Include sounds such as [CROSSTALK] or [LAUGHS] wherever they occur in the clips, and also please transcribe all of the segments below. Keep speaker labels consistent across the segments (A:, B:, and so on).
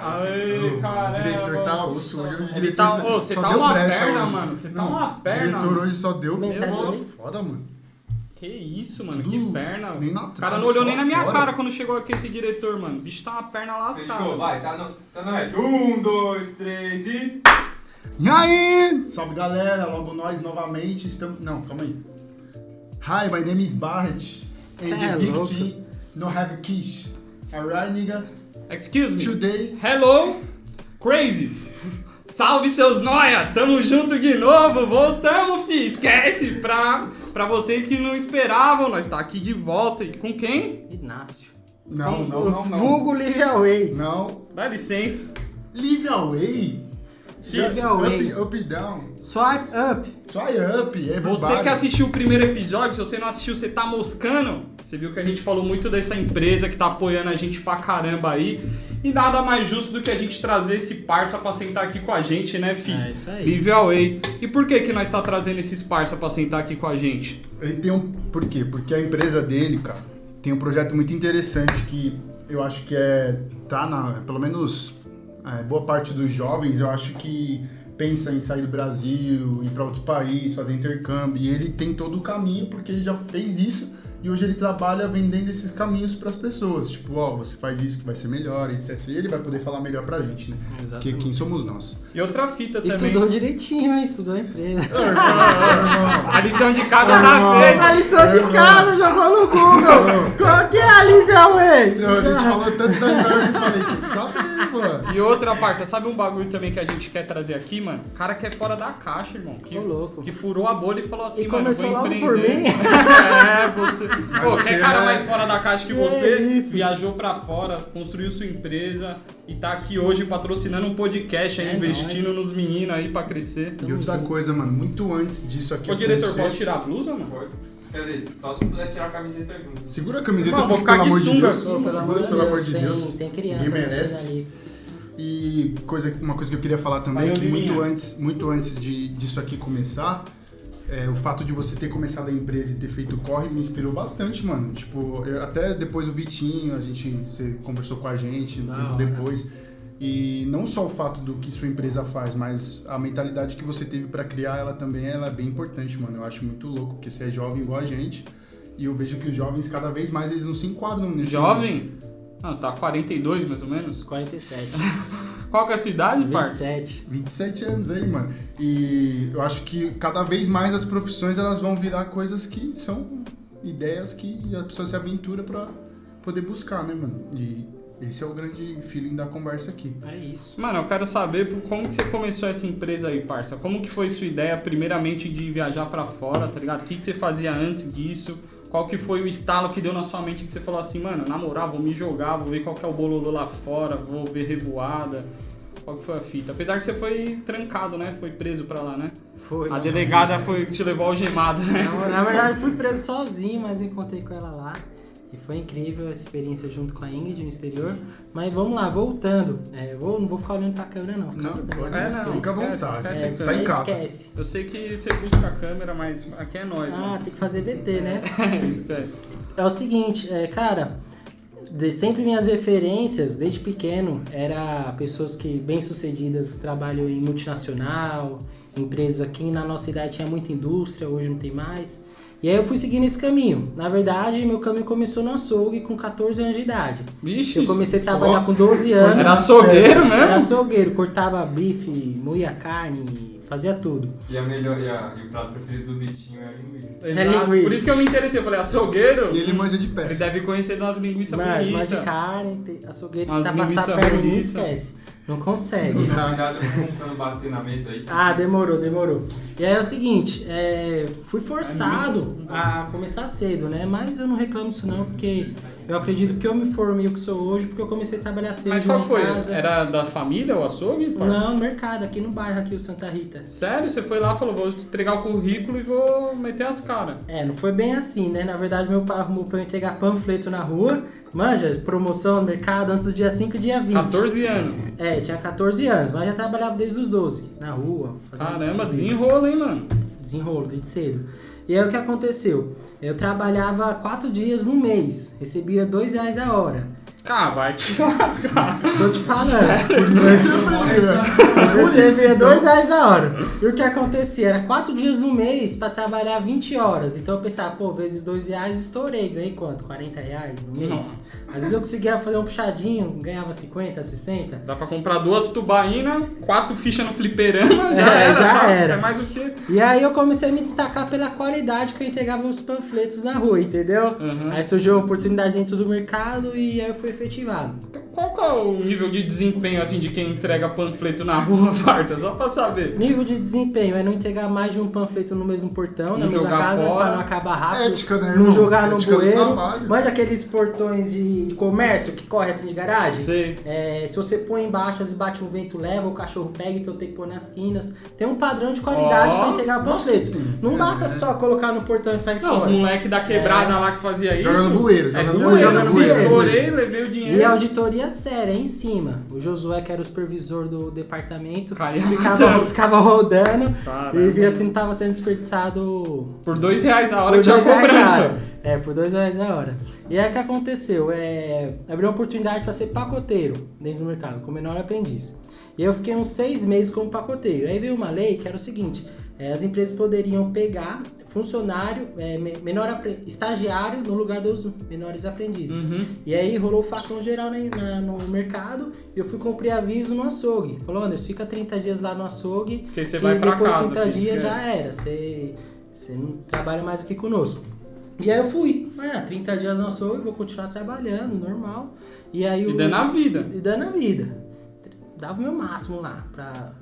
A: Aê,
B: O
A: caramba.
B: diretor tá osso hoje. O
A: Ele
B: diretor
A: tá, ô, você tá
B: deu
A: uma
B: brecha
A: perna,
B: hoje.
A: mano. Você tá
B: Não,
A: uma perna.
B: O diretor
A: mano.
B: hoje só deu bola fora, mano.
A: Que isso, mano.
B: Tudo
A: Que perna.
B: nem na
A: o cara
B: trave,
A: não olhou nem na minha
B: fora.
A: cara quando chegou aqui esse diretor, mano. O bicho tá uma perna lascada.
C: Fechou, vai, tá no, tá no rec. Um, dois, três e.
B: E aí? Salve galera, logo nós novamente estamos. Não, calma aí. Hi, my name is Barrett.
D: Cê
B: And
D: é
B: victim no have kish. Alright, nigga?
A: Excuse me.
B: Today.
A: Hello, crazies. Salve seus noia, tamo junto de novo, voltamos, fi. Esquece, pra, pra vocês que não esperavam, nós tá aqui de volta. E com quem?
D: Inácio.
B: Não,
A: Como-
B: não, não, não.
D: Vulgo Live Away.
B: Não.
A: Dá licença.
B: Live away.
D: Live away.
B: Up, up down.
D: Swipe up.
B: Try up, everybody.
A: Você que assistiu o primeiro episódio, se você não assistiu, você tá moscando. Você viu que a gente falou muito dessa empresa que tá apoiando a gente pra caramba aí. E nada mais justo do que a gente trazer esse parça pra sentar aqui com a gente, né, filho?
D: É isso aí.
A: Live Away. E por que que nós tá trazendo esses parça pra sentar aqui com a gente?
B: Ele tem um. Por quê? Porque a empresa dele, cara, tem um projeto muito interessante que eu acho que é. Tá na. Pelo menos é, boa parte dos jovens, eu acho que pensa em sair do Brasil, ir para outro país, fazer intercâmbio. E ele tem todo o caminho porque ele já fez isso. E hoje ele trabalha vendendo esses caminhos para as pessoas. Tipo, ó, você faz isso que vai ser melhor, etc. E ele vai poder falar melhor pra gente, né? Porque
D: Exatamente.
B: quem somos nós?
A: E outra fita também.
D: Estudou direitinho, hein? Estudou a empresa.
A: A lição de casa tá
D: Fez a
A: feita.
D: lição de casa, jogou no Google. Qual que é a Live Away?
B: A gente falou tanto da que eu falei, tem que saber, mano.
A: E outra, parça, sabe um bagulho também que a gente quer trazer aqui, mano? O cara que é fora da caixa, irmão. Que, que furou a bolha e falou assim,
D: E
A: mano,
D: começou
A: vou
D: logo
A: empreender.
D: por mim. [LAUGHS]
A: é, você. Pô,
B: você
A: quer cara
B: é-
A: mais fora da caixa que
D: Que
A: você?
D: isso?
A: Viajou pra fora, construiu sua empresa e tá aqui hoje patrocinando um podcast, aí,
D: É
A: investindo
D: nóis.
A: nos meninos aí pra crescer.
B: E outra coisa, mano, muito antes disso aqui
A: Ô, diretor, posso tirar a blusa, mano?
C: Pode. Quer dizer, só se puder tirar a camiseta junto.
B: Segura a camiseta,
A: Não, vou ficar de
B: amor de
A: sunga.
B: Deus.
D: Pô,
B: Segura, pelo amor de
D: tem,
B: Deus.
D: Tem criança
B: Ninguém merece.
D: assistindo ali.
B: E coisa, uma coisa que eu queria falar também
A: Vai,
B: é que muito antes, muito antes de, disso aqui começar, é, o fato de você ter começado a empresa e ter feito o corre me inspirou bastante, mano. Tipo, eu- até depois o Vitinho, a gente, você conversou com a gente um tempo depois. E não só o fato do que sua empresa faz, mas a mentalidade que você teve pra criar ela também ela é bem importante, mano. Eu acho muito louco, porque você é jovem igual a gente. E eu vejo que os jovens, cada vez mais, eles não se enquadram nesse...
A: Jovem? Não, você tá com 42 mais ou menos?
D: 47. [LAUGHS]
A: Qual que é a sua idade, parça?
D: 27.
B: 27 anos aí, mano. E eu acho que cada vez mais as profissões elas vão virar coisas que são ideias que a pessoa se aventura pra poder buscar, né, mano? E esse é o grande feeling da conversa aqui.
D: É isso.
A: Mano, eu quero saber por- como que você começou essa empresa aí, parça. Como que foi sua ideia, primeiramente, de viajar pra fora, tá ligado? O que, que você fazia antes disso? Qual que foi o estalo que deu na sua mente que você falou assim, mano, na moral, vou me jogar, vou ver qual que é o bololô lá fora, vou ver revoada. Qual que foi a fita? Apesar que você foi trancado, né? Foi preso pra lá, né?
D: Foi.
A: A delegada foi te levou algemado, né?
D: Na, na verdade, fui preso sozinho, mas encontrei com ela lá. E foi incrível essa experiência junto com a Ingrid no exterior. Mas vamos lá, voltando. É, vou, não vou ficar olhando pra câmera, não.
B: Não, pode
A: É, não,
B: fica à
A: esquece,
B: vontade.
A: esquece
D: É,
B: tá em
A: câmera.
B: casa.
D: Esquece.
A: Eu sei que você busca a câmera, mas aqui é nós,
D: Ah,
A: mano.
D: tem que fazer VT, né? [LAUGHS]
A: Esquece.
D: É o seguinte, é, cara, de sempre minhas referências, desde pequeno, era pessoas que bem sucedidas trabalham em multinacional, empresa aqui na nossa idade tinha muita indústria, hoje não tem mais. E aí eu fui seguindo esse caminho. Na verdade, meu caminho começou no açougue com 14 anos de idade.
A: Vixe,
D: Eu comecei a
B: só?
D: trabalhar com 12 anos.
A: era açougueiro mesmo?
D: Era açougueiro, cortava bife, moía carne, fazia tudo.
C: E, a melhor, e, a, e o prato preferido do Vitinho é a linguiça.
A: Exato.
D: linguiça.
A: Por isso que eu me interessei. Eu falei, açougueiro?
B: E ele manja de
A: Ele
B: peça.
A: deve conhecer de umas linguiças
D: Mas, mas de
A: bonitas.
D: carne, açougueiro, tentar passar
A: linguiça
D: a perna e não esquece. Não consegue.
C: Cuidado com não bater na mesa aí.
D: Ah, demorou, demorou. E aí é o seguinte, é, fui forçado a começar cedo, né? Mas eu não reclamo disso não, porque eu acredito que eu me formei o que sou hoje porque eu comecei a trabalhar cedo
A: Mas qual foi?
D: casa.
A: Era da família o açougue, parça?
D: Não, mercado, aqui no bairro, aqui o Santa Rita.
A: Sério? Você foi lá e falou, vou entregar o currículo e vou meter as caras.
D: É, não foi bem assim, né? Na verdade, meu pai arrumou pra eu entregar panfleto na rua. Manja, promoção mercado antes do dia 5 e dia 20.
A: 14 anos.
D: É, tinha 14 anos, mas já trabalhava desde os 12, na rua.
A: Caramba, desenrolo, hein, mano?
D: desenrolo desde cedo. E aí o que aconteceu? Eu trabalhava quatro dias no mês, recebia dois reais a hora.
A: Cara, vai te lascar.
D: Tô te falando.
B: Por isso que você
D: recebia dois reais a hora. E o que acontecia? Era quatro dias no mês pra trabalhar 20 horas. Então eu pensava, pô, vezes dois reais, estourei. Ganhei quanto? 40 reais no mês?
A: Nossa.
D: Às vezes eu conseguia fazer um puxadinho, ganhava 50, 60.
A: Dá pra comprar duas tubaínas, quatro fichas no fliperama, já
D: É,
A: era.
D: já
A: tá?
D: era.
A: É mais o quê?
D: E aí eu comecei a me destacar pela qualidade que eu entregava os panfletos na rua, entendeu?
A: Uhum.
D: Aí surgiu uma oportunidade dentro do mercado e aí eu fui efetivado.
A: Qual que é o nível de desempenho, assim, de quem entrega panfleto na rua, [LAUGHS] parça? Só pra saber.
D: Nível de desempenho é não entregar mais de um panfleto no mesmo portão, na
A: Não
D: mesma
A: jogar
D: casa,
A: fora.
D: pra não acabar rápido.
B: Ética, né,
D: Não
B: irmão?
D: jogar no
B: Ética do
D: bueiro.
B: trabalho.
D: Manja aqueles portões de comércio que corre assim de garagem?
A: Sei.
D: É, se você põe embaixo, às vezes bate um vento, leva, o cachorro pega, então tem que pôr nas quinas. Tem um padrão de qualidade
A: Ó.
D: pra entregar panfleto.
B: que-
D: Não
B: é.
D: basta só colocar no portão e sair
A: Não, os
D: fora.
A: moleques da quebrada lá que fazia isso.
B: Joga no bueiro,
A: É
B: joga no
A: bueiro, eu
D: joga no bueiro.
A: estourei, levei o
D: E
A: dinheiro.
D: a auditoria séria, em cima. O Josué, que era o supervisor do departamento, ficava, ficava rodando
A: Caramba.
D: e via se não tava sendo desperdiçado
A: Por dois reais a hora
D: por
A: que tinha
D: dois reais a
A: cobrança.
D: É, por dois reais a hora. E aí o que aconteceu? É, abriu uma oportunidade para ser pacoteiro dentro do mercado, como menor aprendiz. E eu fiquei uns seis meses como pacoteiro. Aí veio uma lei que era o seguinte: é, as empresas poderiam pegar funcionário, é, me- menor estagiário no lugar dos menores aprendizes.
A: Uhum.
D: E aí rolou o facão geral na- na- no mercado e eu fui cumprir aviso no açougue. Falou, Anderson, fica 30 dias lá no açougue.
A: Porque você
D: que
A: vai pra
D: depois de
A: casa.
D: 30
A: filho,
D: dias já era. Você, você não trabalha mais aqui conosco. E aí eu fui. Ah, 30 dias no açougue, vou continuar trabalhando, normal. E aí
A: E
D: o-
A: dando a vida.
D: E dando a vida. Dava o meu máximo lá pra.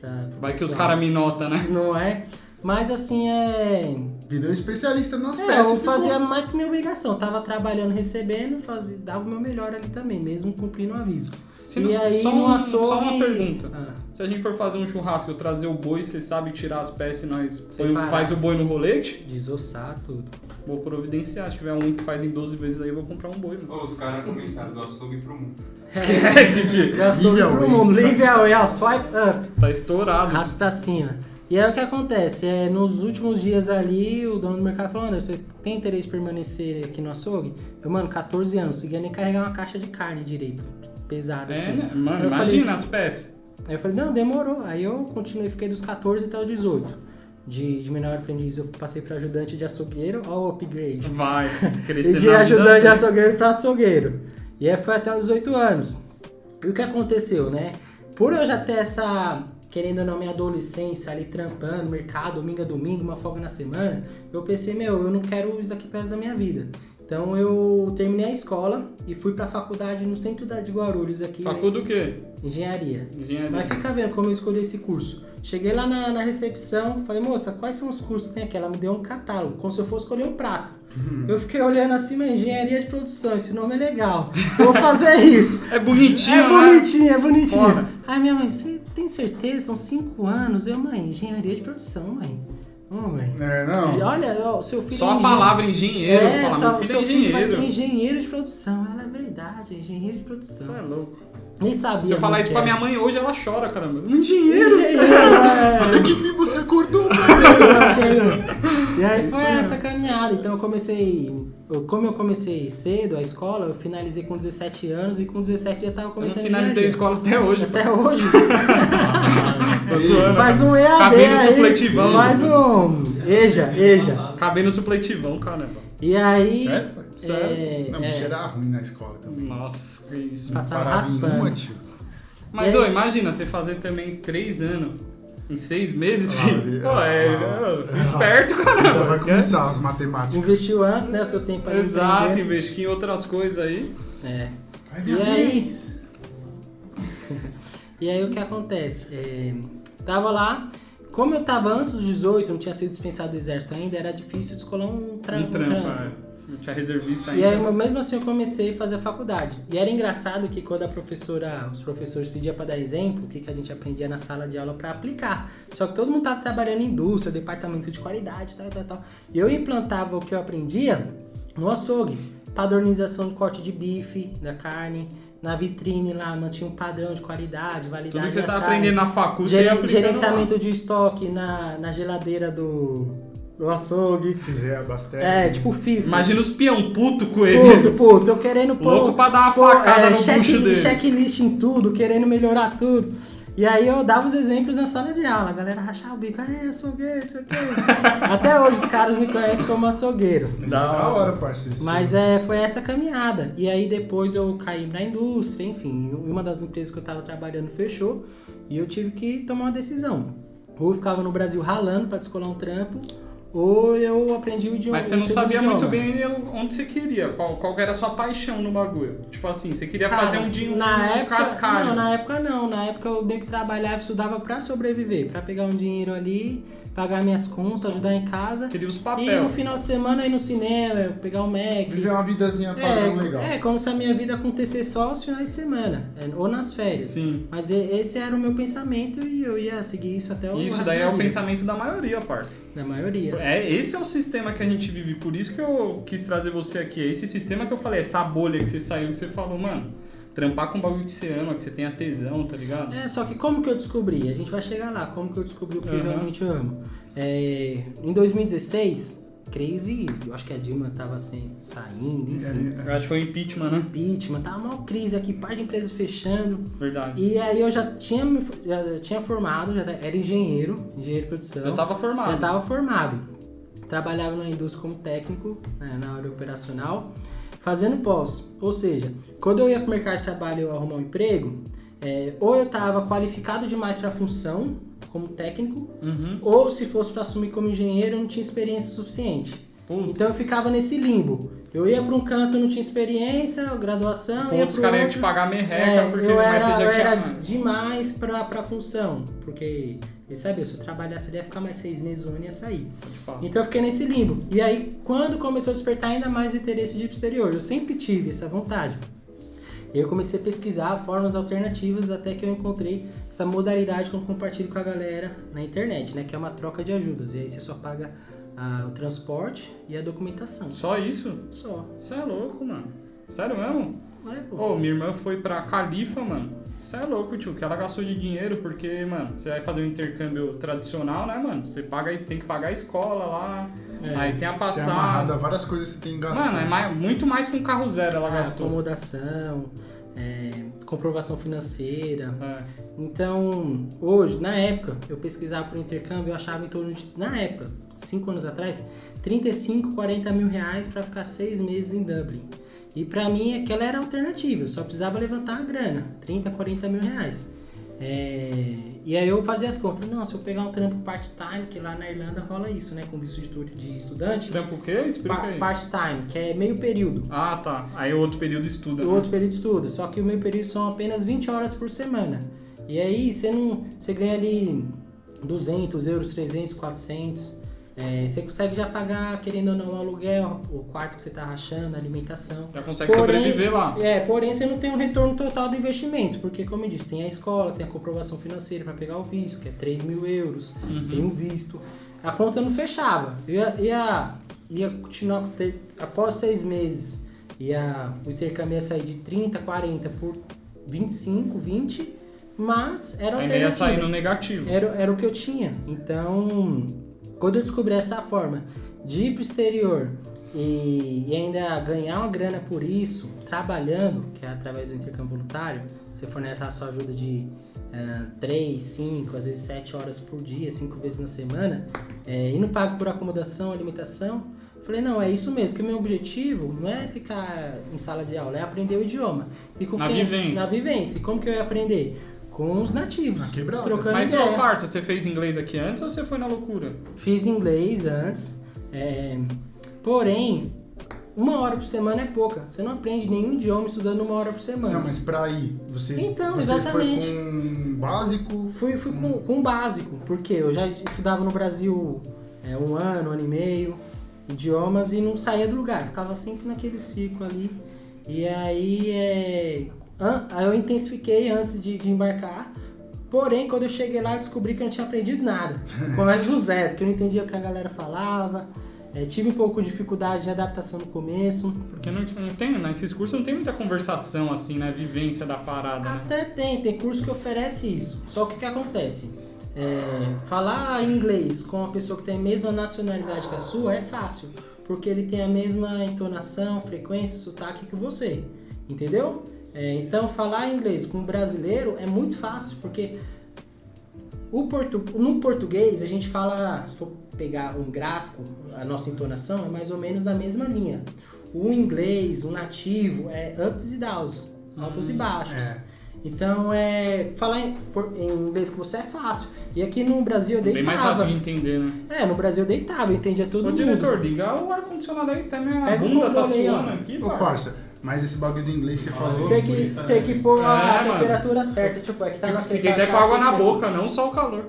D: Pra
A: Vai que os caras me notam, né?
D: Não é? Mas assim é.
B: Virou especialista nas
D: É,
B: peças.
D: eu
B: ficou.
D: fazia mais que minha obrigação. Eu tava trabalhando, recebendo, fazia, dava o meu melhor ali também, mesmo cumprindo o aviso.
A: Se
D: e
A: não-
D: aí
A: só um-
D: açougue.
A: Só uma pergunta.
D: Ah,
A: Se a gente for fazer um churrasco, eu trazer o boi, você sabe tirar as peças e nós põe- faz o boi no rolete?
D: desossar tudo.
A: Vou providenciar. Se tiver um que faz em 12 vezes aí, eu vou comprar um boi, mano.
C: Ô, os caras comentaram do açougue pro mundo.
A: Esquece, filho.
D: E açougue pro mundo. Leave away, ó, swipe up.
A: Tá estourado.
D: Arrasta pra cima. E aí o que acontece? É, nos últimos dias ali, o dono do mercado falou, Anderson, você tem interesse em permanecer aqui no açougue? Eu, mano, 14 anos, conseguia nem carregar uma caixa de carne direito. Pesada,
A: É,
D: assim.
A: né? Mano,
D: Eu
A: imagina
D: falei-
A: as peças.
D: Aí eu falei, não, demorou. Aí eu continuei, fiquei dos 14 até os 18. De, de menor aprendiz eu passei pra ajudante de açougueiro, ó o upgrade.
A: Vai [LAUGHS]
D: E
A: crescer
D: de
A: na vida
D: ajudante de
A: assim.
D: açougueiro pra açougueiro. E aí foi até os 18 anos. E o que aconteceu, né? Por eu já ter essa, querendo ou não, minha adolescência ali trampando, mercado, domingo a domingo, uma folga na semana, eu pensei, meu, eu não quero isso daqui pro resto da minha vida. Então eu terminei a escola e fui pra faculdade no centro de Guarulhos aqui. né?
A: Facu do quê?
D: Engenharia.
A: Engenharia.
D: Mas fica vendo como eu escolhi esse curso. Cheguei lá na, na recepção, falei, moça, quais são os cursos que tem aqui? Ela me deu um catálogo, como se eu fosse escolher um prato. Eu fiquei olhando assim, mas engenharia de produção, esse nome é legal. Vou fazer isso. [LAUGHS]
A: É bonitinho,
D: é
A: né?
D: bonitinho, é bonitinho.
A: Bora.
D: Aí minha mãe, você tem certeza? São cinco anos. Eu, mãe, engenharia de produção, mãe. Mãe.
B: É, não.
D: Olha, ó, seu filho
A: Só
D: é
A: a palavra engenheiro.
D: É,
A: fala,
D: só,
A: meu filho
D: seu
A: é
D: filho vai ser
A: engenheiro.
D: engenheiro de produção. Ela é verdade, é engenheiro de
A: Isso
D: produção.
A: é louco.
D: Nem sabia.
A: Se eu falar isso pra minha mãe hoje, ela chora, caramba. Um engenheiro.
D: Engenheiro, é.
B: Até que vi você acordou, [LAUGHS]
D: E aí
A: Isso
D: foi essa caminhada. Então eu comecei. eu- como eu comecei cedo a escola, eu finalizei com 17 anos e com 17 já tava
A: Eu não
D: começando
A: finalizei a escola até hoje.
D: Até hoje. [LAUGHS]
A: Tô zoando. [LAUGHS]
D: Faz um EAD
A: Acabei no
D: aí.
A: supletivão.
D: Faz um. Eja, eja.
A: Acabei no supletivão, caramba.
D: E aí.
B: Sério?
D: É,
B: Não,
D: é,
B: bicho era ruim na escola também.
A: Nossa, que isso.
B: Em
D: raspando.
A: Mas,
D: aí?
A: ô, imagina, você fazer também três anos em seis meses,
B: Ah,
A: filho.
B: ali,
A: Pô,
B: ah,
A: é,
B: ah,
A: esperto,
B: Já
A: caramba.
B: vai
A: esquece.
B: começar as matemáticas.
D: Investiu antes, né? O seu tempo ali.
A: Exato,
D: entender.
A: investi em outras coisas aí.
D: É.
B: Minha
D: E aí? [LAUGHS] E aí o que acontece? É, tava lá, como eu tava antes dos 18, não tinha sido dispensado do exército ainda, era difícil descolar um, tra
A: Um trampo, é. Não tinha reservista
D: E
A: ainda.
D: aí, mesmo assim, eu comecei a fazer a faculdade. E era engraçado que quando a professora, os professores pediam para dar exemplo, o que, que a gente aprendia na sala de aula para aplicar. Só que todo mundo tava trabalhando em indústria, departamento de qualidade, tal, tal, tal. E eu implantava o que eu aprendia no açougue. Padronização de corte de bife, da carne. Na vitrine lá, mantinha um padrão de qualidade, validade
A: Tudo que você tá
D: carnes.
A: aprendendo na facu, você ia
D: Gere-
A: aplicando lá.
D: gerenciamento de estoque na, na geladeira do, o açougue.
B: Vocês reabastecem.
D: É, tipo FIFA.
A: Imagina os peão puto com ele.
D: Puto, puto, eu querendo pôr.
A: Louco pra dar uma
D: pôr,
A: facada
D: é,
A: no
D: check-
A: bucho dele.
D: Checklist em tudo, querendo melhorar tudo. E aí eu dava os exemplos na sala de aula, a galera rachava o bico, é, açougueiro, isso aqui. [LAUGHS] Até hoje os caras me conhecem como açougueiro.
B: Isso é
A: Da
B: da hora, parceiro.
D: Mas é, foi essa caminhada. E aí depois eu caí pra indústria, enfim, uma das empresas que eu tava trabalhando fechou e eu tive que tomar uma decisão. Ou eu ficava no Brasil ralando pra descolar um trampo, ou eu aprendi o idioma.
A: Mas você não sabia muito bem onde você queria, qual, qual era a sua paixão no bagulho. Tipo assim, você queria
D: Cara,
A: fazer um um,
D: na
A: um
D: época,
A: cascalho.
D: Não, na época não. Na época eu meio que trabalhava, estudava pra sobreviver, pra pegar um dinheiro ali, pagar minhas contas, ajudar em casa.
A: Queria os
D: E no final de semana ir no cinema, pegar um Mac.
B: Viver uma vidazinha padrão legal.
D: É, é, como se a minha vida acontecesse só aos finais de semana, é, ou nas férias.
A: Sim.
D: Mas esse era o meu pensamento e eu ia seguir isso até o
A: isso daí
D: da
A: é o pensamento da maioria, parça.
D: Da maioria.
A: É, esse é o sistema que a gente vive. Por isso que eu quis trazer você aqui. É esse sistema que eu falei, essa bolha que você saiu, que você falou, mano, trampar com um bagulho que você ama, que você tenha tesão, tá ligado?
D: É, só que como que eu descobri? A gente vai chegar lá, como que eu descobri o que eu
A: Aham.
D: realmente amo. É, em 2016, crise, eu acho que a Dilma tava assim, saindo, enfim.
A: Eu acho que foi impeachment, né?
D: Impeachment, tava uma crise aqui, par de empresas fechando.
A: Verdade.
D: E aí eu já tinha, já tinha formado, já era engenheiro, engenheiro de produção.
A: Eu tava formado.
D: Já estava formado. Trabalhava na indústria como técnico, né, na área operacional, fazendo pós. Ou seja, quando eu ia para o mercado de trabalho eu arrumar um emprego, é, ou eu estava qualificado demais para a função, como técnico,
A: Uhum.
D: ou se fosse para assumir como engenheiro, eu não tinha experiência suficiente.
A: Putz.
D: Então eu ficava nesse limbo. Eu ia para um canto, não tinha experiência, graduação,
A: Pontos, os caras iam te pagar merreca,
D: É,
A: porque
D: eu era, eu
A: tinha.
D: era demais pra, pra função. Porque, você sabe, se eu trabalhasse ali, ia ficar mais seis meses, um ano e ia sair. Então eu fiquei nesse limbo. E aí, quando começou a despertar ainda mais o interesse de ir pro exterior, eu sempre tive essa vontade. Eu comecei a pesquisar formas alternativas até que eu encontrei essa modalidade que eu compartilho com a galera na internet, né? Que é uma troca de ajudas. E aí você só paga ah, o transporte e a documentação.
A: Só isso?
D: Só.
A: Você é louco, mano. Sério mesmo?
D: Vai, pô.
A: Ô, minha irmã foi pra Califa, mano. Você é louco, tio, que ela gastou de dinheiro porque, mano, você vai fazer um intercâmbio tradicional, né, mano? Você paga, tem que pagar a escola lá,
D: É.
A: aí tem a
B: Você é amarrado a
A: passagem.
B: várias coisas que você tem que gastar.
A: Mano, é mais- muito mais que um carro zero ela
D: Ah,
A: gastou.
D: acomodação, é, comprovação financeira.
A: É.
D: Então, hoje, na época, eu pesquisava por intercâmbio, eu achava em torno de, na época, cinco anos atrás, 35, 40 mil reais para ficar seis meses em Dublin. E pra mim aquela era a alternativa, eu só precisava levantar a grana, 30, 40 mil reais. É, e aí eu fazia as contas, não, se eu pegar um trampo part-time, que lá na Irlanda rola isso, né, com visto de estu- de estudante,
A: Trampo o quê? Explica
D: pa-
A: aí.
D: part-time, que é meio período.
A: Ah, tá. Aí o outro período estuda.
D: O
A: né?
D: outro período estuda, só que o meu período são apenas 20 horas por semana. E aí você não, você ganha ali 200 euros, 300, 400. É, você consegue já pagar, querendo ou não, o aluguel, o quarto que você tá rachando, a alimentação.
A: Já consegue sobreviver lá.
D: É, porém você não tem um retorno total do investimento, porque como eu disse, tem a escola, tem a comprovação financeira para pegar o visto, que é 3 mil euros,
A: Uhum.
D: tem o visto. A conta não fechava. Ia, ia, ia continuar, ter- após seis meses, ia, o intercâmbio ia sair de 30, 40 por 25, 20, mas era
A: Ainda ia sair no negativo.
D: Era, era o que eu tinha. Então, quando eu descobri essa forma de ir pro exterior e, e ainda ganhar uma grana por isso, trabalhando, que é através do intercâmbio voluntário, você fornece a sua ajuda de 3, 5, às vezes 7 horas por dia, 5 vezes na semana, é, e não pago por acomodação, alimentação. Falei, não, é isso mesmo, que o meu objetivo não é ficar em sala de aula, é aprender o idioma. E com
A: Na
D: quem-
A: vivência.
D: Na vivência. E como que eu ia aprender? Com os nativos.
B: Na quebrada.
D: Trocando
A: Mas,
D: ideia.
A: ô, parça, você fez inglês aqui antes ou você foi na loucura?
D: Fiz inglês antes, é, porém, uma hora por semana é pouca. Você não aprende nenhum idioma estudando uma hora por semana.
B: Não, mas pra ir, você,
D: Então,
B: você
D: exatamente.
B: foi com básico.
D: Fui, fui com, com o básico, porque eu já estudava no Brasil é, um ano, um ano e meio, idiomas, e não saía do lugar. Ficava sempre naquele ciclo ali. E aí, é, aí eu intensifiquei antes de, de embarcar. Porém, quando eu cheguei lá, eu descobri que eu não tinha aprendido nada. [LAUGHS] Começa do zero, porque eu não entendia o que a galera falava. É, tive um pouco de dificuldade de adaptação no começo.
A: Porque não, não tem, nesses cursos não tem muita conversação, assim, né? Vivência da parada, né?
D: Até tem, tem curso que oferece isso. Só que o que acontece? É, falar inglês com uma pessoa que tem a mesma nacionalidade que a sua é fácil, porque ele tem a mesma entonação, frequência, sotaque que você, entendeu? É, então, falar inglês com um brasileiro é muito fácil, porque o portu... no português a gente fala, se for pegar um gráfico, a nossa entonação é mais ou menos na mesma linha. O inglês, o nativo, é ups e downs, altos e baixos.
B: É.
D: Então, é, falar em, por- em inglês com você é fácil. E aqui no Brasil eu
A: Bem
D: deitava.
A: mais fácil de entender, né?
D: É, no Brasil eu deitava, eu entendia todo
A: Ô,
D: mundo.
A: diretor, liga o ar-condicionado aí, tá minha
D: Pega
A: bunda tá suando aqui,
B: Ô,
A: parça.
B: Mas esse bagulho do inglês você falou.
D: Tem que, tem que pôr a
A: É, mano.
D: temperatura certa. Tipo, é que tá na
A: Fiquei até com água na boca, não só o calor.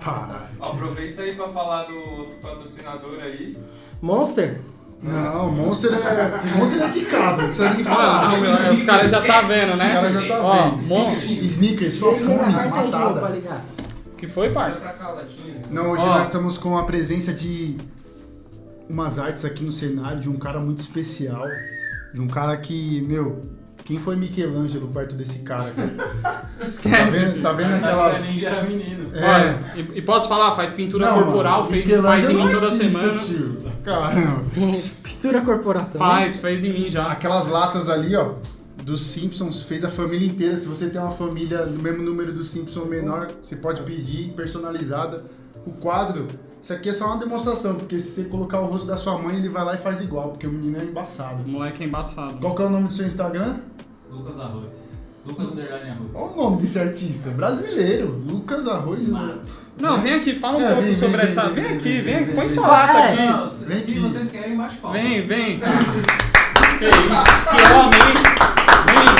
B: Tá.
C: Aproveita aí pra falar do outro patrocinador aí.
D: Monster?
B: Não, Monster é. Monster é de casa, não precisa nem falar.
A: Ah, meu, os caras já tá vendo, né?
B: Os caras já tá
A: Ó,
B: vendo.
A: mon-
B: Sneakers,
D: aí pra
B: matada.
D: ligar.
A: que foi, parça?
B: Não, hoje
A: Ó.
B: nós estamos com a presença de umas artes aqui no cenário de um cara muito especial. De um cara que, meu, quem foi Michelangelo perto desse cara? cara? Tá
A: Esquece.
B: vendo, tá vendo aquelas.
C: Nem era menino.
B: É.
A: Olha, e, e posso falar, faz pintura
B: Não,
A: corporal,
B: mano,
A: fez, faz em mim
B: é
A: toda
B: artista,
A: semana.
B: Tio. Caramba. [LAUGHS]
D: Pintura corporal também.
A: Faz, fez em mim já.
B: Aquelas latas ali, ó, dos Simpsons, fez a família inteira. Se você tem uma família no mesmo número do Simpsons ou menor, você pode pedir personalizada. O quadro, isso aqui é só uma demonstração, porque se você colocar o rosto da sua mãe, ele vai lá e faz igual, porque o menino é embaçado.
A: O moleque é embaçado.
B: Qual que é o nome do seu Instagram?
E: Lucas Arroz. Lucas Underline Arroz.
B: Olha o nome desse artista, brasileiro, Lucas Arroz.
A: Não, vem aqui, fala um
B: É,
A: pouco
B: vem,
A: sobre
B: vem,
A: essa.
B: vem,
A: Vem,
B: vem,
A: aqui,
B: vem,
A: vem,
B: vem,
A: põe
B: vem.
A: sua lata
D: É.
A: aqui.
E: Não, se,
B: Vem
E: se
B: aqui.
E: vocês querem, bate palma.
A: Vem, vem. [LAUGHS] que isso, que homem, hein? Vem.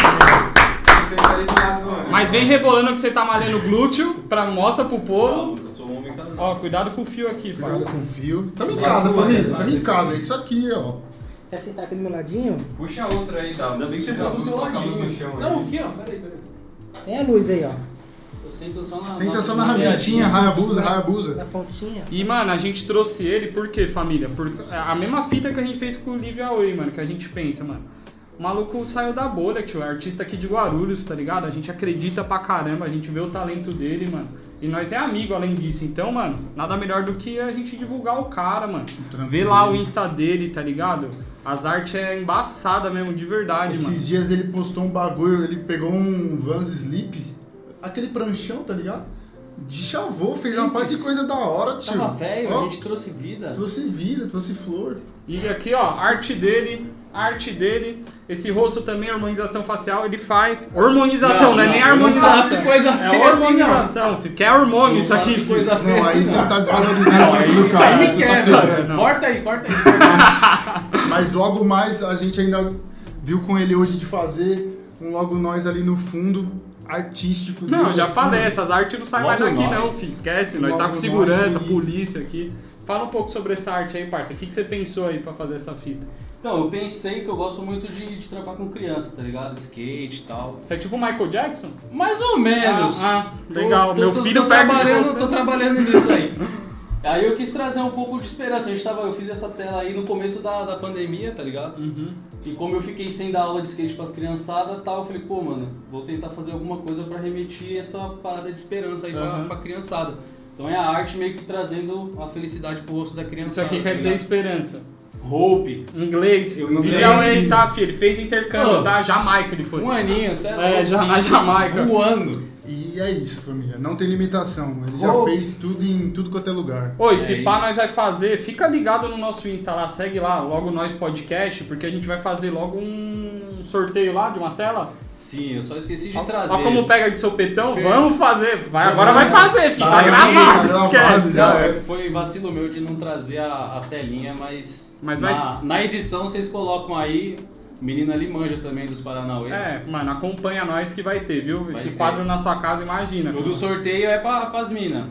C: Tá.
A: Mas vem rebolando que você tá malhando glúteo, pra mostra pro povo. Ó, cuidado com o fio aqui,
B: Cuidado com o fio. Tamo em casa, família. Tamo em casa. É isso aqui, ó.
D: Quer sentar aqui do meu ladinho?
C: Puxa outra aí, Dal.
E: Ainda bem que você ficou do seu ladinho.
C: no chão aí.
E: Não, aqui, ó. Peraí, peraí.
D: Tem a luz aí, ó.
E: Eu sento só na.
B: Senta só na rabetinha, Hayabusa, Hayabusa.
D: Na pontinha.
A: E, mano, a gente trouxe ele por quê, família? Por a mesma fita que a gente fez com o Live Away, mano, que a gente pensa, mano. O maluco saiu da bolha, tio. É artista aqui de Guarulhos, tá ligado? A gente acredita pra caramba, a gente vê o talento dele, mano. E nós é amigo além disso. Então, mano, nada melhor do que a gente divulgar o cara, mano. Vê lá o Insta dele, tá ligado? As artes é embaçada mesmo, de verdade, mano.
B: Esses dias ele postou um bagulho, ele pegou um Vans Sleep, aquele pranchão, tá ligado? Deschavou, fez uma parte de coisa da hora, tio.
E: Tava velho,
B: Ó,
E: a gente trouxe vida.
B: Trouxe vida, trouxe flor.
A: E aqui, ó, arte dele, arte dele. Esse rosto também, harmonização facial, ele faz. Hormonização, não, é nem
E: eu não faço
A: harmonização.
E: coisa
A: É
E: feia assim, não.
A: hormonização, filho. Que é hormônio
E: Não
A: isso aqui, filho.
E: coisa
B: Não,
E: feia
B: aí
E: assim,
B: você
E: não.
B: tá desvalorizando
E: Não,
B: o
E: aí,
B: cara.
E: aí me
B: Você tá
E: quebra.
A: Não.
E: Corta aí, corta aí. corta aí. [LAUGHS]
B: Mas logo mais a gente ainda viu com ele hoje de fazer um logo nós ali no fundo, artístico.
A: Não, já
B: assim,
A: falei, essas artes não saem mais daqui
E: nós.
A: não, filho. Esquece, nós tá com segurança,
B: nós,
A: polícia aqui. Fala um pouco sobre essa arte aí, parça. O que, que você pensou aí pra fazer essa fita?
E: Então, eu pensei que eu gosto muito de, de trampar com criança, tá ligado? Skate e tal.
A: Você é tipo o Michael Jackson?
E: Mais ou menos.
A: Ah, ah, legal.
E: Tô,
A: Meu
E: tô,
A: filho
E: tô
A: perto de
E: trabalhando,
A: você.
E: Tô trabalhando nisso aí. [LAUGHS] Aí eu quis trazer um pouco de esperança. A gente tava, eu fiz essa tela aí no começo da, da pandemia, tá ligado?
A: Uhum.
E: E como eu fiquei sem dar aula de skate pras criançadas e tal, eu falei, pô, mano, vou tentar fazer alguma coisa pra remeter essa parada de esperança aí pra,
A: Aham.
E: pra criançada. Então é a arte meio que trazendo a felicidade pro rosto da
A: Isso
E: criançada.
A: aqui
E: tá
A: quer dizer esperança.
E: Hope.
A: Inglês.
E: Inglês.
A: away, tá, filho? Ele fez intercâmbio,
E: Ô.
A: tá? Jamaica ele foi.
E: Um aninho, sério.
A: É, já na Jamaica.
E: Voando.
B: E é isso, família. Não tem limitação. Ele já
E: Oh.
B: fez tudo em tudo quanto é lugar.
A: Oi, se
E: É
A: pá,
E: isso.
A: nós vai fazer, fica ligado no nosso Insta lá, segue lá, logo nós podcast, porque a gente vai fazer logo um sorteio lá de uma tela.
E: Sim, eu só esqueci de
A: Ó,
E: trazer.
A: ó como pega de sopetão,
E: Per-
A: vamos fazer. Vai, agora vai fazer, filho. Tá,
E: Tá
A: gravado,
B: gravado,
A: esquece.
E: Não,
B: é.
E: foi vacilo meu de não trazer a, a telinha, mas,
A: Mas
E: na,
A: vai-
E: na edição vocês colocam aí. O menino ali manja também dos Paranauê.
A: É, mano, acompanha nós que vai ter, viu? Esse
E: ter.
A: quadro na sua casa, imagina.
E: O do sorteio é pra, pras minas.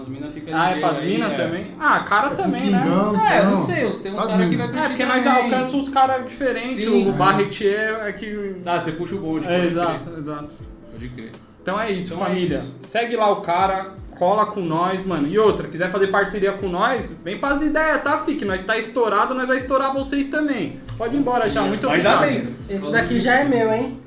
E: As minas ficam
A: Ah, é pras minas
E: é.
A: também? Ah, cara
B: É
A: também, né?
E: É,
B: então.
E: não sei, os- tem uns
B: As
E: caras que vai curtir
A: É, porque nós alcançamos uns caras diferentes. O
E: É.
A: Barretier é que.
E: Ah, você puxa o bonde.
A: É, exato,
E: crer.
A: exato.
E: Pode crer.
A: Então é isso,
E: Então é
A: família.
E: isso.
A: Segue lá o cara, cola com nós, mano. E outra, quiser fazer parceria com nós, vem pras ideias, tá, Fi? Que nós tá estourado, nós vai estourar vocês também. Pode ir embora já, muito
E: Vai
A: obrigado.
E: dar bem.
D: Esse daqui já é meu, hein?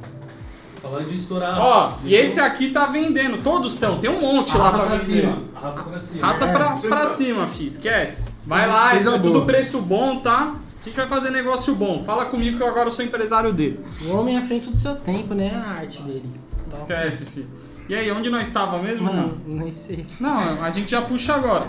E: Falando de estourar.
A: Ó, e esse aqui tá vendendo. Todos estão, tem um monte lá
E: Arrasta
A: pra
E: pra
A: vender.
E: cima. Arrasta pra cima.
A: Raça
B: É,
A: pra, pra
B: tá-
A: cima, fi, esquece. Vai lá, é tudo preço bom, tá? A gente vai fazer negócio bom. Fala comigo que eu agora sou empresário dele.
D: O homem à frente do seu tempo, né? A arte dele.
A: Esquece, filho. E aí, onde nós estava mesmo?
D: Mano, nem sei.
A: Não, a gente já puxa agora.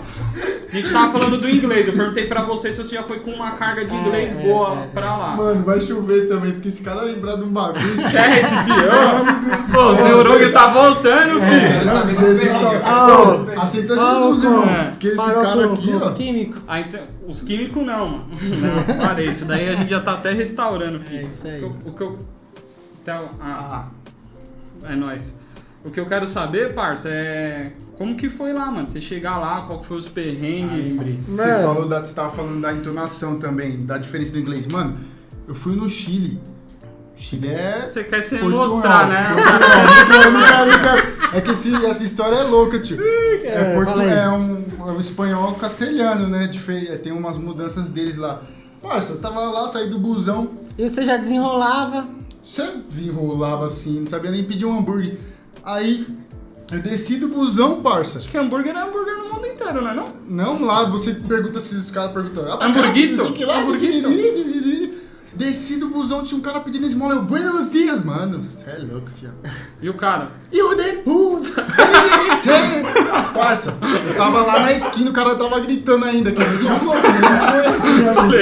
A: A gente tava falando do inglês. Eu perguntei pra você se você já foi com uma carga de
D: É,
A: inglês
D: é,
A: boa
D: é, é.
A: pra lá.
B: Mano, vai chover também, porque esse cara lembrar de um bagulho.
A: Esquece, filho. [LAUGHS] Pô, os neurônios tá voltando, filho.
C: Quero
B: Não,
C: saber
B: Jesus tá-.
D: Ah.
B: Aceita
D: Ah,
B: Jesus, irmão.
A: é.
B: Porque esse
D: Parou
B: cara
D: com-
B: aqui,
D: com os
B: ó.
D: químicos.
A: Ah, então, os químicos não, mano. Não, parei. Isso daí a gente já tá até restaurando,
D: É
A: filho.
D: isso aí.
A: O que eu. O que eu então, ah,
B: Ah,
A: é nóis. O que eu quero saber, parça, é. Como que foi lá, mano? Você chegar lá, qual que foi os
B: ah,
A: perrengues?
B: lembrei. Você falou da, você tava falando da entonação também, da diferença do inglês. Mano, eu fui no Chile. Chile é.
A: Você quer se
B: Portugal.
A: mostrar, né?
B: Portugal. Não quero. É que esse- essa história é louca, tio. É,
D: É,
B: portu, é, um, é um espanhol castelhano, né? Dife- Tem umas mudanças deles lá. Parça, eu tava lá, saí do busão.
D: E você já desenrolava.
B: Você desenrolava assim, não sabia nem pedir um hambúrguer. Aí eu desci do busão, parça.
A: Acho que hambúrguer é hambúrguer no mundo inteiro, não é não?
B: Não, lá você pergunta se os caras perguntam. "Ah,
A: Hamburguito?
B: não o que lá,
A: Hamburguito?
B: Desci do busão, tinha um cara pedindo esmola. Eu, buenos dias, mano. Você é louco, tio.
A: E o cara?
B: You the puta! [LAUGHS] Parça, eu tava lá na esquina, o cara tava gritando ainda, que a gente louco, né?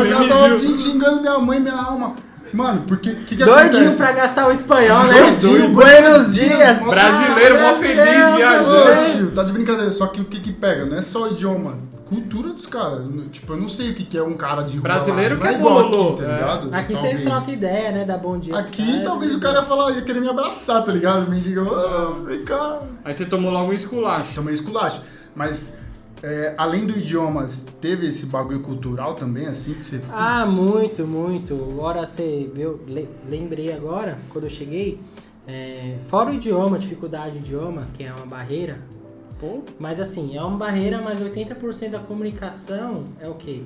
B: [LAUGHS] O cara tava afim, xingando minha mãe, minha alma. Mano, porque que, que
D: Doidinho
B: acontece?
D: pra gastar o espanhol, né?
B: Doidinho,
D: Buenos dias.
B: Nossa,
A: Brasileiro, mó feliz.
B: Ô, tio, tá de brincadeira. Só que o que que pega? Não é só o idioma. Cultura dos caras. Tipo, eu não sei o que que é um cara de rua
A: Brasileiro
B: lá.
A: que
B: Não
A: é
B: igual
A: bololô,
B: aqui, tá
A: é.
B: ligado?
D: Aqui você
B: Talvez.
D: troca ideia, né? Dá bom dia.
B: Aqui
D: caras.
B: talvez o cara ia falar, ia querer me abraçar, tá ligado? Me diga, ô, vem cá.
A: Aí você tomou logo um esculacho.
B: Também esculacho. Mas, é, além do idioma, teve esse bagulho cultural também, assim, que você...
D: Ah, muito, muito. Agora você viu, le- lembrei agora, quando eu cheguei, é, fora o idioma, dificuldade do idioma, que é uma barreira,
A: Pô,
D: mas assim, é uma barreira, mas 80% da comunicação é o quê?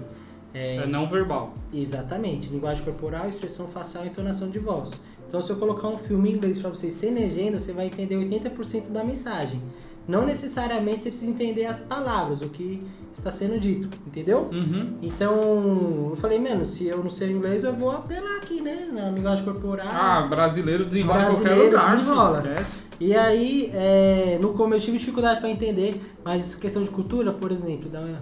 A: é não verbal.
D: Exatamente, linguagem corporal, expressão facial e entonação de voz. Então, se eu colocar um filme em inglês para você sem legenda, você vai entender 80% da mensagem. Não necessariamente você precisa entender as palavras, o que está sendo dito, entendeu?
A: Uhum.
D: Então, eu falei, mano, se eu não sei inglês, eu vou apelar aqui, né? Na linguagem corporal.
A: Ah, brasileiro desenrola em qualquer
D: Brasileiro
A: lugar,
D: desenrola. E aí, é, no começo eu tive dificuldade para entender, mas questão de cultura, por exemplo, uma-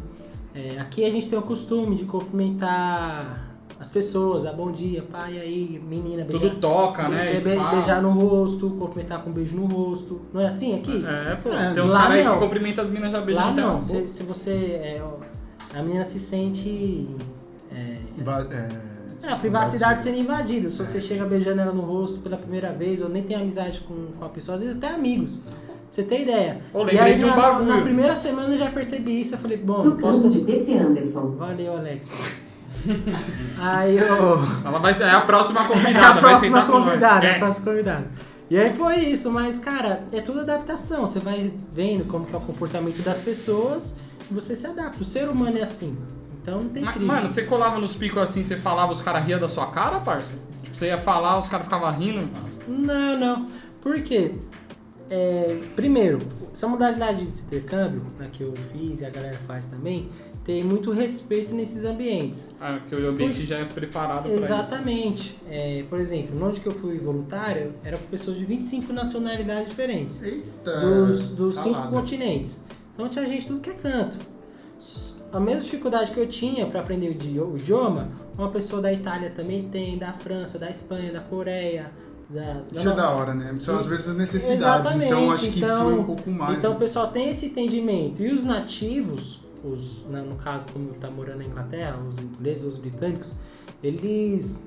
D: é, aqui a gente tem o costume de cumprimentar as pessoas, dar bom dia, pai, aí, menina, beijar,
A: Tudo toca, né?
D: be- be- beijar no rosto, cumprimentar com um beijo no rosto. Não é assim aqui?
A: É, pô.
B: É,
A: tem uns
D: lá
A: caras aí que cumprimentam as minas já beijando
D: Lá não, se, se você. é, ó, a menina se sente. é,
B: va- é,
D: é, a privacidade sendo invadida. Se você chega beijando ela no rosto pela primeira vez, ou nem tem amizade com, com a pessoa, às vezes até amigos. Pra você ter ideia.
A: Ô,
D: e
A: lembrei
D: aí,
A: de um
D: na,
A: bagulho.
D: na primeira semana eu já percebi isso. Eu falei, bom,
F: Do
D: posso.
F: de PC Anderson.
D: Valeu, Alex. [LAUGHS] aí eu.
A: Ela vai ser é a próxima
D: É
A: convidada,
D: a
A: vai
D: próxima convidada, a próxima convidada. E aí foi isso, mas cara, é tudo adaptação. Você vai vendo como que é o comportamento das pessoas e você se adapta. O ser humano é assim. Então não tem
A: Mas,
D: crise.
A: Mano, você colava nos picos assim, você falava, os caras riam da sua cara, parça? Tipo, você ia falar, os caras ficavam rindo.
D: Não, não. Por quê? É, primeiro, essa modalidade de intercâmbio, né, que eu fiz e a galera faz também, tem muito respeito nesses ambientes.
A: Ah, porque o ambiente já é preparado pra isso.
D: Exatamente. É, por exemplo, onde que eu fui voluntário, era com pessoas de 25 nacionalidades diferentes.
B: Eita,
D: dos, dos cinco continentes. Então tinha gente tudo que é canto. A mesma dificuldade que eu tinha para aprender o idi- o idioma, uma pessoa da Itália também tem, da França, da Espanha, da Coreia, da,
B: Isso é da hora, né? São às vezes as necessidades.
D: Exatamente,
B: Então acho que
D: então-
B: foi um pouco mais.
D: Então o
B: né?
D: pessoal tem esse entendimento. E os nativos, os, na- no caso, como tá morando na Inglaterra, os ingleses, os britânicos, eles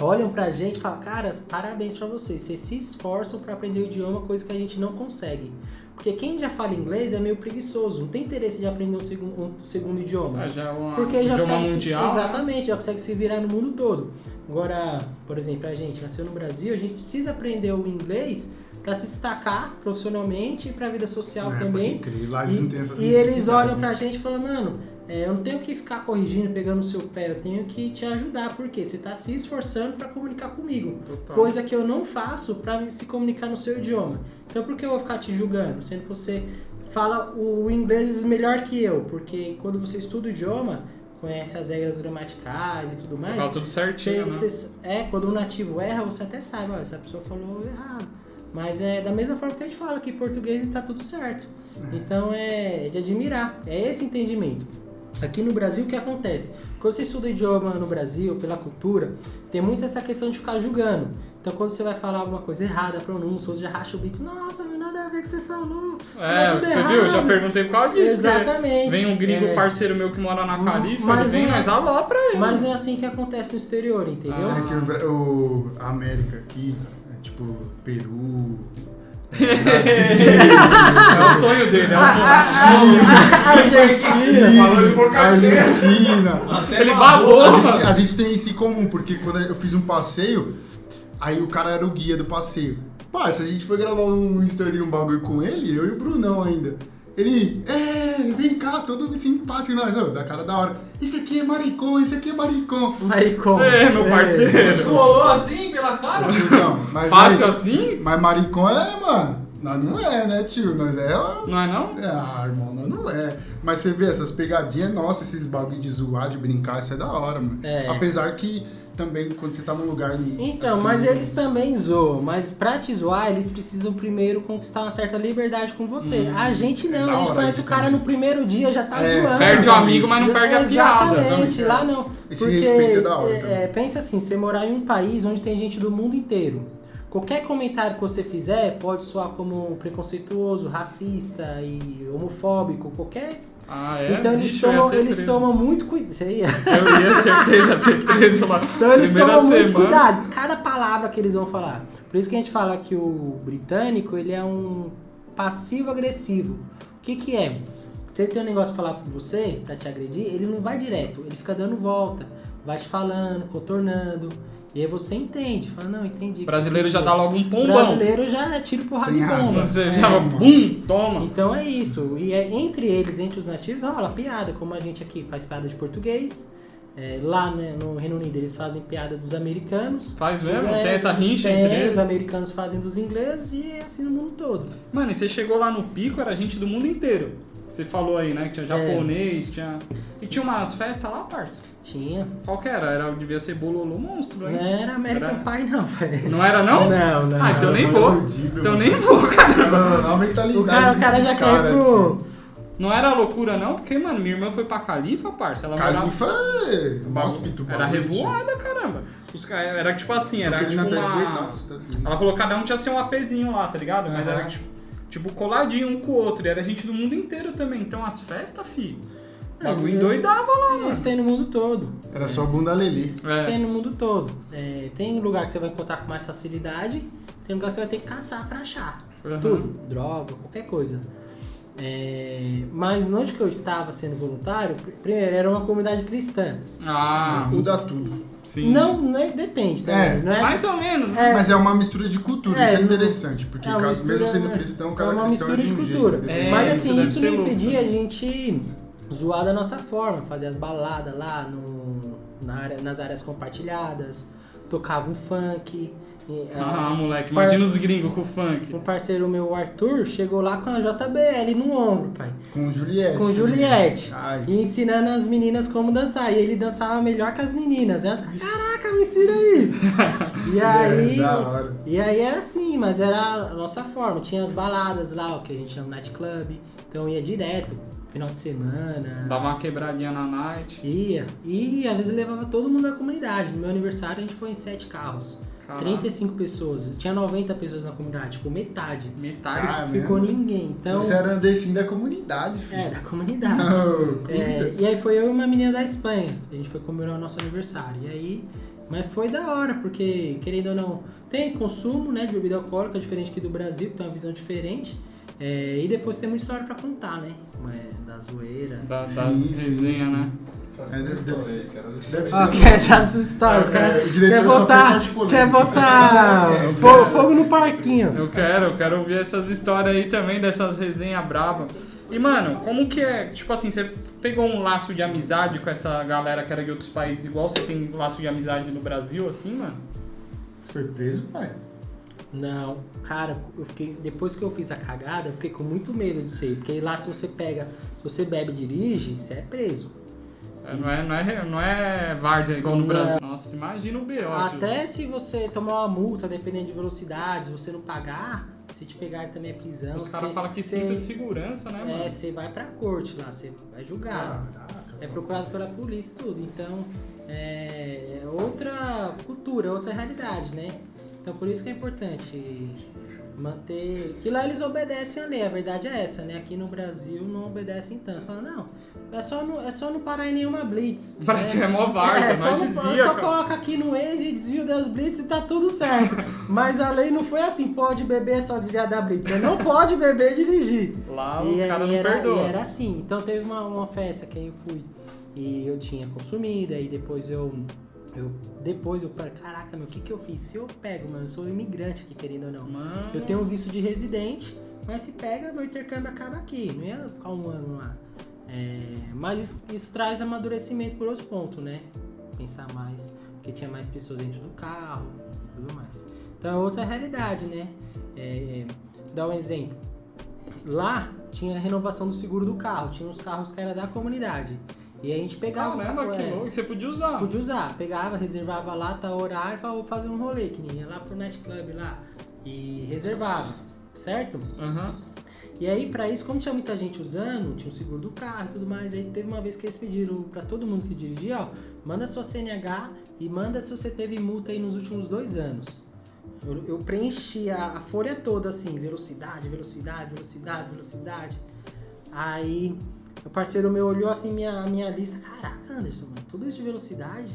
D: olham pra gente e falam, cara, parabéns pra vocês. Vocês se esforçam pra aprender o idioma, coisa que a gente não consegue. Porque quem já fala inglês é meio preguiçoso, não tem interesse de aprender um segundo, um segundo idioma.
A: Ah, já é uma
D: Porque já
A: idioma
D: consegue
A: mundial.
D: se,
A: né?
D: exatamente, já consegue se virar no mundo todo. Agora, por exemplo, a gente nasceu no Brasil, a gente precisa aprender o inglês para se destacar profissionalmente e para a vida social
B: É,
D: também.
B: pode crer. Lá eles não têm essas
D: E, e eles olham
B: né?
D: pra gente e falam, mano, é, eu não tenho que ficar corrigindo, pegando o seu pé, eu tenho que te ajudar, porque você está se esforçando para comunicar comigo.
A: Total.
D: Coisa que eu não faço para se comunicar no seu idioma. Então por que eu vou ficar te julgando? Sendo que você fala o inglês melhor que eu, porque quando você estuda o idioma, conhece as regras gramaticais e tudo
A: Você
D: mais.
A: fala tudo certinho,
D: cê-
A: né?
D: cê- é, quando o nativo erra, você até sabe, ó, essa pessoa falou errado. Mas é da mesma forma que a gente fala que português está tudo certo. Então é de admirar, é esse entendimento. Aqui no Brasil, o que acontece? Quando você estuda idioma no Brasil, pela cultura, tem muito essa questão de ficar julgando. Então, quando você vai falar alguma coisa errada, pronúncia, ou já racha o bico, nossa, não nada a ver com o que você falou.
A: É,
D: tudo
A: você viu? Eu já
D: errado."
A: perguntei por causa disso.
D: Exatamente.
A: Vem um gringo
D: É.
A: parceiro meu que mora na Califa,
D: Mas
A: ele vem,
D: é
A: mas
D: assim.
A: alopra ele.
D: Mas não é assim que acontece no exterior, entendeu?
A: Ah.
B: É que o, o- a América aqui, é tipo Peru, [LAUGHS]
A: É o sonho dele, é o sonho.
D: Argentina.
C: Falou de boca cheia.
B: Argentina.
E: Até
A: Ele
E: babou.
B: A gente, a gente tem isso em comum, porque quando eu fiz um passeio, aí o cara era o guia do passeio. Parça, a gente foi gravar um story, um bagulho com ele, eu e o Brunão ainda. Ele, é, vem cá, todo simpático, nós, ó, da cara da hora. Isso aqui é maricom, isso aqui é maricom.
D: Maricom.
A: É, meu parceiro.
E: Descolou assim pela cara?
B: Tiozão, mas
A: Fácil
B: aí-
A: assim?
B: Mas maricom é, mano. Nós não é, né, tio? Nós é.
A: Não é não?
B: Ah, irmão, nós não é. Mas você vê essas pegadinhas, nossa, esses bagulho de zoar, de brincar, isso é da hora, mano.
D: É.
B: Apesar que também quando você tá num lugar.
D: Então,
B: assim,
D: mas eles também zoam. Mas pra te zoar, eles precisam primeiro conquistar uma certa liberdade com você. a gente não,
B: é da
D: a gente conhece o cara
B: também.
D: no primeiro dia, já tá
B: É,
D: zoando.
A: Perde o amigo, mas não perde a piada.
D: Exatamente, lá não.
B: Esse
D: Porque,
B: respeito é da hora
D: é, é, pensa assim, você morar em um país onde tem gente do mundo inteiro. Qualquer comentário que você fizer pode soar como preconceituoso, racista e homofóbico, qualquer.
A: Ah, é?
D: então eles
A: Bicho,
D: tomam,
A: ser
D: eles
A: preso.
D: tomam muito cuidado. Você ia.
A: Eu ia certeza ser preso lá.
D: Então eles tomam muito
A: semana.
D: cuidado, cada palavra que eles vão falar. Por isso que a gente fala que o britânico, ele é um passivo-agressivo. O que que é? Se ele tem um negócio pra falar pra você, pra te agredir, ele não vai direto, ele fica dando volta, vai te falando, contornando. E aí você entende, fala, não, entendi.
A: O brasileiro já dá logo um
D: O
A: pombão.
D: brasileiro já é tiro porrada
B: Sem
D: de
B: razão.
D: bomba.
A: Você
D: É.
A: já, bum, toma.
D: Então é isso. E é entre eles, entre os nativos, rola piada, como a gente aqui faz piada de português. É, lá né, no Reino Unido eles fazem piada dos americanos.
A: Faz mesmo?
D: É,
A: tem essa rincha
D: tem,
A: entre eles?
D: Os americanos fazem dos ingleses e é assim no mundo todo.
A: Mano, e você chegou lá no pico, era gente do mundo inteiro. Você falou aí, né? Que tinha
D: É.
A: japonês, tinha. E tinha umas festas lá, parça.
D: Tinha.
A: Qual que era? era devia ser Bololô Monstro,
D: Não
A: hein?
D: era American
A: Era-
D: Pie, não, velho.
A: Não era não?
D: Não, não.
A: Ah, então nem
B: Não,
A: vou.
B: fudido,
A: Então
B: mano.
A: nem vou, cara.
B: Mano, a mentalidade
D: O cara, o cara já
B: cara,
D: ir pro.
B: tio.
A: Não era loucura, não? Porque, mano, minha irmã foi pra Califa, parça. Ela morava-
B: Califa é
A: O bagulho-
B: hóspito.
A: Era revoada, caramba. Os caras era tipo assim, era
B: Porque
A: tipo
B: não tá
A: uma...
B: desertado, tá?
A: Ela falou que cada um tinha seu APzinho lá, tá ligado? Mas
B: Aham.
A: era tipo, tipo coladinho um com o outro. E era gente do mundo inteiro também. Então as festas, fi. O
D: Mas eu-
A: endoidava lá, mano.
D: Isso tem no mundo todo.
B: Era só bunda lelê.
D: Isso
A: É.
D: tem no mundo todo. É, tem lugar que você vai encontrar com mais facilidade, tem lugar que você vai ter que caçar pra achar.
A: Uhum.
D: Tudo. Droga, qualquer coisa. É, mas onde que eu estava sendo voluntário, pr- primeiro, era uma comunidade cristã.
A: Ah,
B: Muda tudo.
A: sim.
D: Não, né, depende, tá?
B: É,
D: não é
A: Mais ou menos.
D: É.
B: Mas é uma mistura de cultura,
D: É,
B: isso é
D: não-
B: interessante. Porque
D: é
B: caso, mesmo
D: mistura,
B: sendo
D: né?
B: cristão,
D: É
B: cada
D: uma
B: cristão é
D: mistura
B: de um
D: de cultura.
B: jeito.
A: É?
D: Mas
A: isso
D: assim, isso não
A: louco.
D: impedia a gente zoar da nossa forma, fazer as baladas lá no, na área, nas áreas compartilhadas, tocava um funk. e,
A: Ah,
D: ah,
A: moleque,
D: par-
A: imagina os gringos com o funk.
D: Um parceiro meu, o Arthur, chegou lá com a JBL no ombro, pai.
B: Com Juliette.
D: Com Juliette.
B: Ai.
D: E ensinando as meninas como dançar. E ele dançava melhor que as meninas. Elas caraca, me ensina isso. [LAUGHS] e aí.
B: É, da hora.
D: E aí era assim, mas era a nossa forma. Tinha as baladas lá, o que a gente chama nightclub. Então ia direto, final de semana.
A: Dava uma quebradinha na night.
D: Ia. E às vezes levava todo mundo da comunidade. No meu aniversário a gente foi em sete carros.
A: Caraca.
D: 35 pessoas. Tinha 90 pessoas na comunidade, tipo, metade.
A: Metade.
B: Ah,
D: Ficou
B: mesmo?
D: ninguém. Então.
B: Você era andecinho da comunidade, filho.
D: É, da comunidade. [LAUGHS]
B: Oh,
D: É, e aí foi eu e uma menina da Espanha. A gente foi comemorar o nosso aniversário. E aí. Mas foi da hora, porque, querendo ou não, tem consumo né, de bebida alcoólica, diferente aqui do Brasil, que tem uma visão diferente. É, e depois tem muita história pra contar, né? Como é, da zoeira.
A: Da, das resenhas,
B: sim.
A: né?
B: É, deve- deve ser.
C: Aí, cara.
B: Deve ser.
D: Ó, quer essas histórias,
B: É,
D: cara.
B: o diretor
D: Quer botar,
B: quer
D: botar
A: É,
D: fogo, fogo no parquinho.
A: Eu quero, eu quero ouvir essas histórias aí também, dessas resenhas braba. E, mano, como que é? Tipo assim, você pegou um laço de amizade com essa galera que era de outros países, igual você tem laço de amizade no Brasil, assim, mano?
B: Você foi preso, pai?
D: Não, cara, eu fiquei, depois que eu fiz a cagada, eu fiquei com muito medo de ser, porque lá se você pega, se você bebe e dirige, você é preso.
A: É, Não é, não é, não é várzea igual no. Brasil. Nossa, imagina o B.O.
D: Até se você tomar uma multa, dependendo de velocidade, você não pagar, se te pegar também é prisão.
A: Os caras falam que
D: você-
A: cinto de segurança, né,
D: É,
A: mano?
D: você vai pra corte lá, você vai julgado.
B: Caraca.
D: É procurado pela polícia e tudo. Então, é é outra cultura, outra realidade, né? Então, por isso que é importante manter... Que lá eles obedecem a lei, a verdade é essa, né? Aqui no Brasil não obedecem tanto. Fala, não, é só, não, é só não parar em nenhuma blitz.
A: O [LAUGHS] Brasil é mó várzea,
D: É, só, não-
A: desvia,
D: só coloca aqui no Waze e desvio das blitz e tá tudo certo. [LAUGHS] Mas a lei não foi assim, pode beber, é só desviar da blitz. Você não pode beber e dirigir.
A: Lá
D: E
A: os caras não perdoam.
D: era assim. Então teve uma, uma festa que eu fui e eu tinha consumido, aí depois eu. Eu depois eu falei, caraca, meu, o que, que eu fiz? Se eu pego, mano, eu sou imigrante aqui, querendo ou não.
A: Mano,
D: Eu tenho um visto de residente, mas se pega, meu intercâmbio acaba aqui. Não ia ficar um ano lá. É, mas isso, isso traz amadurecimento por outro ponto, né? Pensar mais, porque tinha mais pessoas dentro do carro e tudo mais. Então é outra realidade, né? É, dar um exemplo. Lá tinha a renovação do seguro do carro, tinha uns carros que era da comunidade. E a gente pegava
A: Caramba, que louco. Você podia usar.
D: Podia usar, pegava, reservava lá, tá horário, falava, vou fazer um rolê, que nem ia lá pro nightclub lá. E reservava, certo?
A: Aham.
D: E aí, pra isso, como tinha muita gente usando, tinha o seguro do carro e tudo mais, aí teve uma vez que eles pediram pra todo mundo que dirigia, ó, manda sua CNH e manda se você teve multa aí nos últimos dois anos. Eu, eu preenchi a, a folha toda assim, velocidade, velocidade, velocidade, velocidade. Aí o parceiro meu olhou assim minha, minha lista, caraca, Anderson, mano, tudo isso de velocidade?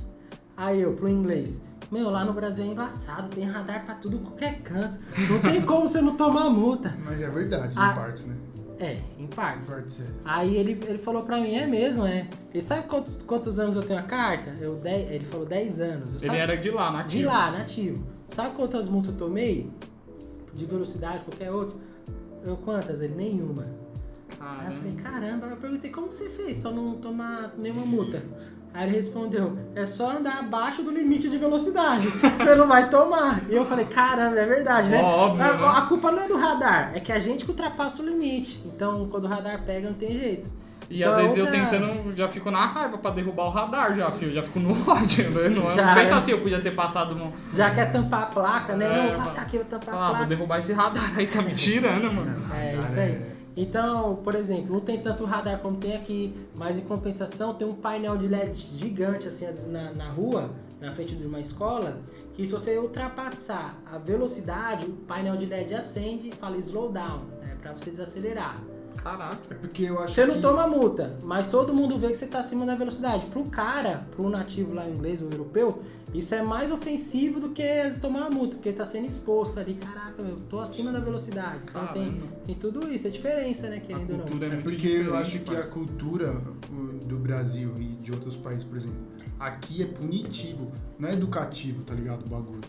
D: Aí eu, pro inglês, meu, lá no Brasil é embaçado, tem radar pra tudo qualquer canto. Não tem [LAUGHS] como você não tomar multa.
B: Mas é verdade,
D: Ah.
B: em partes, né?
D: É, em partes.
B: Em partes, é.
D: Aí ele, ele falou pra mim, é mesmo, é. Ele sabe quanto- quantos anos eu tenho a carta? Eu, dez- ele falou 10 anos. Eu
A: Ele
D: sabe-
A: era de lá, nativo.
D: de lá, nativo. Sabe quantas multas eu tomei? De velocidade, qualquer outro? Eu, quantas? Ele, nenhuma. Aí eu falei,
A: Caramba.
D: caramba, eu perguntei, como você fez pra não tomar nenhuma multa? Aí ele respondeu, é só andar abaixo do limite de velocidade, [LAUGHS] você não vai tomar. E eu falei, caramba, é verdade, né?
A: Óbvio,
D: a,
A: né?
D: a culpa não é do radar, é que a gente que ultrapassa o limite. Então, quando o radar pega, não tem jeito.
A: E
D: Então,
A: às vezes eu
D: outra-
A: tentando, já fico na raiva pra derrubar o radar já, filho. Já fico no [LAUGHS] ódio. né? Não,
D: Já,
A: não pensa
D: é.
A: assim, eu podia ter passado um.
D: Já quer tampar a placa, né?
A: É,
D: não, vou passar aqui, vou tampar
A: Ah,
D: a
A: vou
D: placa.
A: derrubar esse radar aí, tá me tirando, mano.
D: É,
B: Radar
D: isso aí. Então, por exemplo, não tem tanto radar como tem aqui, mas em compensação tem um painel de LED gigante, assim, às vezes na, na rua, na frente de uma escola, que se você ultrapassar a velocidade, o painel de LED acende e fala slow down, é pra você desacelerar.
A: Caraca.
B: É porque eu acho
D: Você não
B: que...
D: toma multa, mas todo mundo vê que você tá acima da velocidade. Pro cara, pro nativo lá inglês ou europeu, isso é mais ofensivo do que tomar uma multa, porque ele tá sendo exposto ali. Caraca, eu tô acima da velocidade. Então tem,
A: Caramba.
D: tem tudo isso, é diferença, né,
A: A
D: querendo ou não.
A: é,
B: É porque eu acho que a cultura uh, do Brasil e de outros países, por exemplo, aqui é punitivo, não é educativo, tá ligado? O bagulho.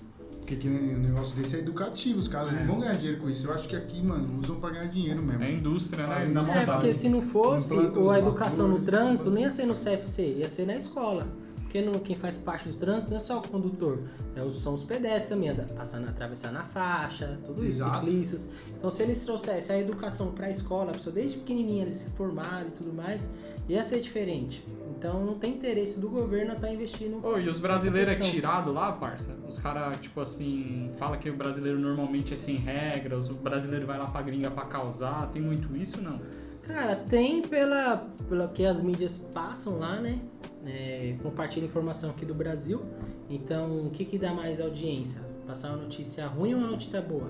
B: Porque que nem um negócio desse é educativo, os caras
A: É.
B: não vão ganhar dinheiro com isso. Eu acho que aqui, mano, usam pra ganhar dinheiro mesmo.
A: É indústria, né?
B: Fazem
D: É, porque se não fosse ou a educação no trânsito, não ia ser no CFC, ia ser na escola. Porque quem faz parte do trânsito não é só o condutor, é os, são os pedestres também, anda- passando, atravessar na faixa, tudo isso,
B: Exato.
D: ciclistas. Então se eles trouxessem a educação para a escola, a pessoa desde pequenininha eles se formarem e tudo mais, ia ser diferente. Então não tem interesse do governo a estar investindo.
A: Ô, e os brasileiros é tirado lá, parça? Os caras, tipo assim, fala que o brasileiro normalmente é sem regras, o brasileiro vai lá pra gringa pra causar. Tem muito isso, não?
D: Cara, tem pela, pela que as mídias passam lá, né? É, compartilha informação aqui do Brasil. Então, o que, que dá mais audiência? Passar uma notícia ruim ou uma notícia boa?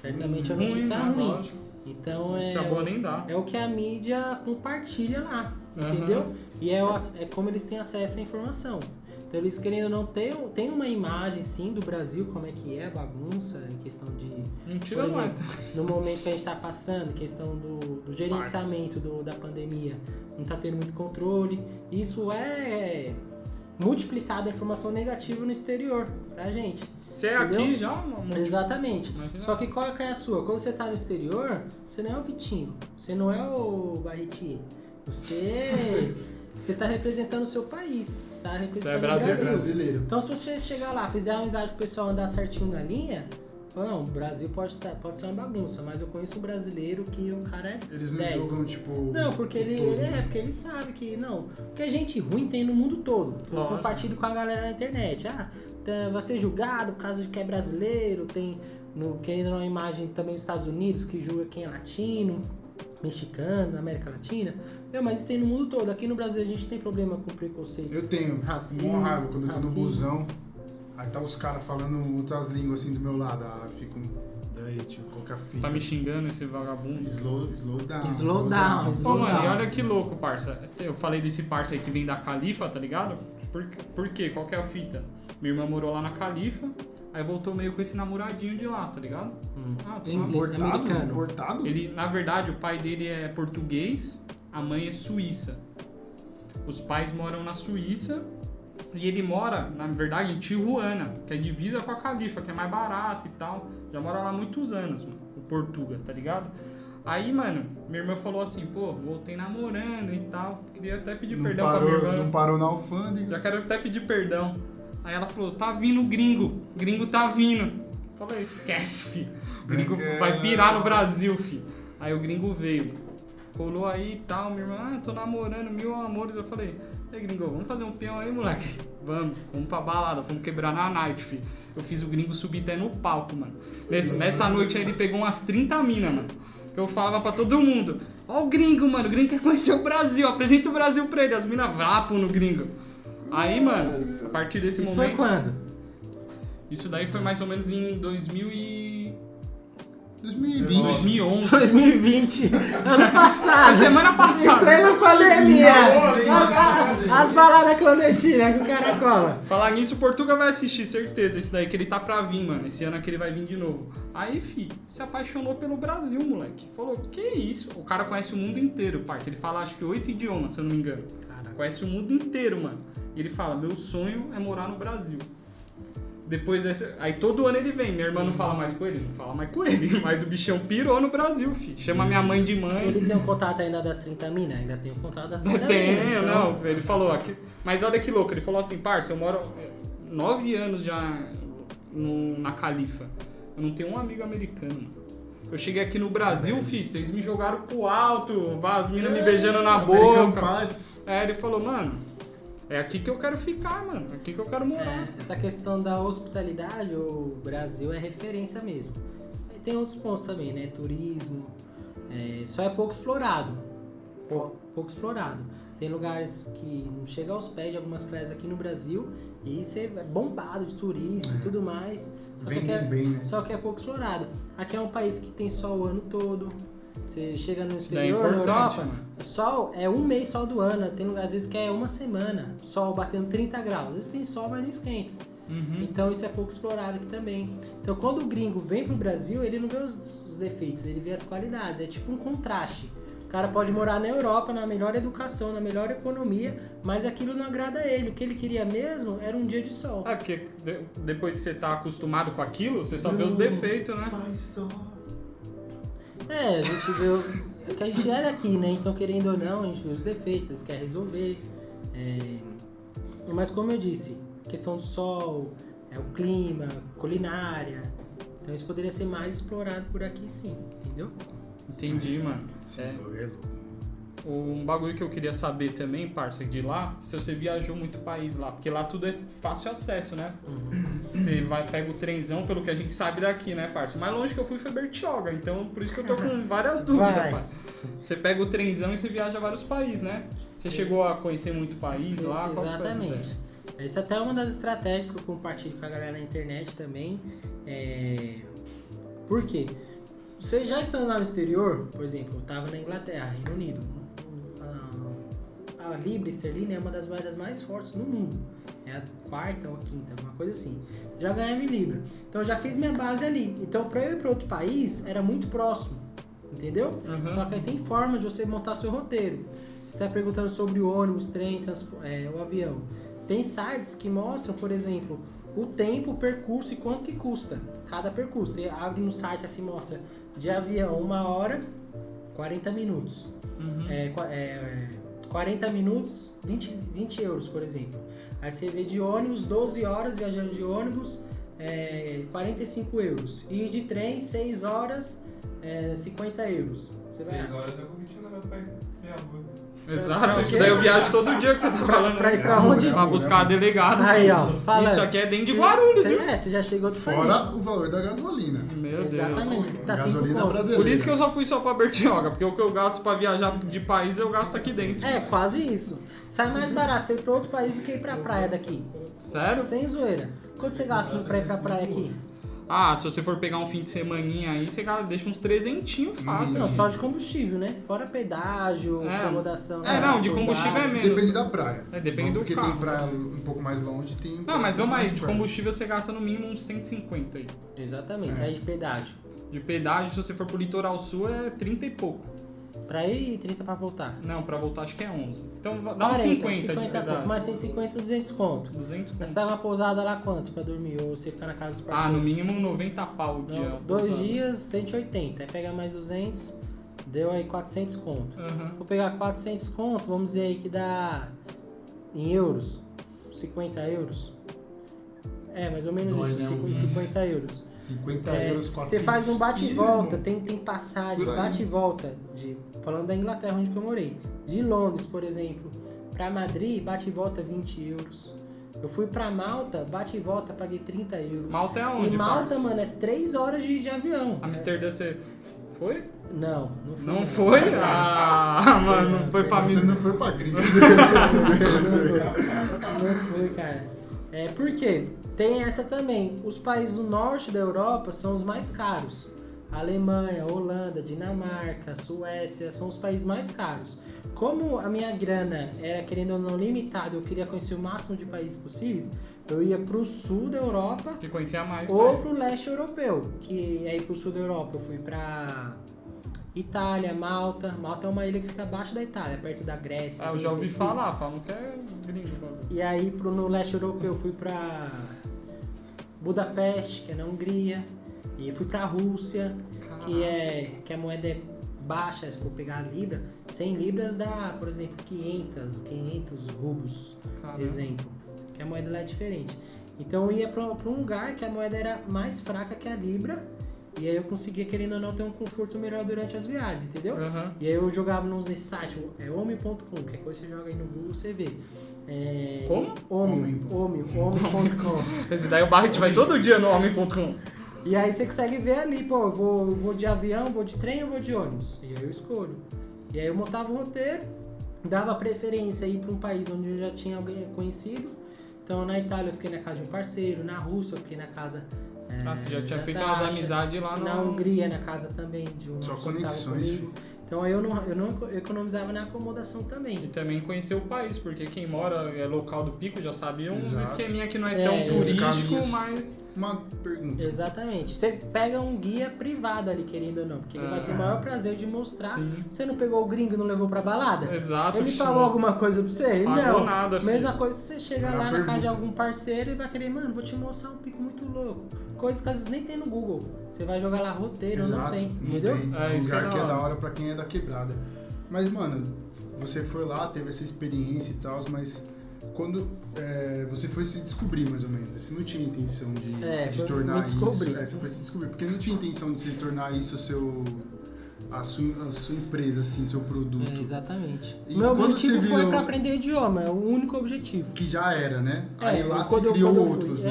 D: Certamente é uma notícia
A: né?
D: ruim.
A: Lógico.
D: Então é,
A: Notícia boa nem dá.
D: é o que a mídia compartilha lá,
A: Aham.
D: entendeu? E é, é como eles têm acesso à informação. Então eles querendo ou não ter tem uma imagem sim do Brasil, como é que é a bagunça, em questão de
A: Mentira
D: por
A: não
D: exemplo, [LAUGHS] no momento que a gente está passando, questão do, do gerenciamento do- da pandemia, não está tendo muito controle. Isso é multiplicado a informação negativa no exterior pra gente.
A: Você é aqui já, mano?
D: Exatamente.
A: Imagina.
D: Só que qual é é a sua? Quando você tá no exterior, você não é o Vitinho, você não é o Barretinho. Você, [LAUGHS] você tá representando o seu país. Você tá representando o
A: brasileiro.
D: Brasil.
B: brasileiro.
D: Então se você chegar lá, fizer amizade com o pessoal, andar certinho na linha, fala, não, o Brasil pode, tá- pode ser uma bagunça, mas eu conheço um brasileiro que o cara é
B: Eles não
D: 10.
B: jogam, tipo.
D: Não, porque ele,
B: todo,
D: é,
B: né?
D: porque ele sabe que não. Porque gente ruim tem no mundo todo. Eu
A: Lógico.
D: compartilho com a galera na internet. Ah, tá- vai ser julgado por causa de que é brasileiro, tem no querendo uma imagem também dos Estados Unidos que julga quem é latino, mexicano, na América Latina. Meu, mas isso tem no mundo todo. Aqui no Brasil a gente tem problema com preconceito.
B: Eu tenho
D: Racismo,
B: mó raiva quando eu tô no busão. Aí tá os caras falando outras línguas assim do meu lado. Ah, fico. Daí, tipo, qualquer fita.
A: Tá me xingando esse vagabundo.
B: Slow, slow down.
D: Slow down,
A: Pô,
D: slow
A: mano, e
D: down.
A: olha que louco, parça. Eu falei desse parça aí que vem da Califa, tá ligado? Por, por quê? Qual que é a fita? Minha irmã morou lá na Califa, aí voltou meio com esse namoradinho de lá, tá ligado?
D: Hum.
A: Ah, tô.
B: Importado?
D: Americano.
B: Importado?
A: Ele, na verdade, o pai dele é português, a mãe é suíça. Os pais moram na Suíça e ele mora, na verdade, em Tijuana, que é divisa com a Califa, que é mais barato e tal. Já mora lá há muitos anos, mano, o Portuga, tá ligado? Aí, mano, minha irmã falou assim, pô, voltei namorando e tal. Queria até pedir
B: não,
A: perdão pra minha
B: parou,
A: irmã.
B: não parou na alfândega.
A: Já quero até pedir perdão. Aí ela falou, tá vindo o gringo. Gringo tá vindo. Falei, esquece, filho. O gringo
B: É.
A: vai pirar no Brasil, filho. Aí o gringo veio. Colou aí e tal, minha irmã, ah, tô namorando, mil amores. Eu falei, ei gringo, vamos fazer um peão aí, moleque. [LAUGHS] Vamos, vamos pra balada, vamos quebrar na night, filho. Eu fiz o gringo subir até no palco, mano. Nessa, nessa noite aí ele pegou umas 30 minas, mano. Que eu falava pra todo mundo. Ó o gringo, mano, o gringo quer conhecer o Brasil, apresenta o Brasil pra ele. As minas vrapam no gringo. Aí, mano, a partir desse
D: Isso foi
A: momento.
D: quando?
A: Isso daí foi mais ou menos em 2000 e...
B: 2020.
A: 2011.
D: 2020, ano [LAUGHS] passado.
A: Semana passada.
D: Em plena pandemia. As, as baladas clandestinas que o cara cola.
A: Falar nisso, o Portuga vai assistir, certeza. Isso daí que ele tá pra vir, mano. Esse ano aqui ele vai vir de novo. Aí, fi, se apaixonou pelo Brasil, moleque. Falou, que isso? O cara conhece o mundo inteiro, parça. Ele fala, acho que oito idiomas, se eu não me engano. Conhece o mundo inteiro, mano. E ele fala, meu sonho é morar no Brasil. Depois dessa. Aí todo ano ele vem. Minha irmã não fala mais com ele? Não fala mais com ele. [LAUGHS] Mas o bichão pirou no Brasil, fi. Chama minha mãe de mãe.
D: Ele tem o contato ainda das 30 minas? Ainda tem o contato das 30 minas.
A: Tenho,
D: então-
A: não, ele falou aqui. Mas olha que louco, ele falou assim, parça, eu moro é, nove anos já no- na Califa. Eu não tenho um amigo americano. Eu cheguei aqui no Brasil, fi, vocês me jogaram pro alto, as minas me beijando na boca. É, ele falou, mano, é aqui que eu quero ficar, mano. É aqui que eu quero morar.
D: É, essa questão da hospitalidade, o Brasil é referência mesmo. Aí tem outros pontos também, né? Turismo. é, só é pouco explorado. Pou- Pouco explorado. Tem lugares que não chega aos pés de algumas praias aqui no Brasil e você é bombado de turista e tudo mais. Só que,
B: Vendem
D: é,
B: bem, né?
D: só que é pouco explorado. Aqui é um país que tem sol o ano todo. Você chega no
A: é
D: exterior, na
A: importante,
D: Europa,
A: mano.
D: sol é um mês sol do ano. Tem lugar, às vezes que é uma semana, sol batendo 30 graus. Às vezes tem sol, mas não esquenta.
A: Uhum.
D: Então isso é pouco explorado aqui também. Então quando o gringo vem pro Brasil, ele não vê os, os defeitos, ele vê as qualidades. É tipo um contraste. O cara pode morar na Europa, na melhor educação, na melhor economia, mas aquilo não agrada a ele. O que ele queria mesmo era um dia de sol.
A: É, porque de- depois que você tá acostumado com aquilo, você só vê os defeitos, né?
B: Faz só.
D: É, a gente vê. o- é que a gente é daqui, né? Então, querendo ou não, a gente vê os defeitos, eles querem resolver. É, Mas, como eu disse, questão do sol, é o clima, culinária. Então, isso poderia ser mais explorado por aqui, sim, entendeu?
A: Entendi, mano.
B: Sim,
A: É.
B: é.
A: Um bagulho que eu queria saber também, parça, de lá, se você viajou muito país lá, porque lá tudo é fácil acesso, né? Você vai, pega o trenzão, pelo que a gente sabe daqui, né, parça? O mais longe que eu fui foi Bertioga, então por isso que eu tô com [LAUGHS] várias dúvidas, pai. Você pega o trenzão e você viaja a vários países, né? Você chegou a conhecer muito país lá?
D: Exatamente.
A: ideia?
D: Essa até é uma das estratégias que eu compartilho com a galera na internet também. É... Por quê? Você já estando lá no exterior, por exemplo, eu estava na Inglaterra, Reino Unido. A, a libra esterlina é uma das moedas mais fortes no mundo. É a quarta ou a quinta, uma coisa assim. Já ganhava em libra. Então eu já fiz minha base ali. Então para eu ir para outro país era muito próximo, entendeu?
A: Uhum.
D: Só que aí tem forma de você montar seu roteiro. Você está perguntando sobre o ônibus, trem, é, o avião. Tem sites que mostram, por exemplo, o tempo, o percurso e quanto que custa cada percurso. Você abre no site assim, mostra de avião uma hora, 40 minutos.
A: Uhum.
D: É, é, 40 minutos, 20, 20 euros, por exemplo. Aí você vê de ônibus, 12 horas viajando de ônibus, é, 45 euros. E de trem, 6 horas, é, 50 euros. Você vai
C: Seis horas eu vou te levar pra minha rua.
A: Exato, isso daí eu viajo todo dia que você tá falando.
D: pra ir pra onde?
A: Pra buscar a delegada.
D: Aí, ó, fala.
A: Isso aqui é dentro de Guarulhos,
D: você,
A: viu?
D: é, você já chegou do
B: Fora
D: país.
B: o valor da gasolina.
A: Meu Deus.
D: Exatamente. Tá
B: gasolina brasileira.
A: Por isso que eu só fui só pra Bertioga, porque o que eu gasto pra viajar de país eu gasto aqui dentro.
D: É, quase isso. Sai mais barato você ir pra outro país do que ir pra praia daqui.
A: Sério?
D: Sem zoeira. Quanto você gasta no pra ir pra praia aqui?
A: Ah, se você for pegar um fim de semaninha aí, você ga- deixa uns trezentinhos fácil.
D: Não, só de combustível, né? Fora pedágio,
A: É.
D: acomodação.
A: É, não, de combustível é menos.
B: Depende da praia.
A: É, depende do
B: Porque
A: carro.
B: tem praia um pouco mais longe, tem.
A: Não, mas vamos aí,
B: mais
A: de combustível você gasta no mínimo uns 150 aí.
D: Exatamente,
B: É.
D: aí de pedágio.
A: De pedágio, se você for pro litoral sul, é 30 e pouco.
D: Pra ir e 30 pra voltar.
A: Não, pra voltar acho que é 11. Então dá uns
D: 40,
A: 50, de
D: 50
A: pedágio.
D: conto, mais 150, 200 conto.
A: 200
D: Mas
A: conto.
D: pega uma pousada lá quanto pra dormir? Ou você ficar na casa dos
A: Ah,
D: parceiros?
A: no mínimo 90 pau o dia.
D: Não, dois
A: pousada.
D: dias, 180. Aí pega mais 200, deu aí 400 conto.
A: Aham.
D: Vou pegar 400 conto, vamos dizer aí que dá em euros, 50 euros. É, mais ou menos
B: Dois,
D: isso,
B: uns
D: 50 euros.
B: 50
D: É,
B: euros, 400
D: você faz um bate e volta, tem, tem passagem, bate e volta, de, falando da Inglaterra onde eu morei. De Londres, por exemplo, pra Madrid, bate e volta 20 euros. Eu fui pra Malta, bate e volta, paguei 30 euros.
A: Malta é onde,
D: E Malta, mano, é 3 horas de, de avião.
A: Amsterdã você foi?
D: Não, não foi.
A: Não foi? [LAUGHS] Ah, [LAUGHS] mano, não foi pra
B: Você
A: mim.
B: não foi pra gringa. [LAUGHS]
D: Não foi, cara. É, por quê? Tem essa também. Os países do norte da Europa são os mais caros. Alemanha, Holanda, Dinamarca, Suécia são os países mais caros. Como a minha grana era querendo ou não limitada, eu queria conhecer o máximo de países possíveis, eu ia pro sul da Europa
A: Que conhecia mais.
D: ou pro leste europeu. Que aí pro sul da Europa eu fui pra Itália, Malta. Malta é uma ilha que fica abaixo da Itália, perto da Grécia.
A: Ah, eu já ouvi falar, falam que é gringo.
D: e aí pro, no leste europeu fui pra Budapeste, que é na Hungria, e fui pra Rússia, que é que a moeda é baixa, se for pegar a libra, 100 libras dá, por exemplo, 500, 500 rublos,
A: Caramba.
D: exemplo, que a moeda lá é diferente. Então eu ia pra, pra um lugar que a moeda era mais fraca que a libra, e aí eu conseguia, querendo ou não, ter um conforto melhor durante as viagens, entendeu?
A: Aham.
D: E aí eu jogava nos, nesse site, é homem.com, qualquer coisa você joga aí no Google, você vê. É,
A: Como?
D: Homem, homem, homem.com. [LAUGHS]
A: Esse daí o Barret vai todo dia no homem.com.
D: e aí você consegue ver ali, pô, eu vou, vou de avião, vou de trem ou vou de ônibus? E aí eu escolho. E aí eu montava o roteiro, dava preferência aí para um país onde eu já tinha alguém conhecido. Então na Itália eu fiquei na casa de um parceiro, na Rússia eu fiquei na casa. é,
A: Ah, você já tinha feito umas
D: Tasha.
A: amizades lá no...
D: Na Hungria, na casa também de um
B: Só conexões,
D: comigo. Então aí eu não, eu não economizava na acomodação
A: E
D: também.
A: também conhecer o país, porque quem mora é local do Pico já sabia uns
B: Exato.
A: esqueminha que não é,
D: É,
A: tão turístico, mas...
B: Uma pergunta.
D: Exatamente. Você pega um guia privado ali, querendo ou não, porque ele vai ter o maior prazer de mostrar.
A: Sim.
D: Você não pegou o gringo e não levou pra balada?
A: Exato.
D: Ele falou alguma coisa pra você?
A: Pagou
D: não.
A: nada, filho.
D: Mesma coisa, você chega lá na casa de algum parceiro e vai querer, mano, vou te mostrar um pico muito louco. Coisa que às vezes nem tem no Google. Você vai jogar lá roteiro, não
B: Exato,
D: tem,
B: não
D: entendeu?
B: tem.
A: É,
B: um
A: que é
B: lugar
A: da
B: que é
A: hora.
B: da hora pra quem é da quebrada. Mas, mano, você foi lá, teve essa experiência e tal, mas quando é, você foi se descobrir, mais ou menos, você não tinha intenção de,
D: É,
B: de tornar isso. É, você foi se descobrir, porque não tinha intenção de se tornar isso seu. A sua, a sua empresa, assim, seu produto.
D: É, exatamente.
B: E
D: Meu objetivo foi pra aprender idioma, é o único objetivo.
B: Que já era, né?
D: É,
B: Aí lá se
D: eu-
B: criou
D: fui-
B: outros, né?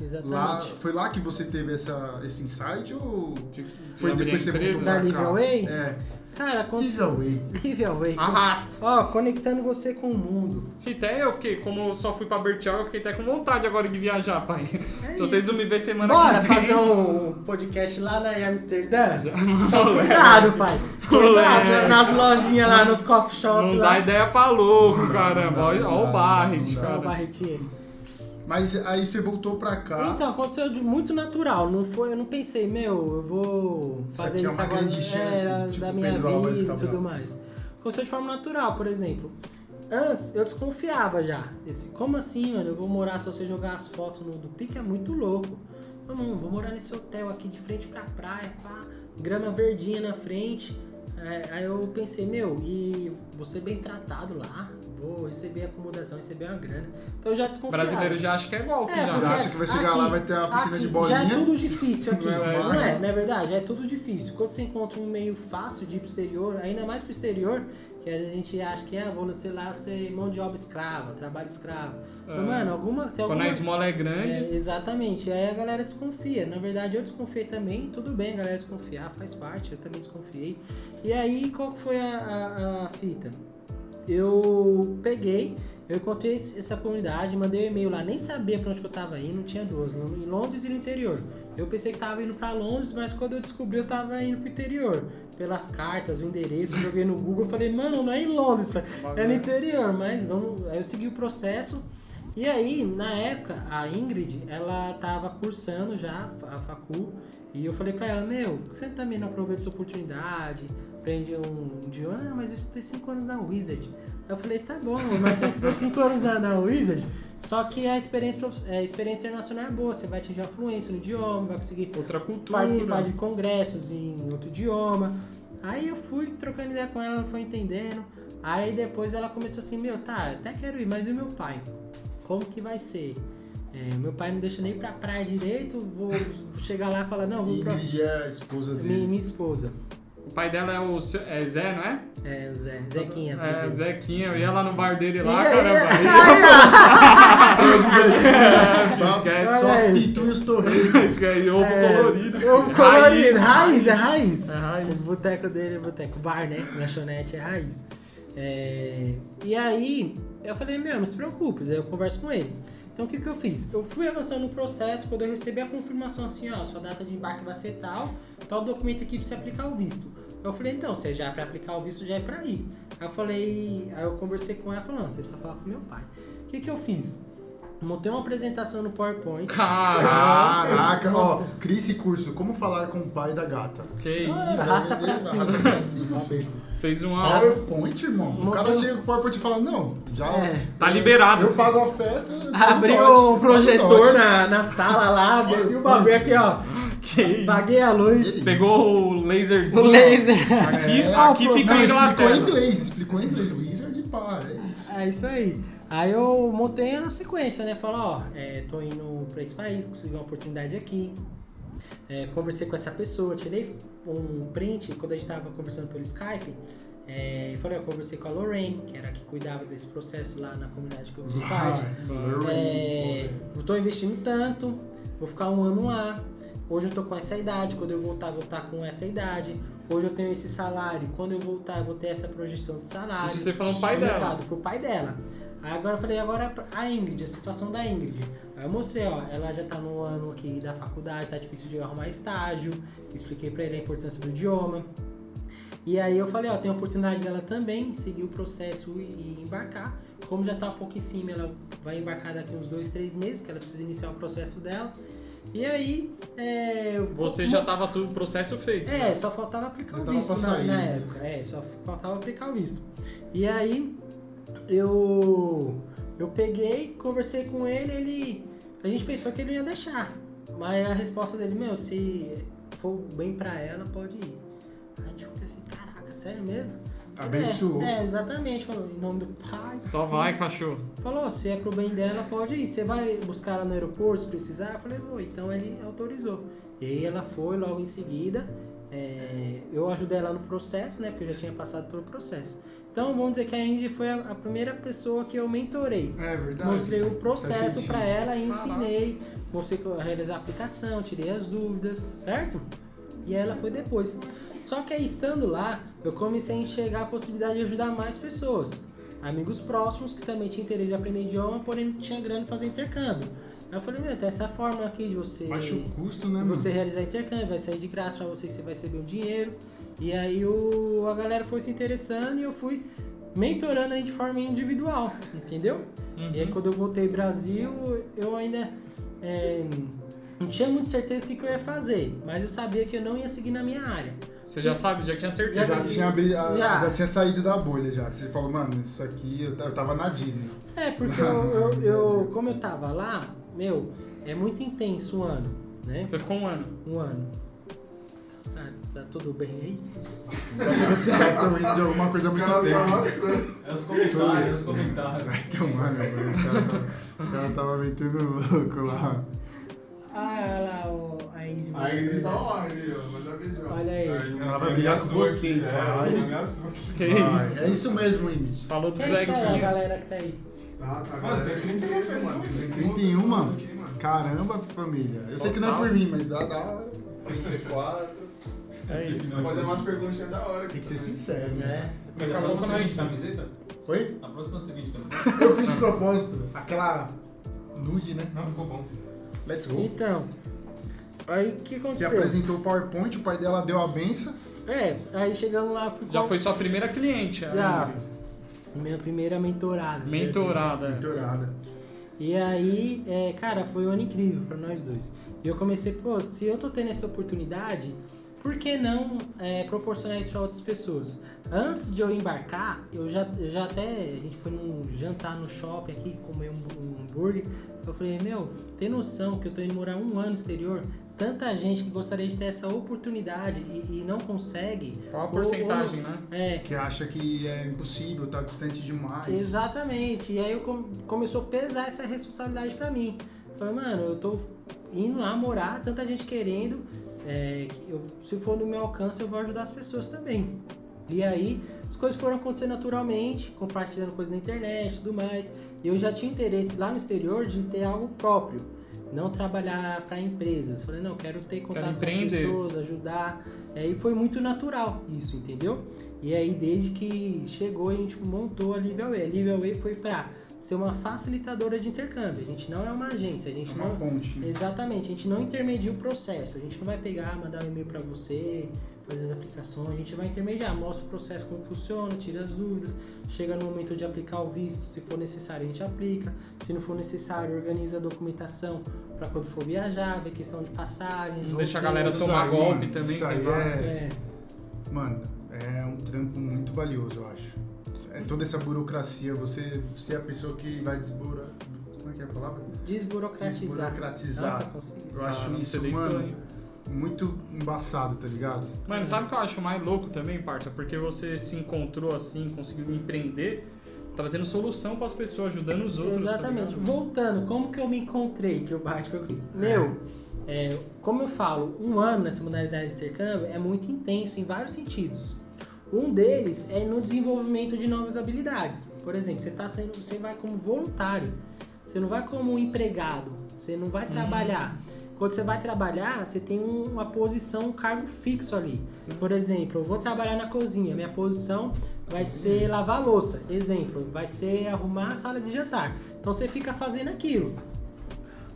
D: É, exatamente.
B: Lá, foi lá que você teve essa, esse insight ou foi depois você voltou
D: Da
B: pra cá? É.
D: Cara, quando...
B: Live Away.
D: Live Away.
A: Arrasta.
D: Ó, conectando você com o mundo.
A: Que até eu fiquei, como eu só fui pra Bertioga, eu fiquei até com vontade agora de viajar, pai.
D: É [LAUGHS]
A: Se vocês não me ver semana
D: Bora
A: que vem...
D: fazer um podcast lá na Amsterdã? Só
A: Moleque.
D: cuidado, pai. Cuidado nas lojinhas lá, nos coffee shop
A: Não
D: lá.
A: dá ideia pra louco,
B: Não dá,
A: caramba.
B: não dá,
A: Olha olha o Barret,
B: dá.
D: Ó, o
A: cara.
D: Barretinho.
B: Mas aí você voltou pra cá.
D: Então, aconteceu de muito natural. Não foi, eu não pensei, meu, eu vou
B: Isso
D: fazer
B: aqui é
D: isso
B: uma
D: agora
B: grande chance,
D: é,
B: tipo
D: da minha vida e tudo mais. Aconteceu de forma natural, por exemplo. antes eu desconfiava já. Esse, como assim, mano? Eu vou morar se você jogar as fotos no, do pique é muito louco. Não, não, vou morar nesse hotel aqui de frente pra praia, pá, grama verdinha na frente. É, aí eu pensei, meu, e vou ser bem tratado lá, vou receber acomodação, receber uma grana. Então eu já
A: O
D: desconfiava.
A: brasileiro já acha que é golpe,
D: É,
A: já.
D: porque
B: acha que vai chegar lá, vai ter uma piscina
D: aqui
B: de bolinha.
D: Já é tudo difícil aqui, [LAUGHS]
B: Não é
D: não, é? Não é verdade? É tudo difícil. Quando você encontra um meio fácil de ir pro exterior, ainda mais pro exterior, que a gente acha que, ah, vou, sei lá, ser mão de obra escrava, trabalho escravo. Mas,
A: É.
D: Mano, alguma... Tem
A: Quando
D: alguma...
A: a esmola é grande,
D: É, exatamente, aí a galera desconfia. Na verdade, eu desconfiei também, tudo bem, a galera desconfiar, faz parte, eu também desconfiei. E aí, qual que foi a, a- a fita? Eu peguei, eu encontrei essa comunidade, mandei um e-mail lá, nem sabia pra onde que eu tava indo, tinha duas, em Londres e no interior. Eu pensei que tava indo pra Londres, mas quando eu descobri, eu tava indo pro interior. Pelas cartas, o endereço, eu joguei no Google, falei, mano, não é em Londres, é no interior, mas vamos. Aí eu segui o processo. E aí, na época, a Ingrid, ela tava cursando já a facu, e eu falei pra ela, meu, você também não aproveita essa oportunidade, aprende um idioma, não, mas eu estudei 5 anos na Wizard. Aí eu falei, tá bom, mas você estudou 5 anos na, na Wizard, só que a experiência, é, a experiência internacional é boa, você vai atingir a fluência no idioma, vai conseguir
A: outra cultura.
D: participar de congressos em outro idioma. Aí eu fui trocando ideia com ela, ela foi entendendo. Aí depois ela começou assim, meu, tá, até quero ir, mas e o meu pai? Como que vai ser? É, meu pai não deixa nem ir pra praia direito, vou chegar lá e falar, não, vou pra...
B: Ingrid é a esposa
D: Minha,
B: dele.
D: minha esposa,
A: O pai dela é o seu- é Zé, não é?
D: é, o Zé, Zequinha.
A: É,
D: porque-
A: Zequinha. Eu ia lá no bar dele lá,
D: aí,
A: caramba. [LAUGHS] [LAUGHS] Esquece.
B: Só as pinturas e os torresmos. [LAUGHS]
A: Esquece. Ovo
D: É,
A: colorido.
D: Ovo colorido, raiz, é raiz.
A: É raiz.
D: O boteco dele é boteco, bar, né? Lanchonete é raiz. É, E aí, eu falei, meu, não se preocupe, aí eu converso com ele. Então o que, que eu fiz? Eu fui avançando no processo, quando eu recebi a confirmação assim, ó, sua data de embarque vai ser tal, tal documento aqui pra você aplicar o visto. Eu falei, então, se já é pra aplicar o visto, já é pra ir. Aí eu falei, aí eu conversei com ela, falou, não, você precisa falar com meu pai. O que, que eu fiz? Montei uma apresentação no PowerPoint.
A: Caraca.
B: Caraca, ó, cria esse curso, como falar com o pai da gata.
A: Que isso.
D: Arrasta pra cima.
B: Arrasta pra cima.
A: Fez uma.
B: PowerPoint, irmão. O cara
D: um-
B: chega com o PowerPoint e fala, não, já...
D: É.
A: Tá liberado.
B: Eu pago a festa... eu
D: Abriu
B: dote,
D: projetor na, na sala lá, desci o bagulho aqui, ó.
A: Que isso.
D: Paguei a luz,
B: Ele-
A: Pegou o laserzinho.
D: o laser.
A: Aqui,
B: É,
A: aqui
B: não,
A: fica indo a
B: explicou em inglês, explicou em inglês. Wizard, pá, é isso.
D: É isso aí. Aí eu montei a sequência, né? Falei, ó, é, tô indo pra esse país, consegui uma oportunidade aqui. É, conversei com essa pessoa, tirei um print quando a gente tava conversando pelo Skype. É, falei, eu conversei com a Lorraine, que era a que cuidava desse processo lá na comunidade que eu fiz parte. É, eu tô investindo tanto, vou ficar um ano lá. Hoje eu tô com essa idade, quando eu voltar, vou estar com essa idade. Hoje eu tenho esse salário, quando eu voltar, eu vou ter essa projeção de salário.
A: Isso você falou pro pai dela.
D: pro pai dela. Aí agora eu falei, agora a Ingrid, a situação da Ingrid. Aí eu mostrei, ó, ela já tá no ano aqui da faculdade, tá difícil de arrumar estágio. Expliquei pra ele a importância do idioma. E aí eu falei, ó, tem a oportunidade dela também seguir o processo e, e embarcar. Como já tá um pouco em cima, ela vai embarcar daqui uns dois, três meses, que ela precisa iniciar o processo dela. E aí, é, eu-
A: Você já tava tudo, o processo feito.
D: é, só faltava aplicar
B: Já
D: o visto na, na
B: né?
D: época. É, só faltava aplicar o visto. E aí eu eu peguei, conversei com ele, ele a gente pensou que ele ia deixar. Mas a resposta dele, meu, se for bem pra ela, pode ir. Aí tipo, eu pensei, caraca, sério mesmo?
B: Abençoou.
D: É, é, exatamente, falou, em nome do pai.
A: Só
D: do
A: vai,
D: Filho.
A: cachorro.
D: Falou, se é pro bem dela, pode ir. Você vai buscar ela no aeroporto se precisar? Eu falei, vou. Então ele autorizou. E aí ela foi logo em seguida. é, eu ajudei ela no processo, né? Porque eu já tinha passado pelo processo. Então vamos dizer que a Indy foi a, a primeira pessoa que eu mentorei.
B: É verdade.
D: Mostrei o processo pra ela e ensinei. Mostrei ia realizar a aplicação, tirei as dúvidas, certo? E ela foi depois. Só que aí estando lá, eu comecei a enxergar a possibilidade de ajudar mais pessoas. Amigos próximos que também tinham interesse em aprender idioma, porém não tinha grana pra fazer intercâmbio. Aí eu falei, meu, tem essa forma aqui de você,
B: Baixa o custo, né,
D: de
B: mano?
D: você realizar intercâmbio, vai sair de graça pra você, você vai receber o dinheiro. E aí o, a galera foi se interessando e eu fui mentorando aí de forma individual, entendeu? E aí quando eu voltei ao Brasil, eu ainda é, não tinha muita certeza do que, que eu ia fazer, mas eu sabia que eu não ia seguir na minha área.
A: Você já sabe, já tinha certeza.
B: já,
D: Já-
B: tinha, abri- a-
D: já.
B: já tinha saído da bolha já. Você falou, mano, isso aqui eu, eu tava na Disney.
D: É, porque eu, eu, [LAUGHS] eu- como eu tava lá, meu, é muito intenso um ano, né?
A: Você ficou um ano.
D: Um ano. Ah, tá tudo bem aí?
B: Tá tudo certo, de alguma coisa muito
C: Cara,
B: tempo.
C: nossa.
E: É os comentários, os comentários.
B: Vai tomar, meu mano. Os caras tava- Os caras tava metendo louco lá.
D: Ah, olha lá o, a Ingrid.
C: Aí ele tá online, ó. Manda vídeo. ó.
D: Olha aí.
B: Ela vai brigar com vocês,
C: é,
B: vai.
C: vai. ameaçou.
A: Que isso?
B: É isso mesmo, Ingrid.
A: Falou do
D: É isso aí, a
A: Zequinha.
D: galera que tá aí.
C: Tá, tá,
B: é
C: mano, tem 31 pessoas, mano. Tem
B: 31, mano?
C: aqui.
B: Caramba, família. Eu sei que não é por mim, mas dá da hora.
E: 34.
A: É isso.
C: Vou fazer umas perguntinhas da hora.
B: Tem que ser sincero, né?
D: né?
A: Daqui a
E: a
A: pouco
E: próxima
A: nós-
E: seguinte camiseta?
B: Oi?
E: A próxima seguinte camiseta.
B: Eu fiz de propósito. Aquela nude, né?
C: Não, ficou bom.
B: Let's go.
D: Então, aí o que
B: Você
D: aconteceu?
B: apresentou o PowerPoint, o pai dela deu a benção.
D: É, aí chegamos lá, fui
A: Já
D: com-
A: foi sua primeira cliente. a
D: Já. Minha primeira mentorada.
A: Mentorada. é.
B: Mentorada.
D: E aí, é, cara, foi um ano incrível pra nós dois. E eu comecei, pô, se eu tô tendo essa oportunidade, por que não é, proporcionar isso pra outras pessoas? Antes de eu embarcar, eu já, eu já até, a gente foi num jantar no shopping aqui, comer um, um hambúrguer. Eu falei, meu, tem noção que eu tô indo morar um ano no exterior? Tanta gente que gostaria de ter essa oportunidade e, e não consegue.
A: Qual a
D: Ou-
A: porcentagem,
D: ou-
A: né?
D: É,
B: Que acha que é impossível, tá distante demais.
D: Exatamente. E aí eu com- começou a pesar essa responsabilidade pra mim. Falei, mano, eu tô indo lá morar, tanta gente querendo. É, eu- se for no meu alcance, eu vou ajudar as pessoas também. E aí as coisas foram acontecendo naturalmente, compartilhando coisas na internet e tudo mais. E eu já tinha interesse lá no exterior de ter algo próprio. Não trabalhar para empresas. Falei, não, quero ter contato com as pessoas, ajudar. E aí foi muito natural isso, entendeu? E aí, desde que chegou, a gente montou a Live Away. A Live Away foi para ser uma facilitadora de intercâmbio. A gente não é uma agência, a
B: É
D: gente
B: uma
D: não.
B: ponte.
D: Exatamente, a gente não intermedia o processo. A gente não vai pegar, mandar um e-mail para você, fazer as aplicações. A gente vai intermediar, mostra o processo como funciona, tira as dúvidas. Chega no momento de aplicar o visto, se for necessário, a gente aplica. Se não for necessário, organiza a documentação para quando for viajar, ver questão de passagens.
A: Não deixa a galera tomar
B: aí,
A: golpe
B: mano,
A: também.
B: isso aí
A: tá ligado?
B: é-
D: É.
B: Mano, é um trampo muito valioso, eu acho. É toda essa burocracia, você ser a pessoa que vai desbura... Como é que é a palavra?
D: Desburocratizar.
B: Desburocratizar.
D: Nossa.
B: Eu acho
A: Caramba,
B: isso,
A: você
B: mano, muito embaçado, tá ligado?
A: Mano, sabe o que eu acho mais louco também, parça? Porque você se encontrou assim, conseguiu empreender, trazendo solução pras pessoas, ajudando os outros. tá
D: Exatamente.
A: ligado?
D: Voltando, como que eu me encontrei? Que o Bart perguntou. Meu, é, como eu falo, um ano nessa modalidade de intercâmbio é muito intenso em vários sentidos. Um deles é no desenvolvimento de novas habilidades. Por exemplo, você tá sendo, você vai como voluntário. Você não vai como empregado. Você não vai trabalhar. Quando você vai trabalhar, você tem um- uma posição, um cargo fixo ali. Por exemplo, eu vou trabalhar na cozinha. Minha posição vai ser lavar a louça. Exemplo, vai ser arrumar a sala de jantar. Então você fica fazendo aquilo.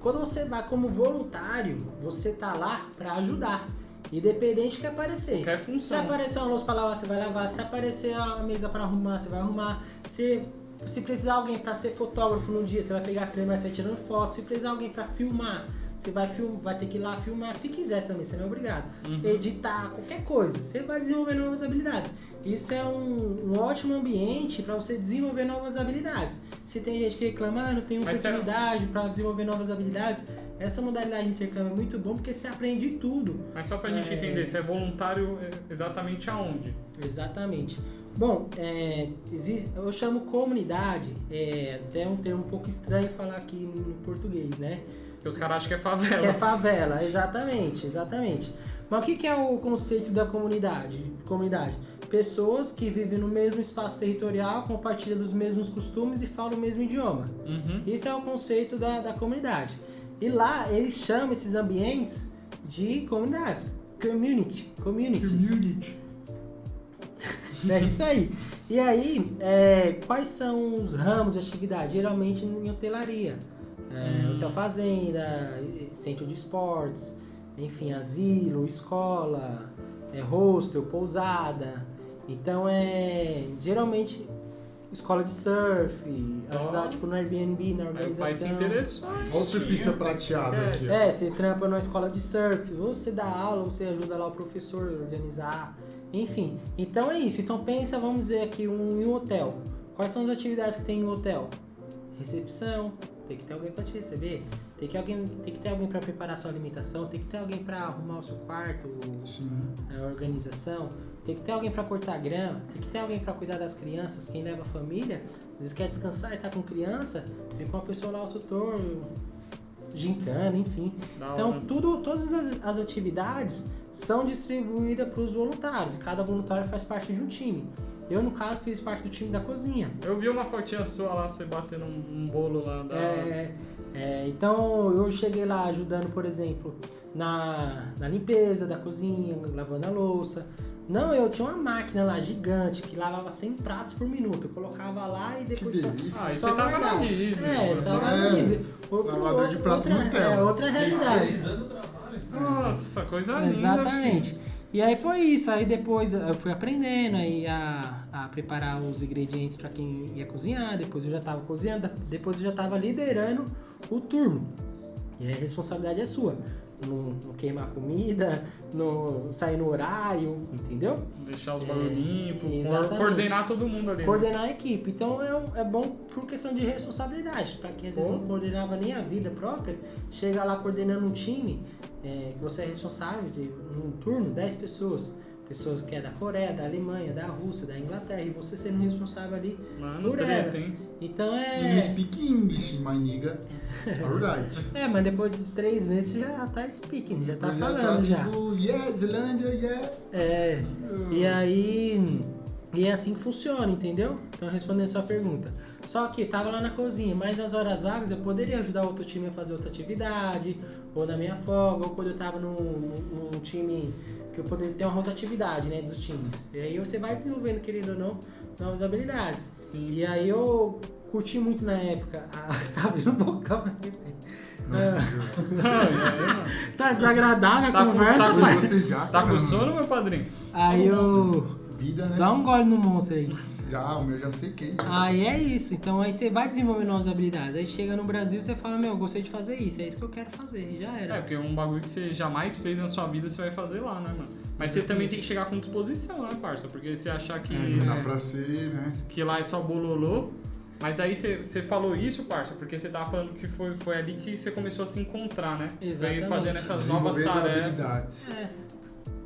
D: Quando você vai como voluntário, você tá lá para ajudar. Independente que aparecer.
A: Qualquer
D: Se
A: função.
D: aparecer uma louça pra lavar, você vai lavar. Se aparecer a mesa pra arrumar, você vai arrumar. Se, se precisar alguém pra ser fotógrafo no dia, você vai pegar a câmera e sair tirando foto. Se precisar alguém pra filmar, você vai, film, vai ter que ir lá filmar. Se quiser também, você não é obrigado. Editar, qualquer coisa. Você vai desenvolver novas habilidades. Isso é um, um ótimo ambiente pra você desenvolver novas habilidades. Se tem gente que reclama, ah, não tenho
A: Mas será-
D: oportunidade pra desenvolver novas habilidades, essa modalidade de intercâmbio é muito bom porque você aprende tudo.
A: Mas só pra gente
D: É.
A: entender, você é voluntário é, exatamente aonde?
D: Exatamente. Bom, é, existe, eu chamo comunidade, é até um termo um pouco estranho falar aqui no português, né?
A: Porque os caras acham que é favela.
D: Que é favela, exatamente, exatamente. Mas o que, é o conceito da comunidade? Comunidade. Pessoas que vivem no mesmo espaço territorial, compartilham dos mesmos costumes e falam o mesmo idioma.
A: Uhum.
D: Isso é o conceito da, da comunidade. E lá eles chamam esses ambientes de comunidades. Community. Communities. [LAUGHS] É isso aí. E aí, é, quais são os ramos de atividade? Geralmente em hotelaria. É,
A: Hum.
D: Hotel fazenda, centro de esportes, enfim, asilo, escola, é, hostel, pousada. Então é. Geralmente escola de surf, ajudar
A: Ó.
D: tipo no Airbnb, na
A: Aí o pai se
D: organização.
A: interessou.
B: Olha o surfista prateado aqui.
D: É, você trampa numa escola de surf, ou você dá aula, ou você ajuda lá o professor a organizar, enfim. Então é isso. Então pensa, vamos dizer aqui, um, em um hotel. Quais são as atividades que tem em um hotel? Recepção, tem que ter alguém para te receber, tem que, alguém, tem que ter alguém para preparar sua alimentação, tem que ter alguém para arrumar o seu quarto,
B: Sim.
D: a organização, tem que ter alguém para cortar grama, tem que ter alguém para cuidar das crianças, quem leva a família, às vezes quer descansar e tá com criança, vem com uma pessoa lá, o tutor, gincana, enfim.
A: Da
D: Então,
A: hora.
D: tudo, todas as, as atividades são distribuídas para os voluntários e cada voluntário faz parte de um time. Eu, no caso, fiz parte do time da cozinha.
A: Eu vi uma fotinha sua lá, você batendo um, um bolo lá da.
D: É, é, então, eu cheguei lá ajudando, por exemplo, na, na limpeza da cozinha, lavando a louça. Não, eu tinha uma máquina lá gigante que lavava 100 pratos por minuto. Eu colocava lá e depois só.
A: Ah, e
D: só
A: você tava na Disney,
D: É,
A: você
D: tava
B: é
D: na Disney. Outro-
B: lavador de prato
D: outra,
B: Nutella.
D: É, outra realidade.
E: O trabalho.
A: Nossa, coisa linda.
D: Exatamente. E aí foi isso. Aí depois eu fui aprendendo aí a, a preparar os ingredientes para quem ia cozinhar. Depois eu já estava cozinhando. Depois eu já estava liderando o turno. E a responsabilidade é sua. Não, não queimar comida, não sair no horário, entendeu?
A: Deixar os
D: É,
A: limpo,
D: exatamente.
A: coordenar todo mundo ali. né?
D: Coordenar a equipe. Então é, um- é bom por questão de responsabilidade. Para quem às vezes
A: Pô.
D: não coordenava nem a vida própria, chega lá coordenando um time, é, que você é responsável de num turno, 10 pessoas. Pessoas que é da Coreia, da Alemanha, da Rússia, da Inglaterra, e você sendo responsável ali
A: Mano,
D: por
A: treta,
D: elas.
A: hein?
D: Então é.
B: speak English, my nigga. [LAUGHS] Alright.
D: É, mas depois dos três meses você já tá speaking, já tá
B: Depois
D: falando
B: tá,
D: já.
B: Tipo, yeah, Zelândia, yeah.
D: É. E aí. E é assim que funciona, entendeu? Então respondendo a sua pergunta. Só que tava lá na cozinha, mas nas horas vagas eu poderia ajudar outro time a fazer outra atividade, ou na minha folga, ou quando eu tava num, num- num time que eu poderia ter uma rotatividade, né, dos times. E aí você vai desenvolvendo, querendo ou não, novas habilidades.
A: Sim.
D: E aí eu curti muito na época. A... [LAUGHS] tá abrindo um bocão aqui, Ah, [LAUGHS]
A: mano.
D: Tá desagradável a
A: Tá com-
D: conversa,
A: tá com-
D: pai.
B: Você já,
A: Tá com sono, meu padrinho?
D: Aí eu.
B: Vida, né?
D: Dá um gole no monstro aí.
B: Já, o meu já sequei.
D: Aí é isso. Então aí você vai desenvolvendo novas habilidades. Aí chega no Brasil e você fala, meu, eu gostei de fazer isso, é isso que eu quero fazer. E já
A: É,
D: era.
A: porque um bagulho que você jamais fez na sua vida, você vai fazer lá, né, mano? Mas você também tem que chegar com disposição, né, parça? Porque você achar que,
B: É, não dá pra ser, né?
A: que lá é só bololô. Mas aí você, você falou isso, parça, porque você tava falando que foi, foi ali que você começou a se encontrar, né?
D: Exatamente.
A: Veio fazendo essas novas tarefas.
B: habilidades.
D: É.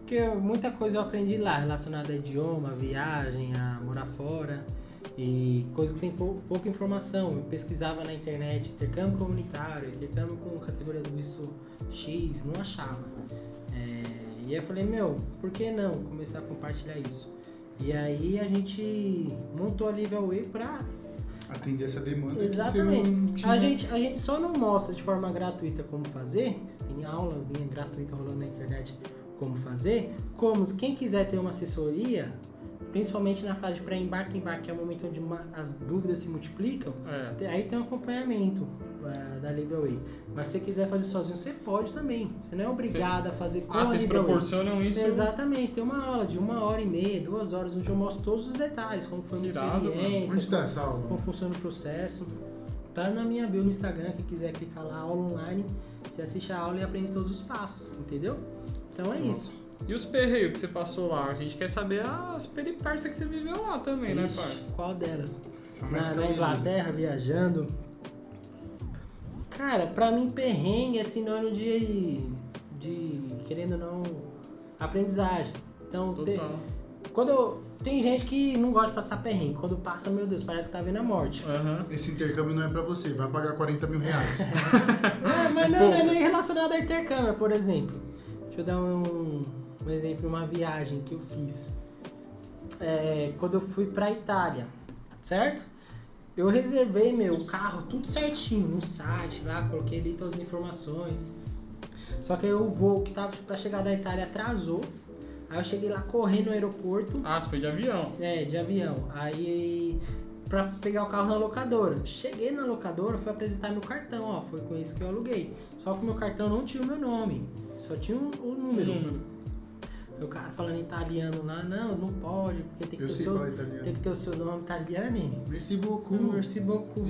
D: Porque muita coisa eu aprendi lá, relacionada a idioma, a viagem, a morar fora. E coisa que tem pou- pouca informação. Eu pesquisava na internet, intercâmbio comunitário, intercâmbio com categoria do visto X, não achava. É, e aí eu falei, meu, por que não começar a compartilhar isso? E aí a gente montou a Level E pra
B: Atender essa demanda
D: Exatamente.
B: tinha.
D: A gente, a gente só não mostra de forma gratuita como fazer, tem aula minha gratuita rolando na internet como fazer, como quem quiser ter uma assessoria, principalmente na fase de pré-embarque e embarque, que é o momento onde uma- as dúvidas se multiplicam,
A: É.
D: aí tem um acompanhamento ah, da A. Mas se você quiser fazer sozinho, você pode também. Você não é obrigado a fazer com
A: Ah,
D: a
A: vocês
D: A.
A: proporcionam isso.
D: Exatamente, tem uma aula de uma hora e meia, duas horas, onde eu mostro todos os detalhes, como foi a minha experiência,
B: Onde tá essa aula?
D: como funciona o processo. Tá na minha bio no Instagram, quem quiser clicar lá, aula online, você assiste a aula e aprende todos os passos, entendeu? Então é isso.
A: E os perreios que você passou lá? A gente quer saber as peripécias que você viveu lá também, né,
D: Ixi,
A: parça?
D: qual delas? Na, na. Inglaterra, viajando. Cara, pra mim perrengue é sinônimo de, de querendo ou não, aprendizagem. Então, te-
A: Total.
D: quando eu- tem gente que não gosta de passar perrengue. Quando passa, meu Deus, parece que tá vendo a morte.
A: Aham.
B: Esse intercâmbio não é pra você, vai pagar 40 mil reais.
D: Ah, [LAUGHS] mas não, não é nem relacionado a intercâmbio, por exemplo. Deixa eu dar um, um exemplo uma viagem que eu fiz. É, quando eu fui pra Itália, certo? Eu reservei meu carro tudo certinho no site lá, coloquei ali todas as informações. Só que aí o voo que tava pra chegar da Itália atrasou. Aí eu cheguei lá correndo no aeroporto.
A: Ah, você foi de avião.
D: É, de avião. Aí, pra pegar o carro na locadora. Cheguei na locadora, fui apresentar meu cartão, ó. Foi com isso que eu aluguei. Só que o meu cartão não tinha o meu nome, só tinha o, o
A: O
D: número. o cara falando italiano lá, não, não pode, porque tem que,
B: Eu
D: ter,
B: sei
D: seu, tem que ter o seu nome italiano.
B: Merci beaucoup.
D: Merci beaucoup.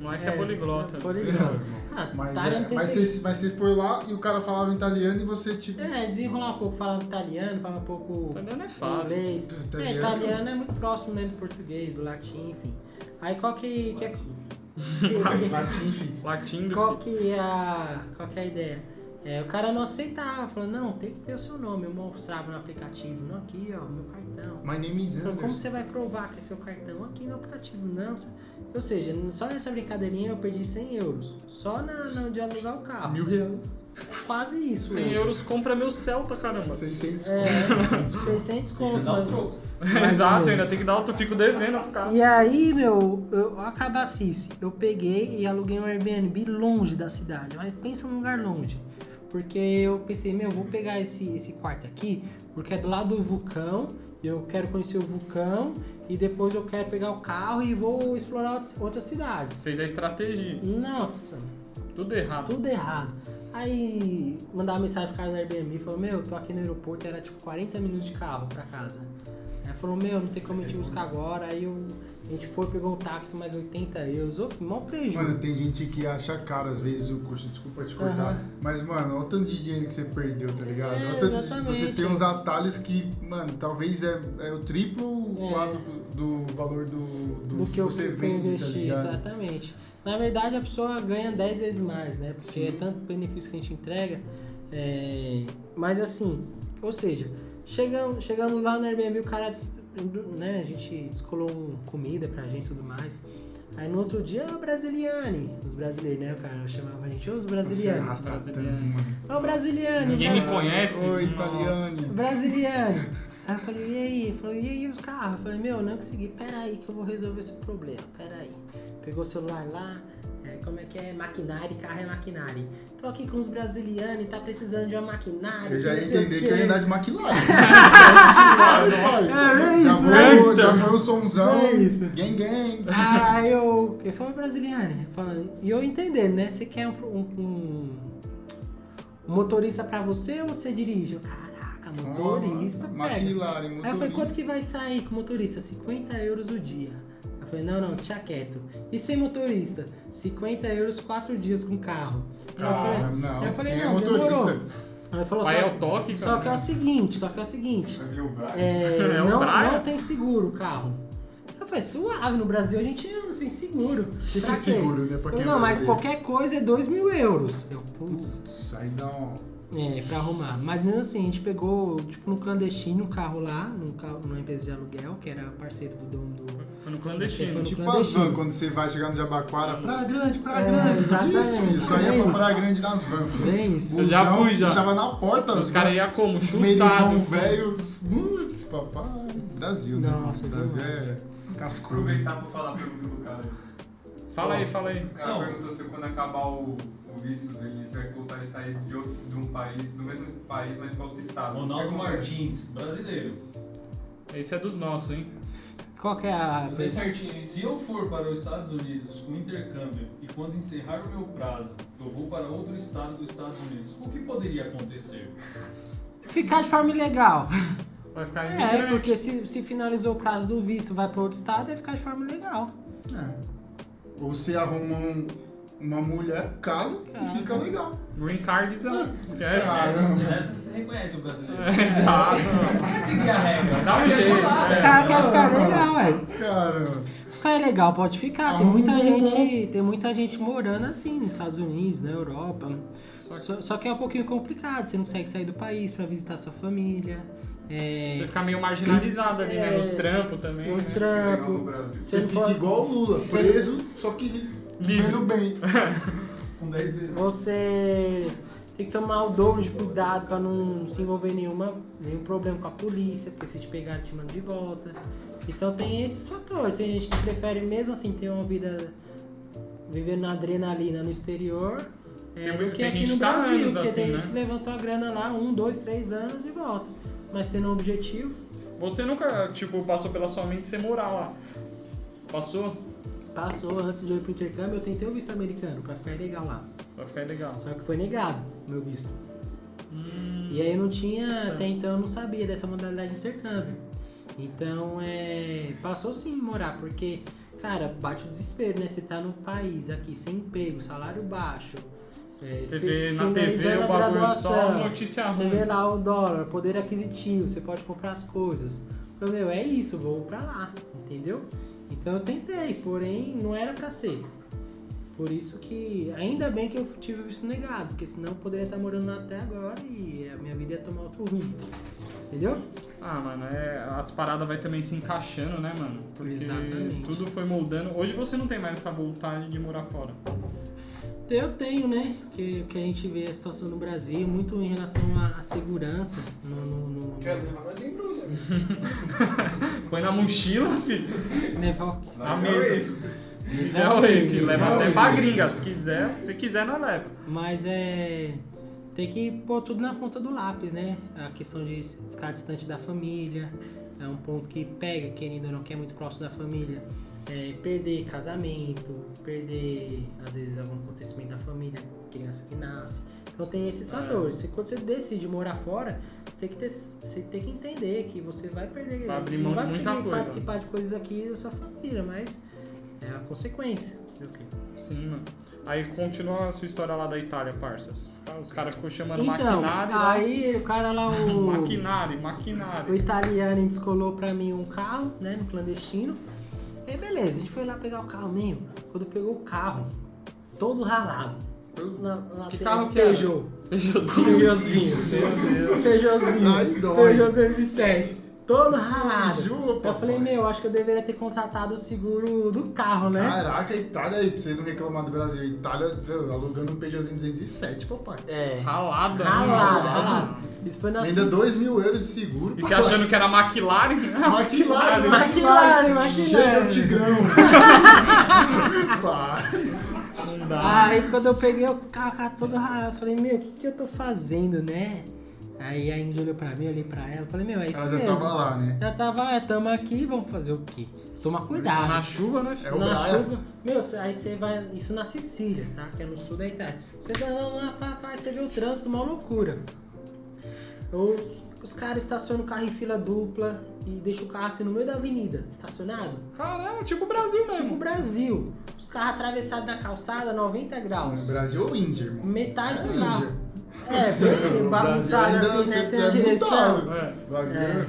A: Não é que é poliglota.
D: Poliglota. Ah,
B: Mas,
D: italiano
B: é, mas,
D: esse-
B: você, mas você foi lá e o cara falava italiano e você, tipo.
D: É, desenrolar um pouco, falava italiano, falava um pouco
A: Italiano é fácil.
D: inglês.
B: Italiano.
D: É, italiano é muito próximo né, do português, do latim, enfim. Aí qual que, que é... que- [LAUGHS]
B: Latim, enfim.
A: Latim do
D: qual que é a... qual que é a ideia? É, o cara não aceitava, falando, não, tem que ter o seu nome. Eu mostrava no aplicativo, não, aqui, ó, meu cartão.
B: My name is
D: Falou, como
B: Anderson.
D: você vai provar que é seu cartão aqui no aplicativo? Não. Ou seja, só nessa brincadeirinha eu perdi 100 euros. Só na, na de alugar o carro.
B: Mil reais.
D: Quase isso.
A: 100
D: hoje.
A: euros compra meu Celta, caramba.
B: 600
D: É, 600 conto.
E: Você dá
A: Exato,
D: menos.
A: ainda [LAUGHS] tem que dar eu fico devendo pro cara.
D: E aí, meu, eu acabacice. Eu peguei e aluguei um Airbnb longe da cidade. Mas pensa num lugar longe. Porque eu pensei, meu, vou pegar esse, esse quarto aqui, porque é do lado do vulcão. Eu quero conhecer o vulcão e depois eu quero pegar o carro e vou explorar outras- outras cidades.
A: Fez a estratégia.
D: Nossa,
A: Tudo errado.
D: tudo errado. Aí mandava mensagem pro cara do Airbnb e falou, meu, tô aqui no aeroporto, era tipo 40 minutos de carro pra casa. Aí falou, meu, não tem como eu te buscar agora. Aí eu, a gente foi, pegou um táxi, mais 80 euros. Ô, mó prejuízo.
B: Mano, tem gente que acha caro às vezes o curso, desculpa te cortar.
D: Aham.
B: Mas, mano, olha o tanto de dinheiro que você perdeu, tá ligado?
D: É,
B: tanto você tem uns atalhos que, mano, talvez é, é o triplo, o
D: É.
B: quadro do valor do, do,
D: do que
B: você
D: que eu
B: vende, tá
D: investi,
B: ligado?
D: exatamente. Na verdade, a pessoa ganha 10 vezes mais, né? Porque
B: Sim.
D: é tanto benefício que a gente entrega. é, Mas assim, ou seja, chegamos, chegamos lá no Airbnb, o cara, né? A gente descolou um comida pra gente e tudo mais. Aí no outro dia, ô Brasiliane, os brasileiros, né? O cara chamava a gente, ô os
B: Você
D: brasilianos.
B: arrasta
A: Brasiliano.
B: tanto, mano.
D: Ô brasiliane,
A: Ninguém
D: vai-
A: me conhece.
B: Oi,
A: Nossa.
B: italiano.
D: Brasiliano. Aí eu falei, e aí? Ele falou, e aí os carros? Eu falei, meu, não consegui, pera aí que eu vou resolver esse problema, pera aí. Pegou o celular lá, como é que é? Maquinário, carro é maquinário. Tô aqui com os brasilianos e tá precisando de uma maquinária.
B: Eu já ia entender que eu ia andar de McLaren. [LAUGHS]
D: É, é
B: já
D: isso,
B: vou,
A: gangster.
B: já foi o somzão.
D: É isso.
B: Gang, gang.
D: Aí eu. Ele falou brasiliano, falando. E eu entendendo, né? Você quer um, um- um motorista pra você ou você dirige? Eu, caraca, motorista,
B: Ah,
D: pega.
B: McLaren,
D: Aí eu falei,
B: motorista.
D: quanto que vai sair com motorista? 50 euros o dia. Eu falei, não, não, deixa quieto. E sem motorista? 50 euros 4 dias com carro. Eu
B: Cara,
D: falei,
B: não.
D: aí eu falei,
B: Quem é
D: não,
B: motorista?
D: demorou. Aí falou,
A: Pai
D: só,
A: é o toque,
D: só que é o
A: cara.
D: seguinte, só que é o seguinte,
C: o
D: é, [LAUGHS]
A: É o
D: não, não tem seguro o carro. Eu falei, suave, no Brasil a gente anda sem seguro.
B: é
D: quê?
B: seguro, né, pra
D: Eu,
B: quem é
D: não, mas qualquer coisa é 2 mil euros. Eu, putz,
B: Putz, aí dá um...
D: é, pra arrumar. Mas mesmo assim, a gente pegou, tipo, no clandestino um carro lá, num carro, numa empresa de aluguel, que era parceiro do dono do.
A: No clandestino.
D: No
B: Tipo as
D: clandestino.
B: van, quando você vai chegar no Jabaquara, Praia Grande, Praia
D: É,
B: Grande.
D: exatamente.
B: Isso, filho, só ia
D: É
B: pra
D: isso.
B: Praia Grande nas vans, filho.
D: Bem isso.
A: Eu já fui, já.
B: Deixava na porta.
A: Os caras iam como? Chutado.
B: velhos. Putz, papai. Brasil, né?
D: Nossa,
B: Brasil é cascudo.
C: Aproveitar pra falar a pergunta do cara.
A: Fala aí, fala aí.
C: O cara
E: Não.
C: perguntou se quando acabar o, visto dele, ele tiver que voltar e sair de, outro, de um país, do mesmo país, mas pra outro estado.
E: Ronaldo? Martins, brasileiro.
A: Esse é dos nossos, hein?
D: Qual que é a.
E: Bem certinho. Se eu for para os Estados Unidos com intercâmbio e quando encerrar o meu prazo, eu vou para outro estado dos Estados Unidos, o que poderia acontecer?
D: Ficar de forma ilegal.
A: Vai ficar
D: É,
A: imigrante.
D: porque se, se finalizou o prazo do visto, vai pra outro estado, é ficar de forma legal.
B: É. Ou você arruma um- uma mulher, casa,
D: Casa.
B: e fica legal.
A: Green card, ah, esquece.
B: Ah,
E: Essa, você reconhece o brasileiro.
A: É, Exato.
E: Quer seguir a regra.
A: Dá um jeito.
D: O
A: é.
D: cara quer ficar legal, velho.
B: Caramba.
D: Se ficar legal, pode ficar. Tem muita gente, tem muita gente morando assim nos Estados Unidos, na Europa.
A: Só que
D: só que é um pouquinho complicado. Você não consegue sair do país pra visitar sua família. É,
A: você fica meio marginalizado ali, né?
D: É.
A: Nos trampos também.
D: os
A: né?
D: Trampos.
B: Você
D: Você
B: fica
D: for-
B: igual o Lula,
D: Você-
B: preso, só que
A: Livre.
B: vivendo bem. [LAUGHS] Com 10 dedos.
D: Você tem que tomar o dobro de cuidado pra não se envolver em nenhuma, nenhum problema com a polícia, porque se te pegar, te mandam de volta. Então tem esses fatores. Tem gente que prefere mesmo assim ter uma vida vivendo na adrenalina no exterior. É,
A: Tem-
D: do que
A: tem
D: aqui
A: gente
D: no
A: que tá
D: Brasil,
A: anos
D: porque tem
A: assim,
D: gente
A: né?
D: que levantou a grana lá um, dois, três anos e volta. Mas tendo um objetivo,
A: Você nunca, tipo, passou pela sua mente você morar lá? Passou?
D: Passou antes de eu ir pro intercâmbio, eu tentei o visto americano pra ficar legal lá.
A: Vai ficar legal.
D: Só que foi negado meu visto. E aí eu não tinha, até então eu não sabia dessa modalidade de intercâmbio. Então, é, passou sim morar, porque, cara, bate o desespero, né? Você tá num país aqui sem emprego, salário baixo. é,
A: Você vê na TV o bagulho só notícia
D: Você
A: ruim.
D: vê lá o dólar, poder aquisitivo, você pode comprar as coisas. Eu, meu, é isso, vou pra lá, entendeu? Então eu tentei, porém não era pra ser. Por isso que, ainda bem que eu tive o visto negado, porque senão eu poderia estar morando lá até agora e a minha vida ia tomar outro rumo. Entendeu?
A: Ah, mano, é, as paradas vai também se encaixando, né, mano? Porque
D: Exatamente.
A: tudo foi moldando. Hoje você não tem mais essa vontade de morar fora.
D: Eu tenho, né? Que, que a gente vê a situação no Brasil, muito em relação à, à segurança. No, no, no,
F: Quero levar, mas embrulha. [LAUGHS]
A: Põe na mochila, filho.
D: levar-
A: Na
C: Vai,
A: mesa.
C: vai.
A: É o rei, filho. Leva
B: Não,
A: até pra gringa. Se quiser, se quiser, não leva.
D: Mas é. Tem que pôr tudo na ponta do lápis, né? A questão de ficar distante da família é um ponto que pega, querendo ou não, que é muito próximo da família. É, perder casamento, perder, às vezes, algum acontecimento da família, criança que nasce. Então tem esses
A: É.
D: fatores. E quando você decide morar fora, você tem que, ter, você tem que entender que você vai perder.
A: Vai abrir
D: não
A: mão
D: vai
A: de muita
D: conseguir
A: coisa.
D: participar de coisas aqui da sua família, mas é a consequência.
A: Sim, mano. Aí continua a sua história lá da Itália, parças. Os caras ficou chamando
D: Então,
A: maquinário. lá.
D: aí o cara lá, o. [LAUGHS]
A: Maquinário,
D: O
A: maquinário.
D: italiano descolou pra mim um carro, né, no clandestino. E aí, beleza, a gente foi lá pegar o carro mesmo. Quando pegou o carro, todo ralado. todo Na, na
A: Que carro que?
D: Peugeot.
A: Peugeotzinho.
D: Peugeotzinho. Peugeotzinho.
B: Dói.
D: Peugeot 207. Todo ralado.
B: Juro,
D: Eu falei, meu, acho que eu deveria ter contratado o seguro do carro, né?
B: Caraca, Itália aí, pra você não reclamar do Brasil. Itália, viu, alugando um Peugeotzinho 207, papai.
D: É.
A: Ralada.
D: Ralado,
A: né?
D: ralado. Isso foi na
B: Ainda
D: Suíça.
B: 2 mil euros de seguro.
A: E você achando que era McLaren? [LAUGHS]
B: McLaren,
D: McLaren, McLaren.
B: Chega o Tigrão. [LAUGHS]
D: Aí quando eu peguei o carro, o carro todo ralado, eu falei, meu, o que, que eu tô fazendo, né? Aí a Índia olhou pra mim, eu olhei pra ela, falei, meu, é isso
B: Ela já
D: mesmo.
B: tava lá, né?
D: Já tava lá, tamo aqui, vamos fazer o quê? Toma cuidado.
A: Na chuva, né,
B: É o
D: na chuva, meu, aí você vai, isso na Sicília, tá? Que é no sul da Itália. Você andando lá, pá, você vê o trânsito, uma loucura. Eu- os caras estacionam o carro em fila dupla e deixam o carro assim no meio da avenida, estacionado.
A: Caramba, tipo o Brasil
D: Tipo o
A: mesmo.
D: Brasil. Os carros atravessados da calçada, 90 graus.
B: Brasil ou Índia, irmão?
D: Metade
B: É
D: do
B: Índia.
D: carro. É, bem [LAUGHS] bagunçado assim, né? Sem a
B: é
D: direção.
B: mudado.
A: É.
D: É.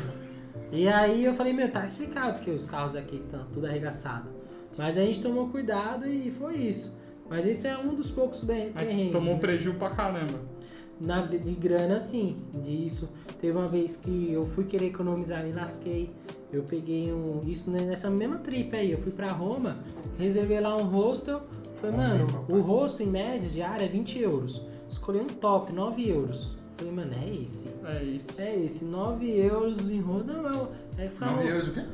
D: E aí eu falei, meu, tá explicado porque os carros aqui estão tudo arregaçado. Mas a gente tomou cuidado e foi isso. Mas esse é um dos poucos perrengues.
A: tomou
D: né?
A: prejuízo pra caramba.
D: Na, de grana, sim, disso. Teve uma vez que eu fui querer economizar, me lasquei. Eu peguei um. Isso né, nessa mesma trip aí. Eu fui pra Roma, reservei lá um hostel. Falei, mano, o hostel em média diária é 20 euros. Escolhi um top, 9 euros. Falei, mano, é esse.
A: É isso.
D: É esse, 9 euros em hostel. Não, é, é ficar
B: 9 euros o quê?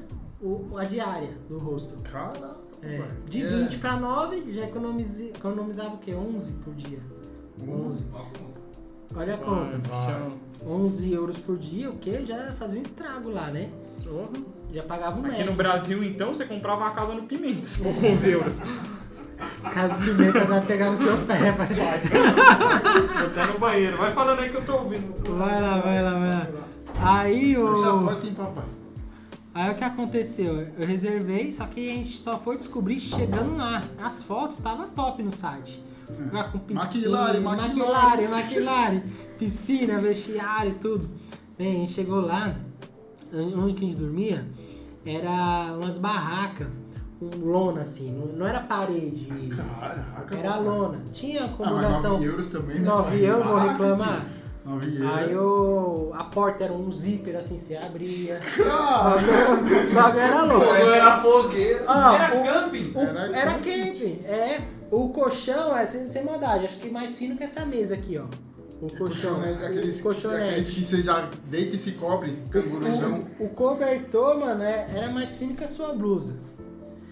D: o, a diária do hostel.
B: Caraca,
D: É, de
B: É.
D: 20 pra 9, já economize, economizava o quê? 11 por dia. 11. Olha a conta.
A: Chão.
D: 11 euros por dia, o que? Já fazia um estrago lá, né? Já pagava um
A: Aqui
D: Mac.
A: no Brasil, então, você comprava uma casa no Pimenta, se for com os euros. [LAUGHS]
D: As pimentas vai pegar no seu pé. Vai.
A: Vou até no banheiro. Vai falando aí que eu tô ouvindo.
D: vai lá, vai lá, vai lá. Aí o. Aí o que aconteceu? Eu reservei, só que a gente só foi descobrir chegando lá. As fotos estavam top no site. Lá com piscina,
B: McLaren,
D: McLaren.
B: McLaren,
D: piscina, vestiário e tudo. Bem, a gente chegou lá, onde que a gente dormia, era umas barracas, com lona assim, não, não era parede,
B: Caraca.
D: era
B: papai.
D: lona. Tinha
B: Ah,
D: acomodação.
B: 9 euros também, né?
D: 9
B: pai?
D: euros, vou
B: Caraca,
D: reclamar.
B: tio. 9 euros.
D: Aí o, a porta era um zíper assim, você abria.
B: Caraca.
D: O bagulho era louco.
F: Não era fogueira.
D: Ah,
E: Era
D: o-
E: camping?
D: O-
B: Era
D: era
B: camping.
D: camping, é. O colchão é sem, sem maldade, acho que mais fino que essa mesa aqui, ó. O colchão.
B: Colchonete, né? aqueles,
D: colchonete.
B: aqueles que você já deita e se cobre, canguruzão.
D: O, o cobertor, mano, é- era mais fino que a sua blusa.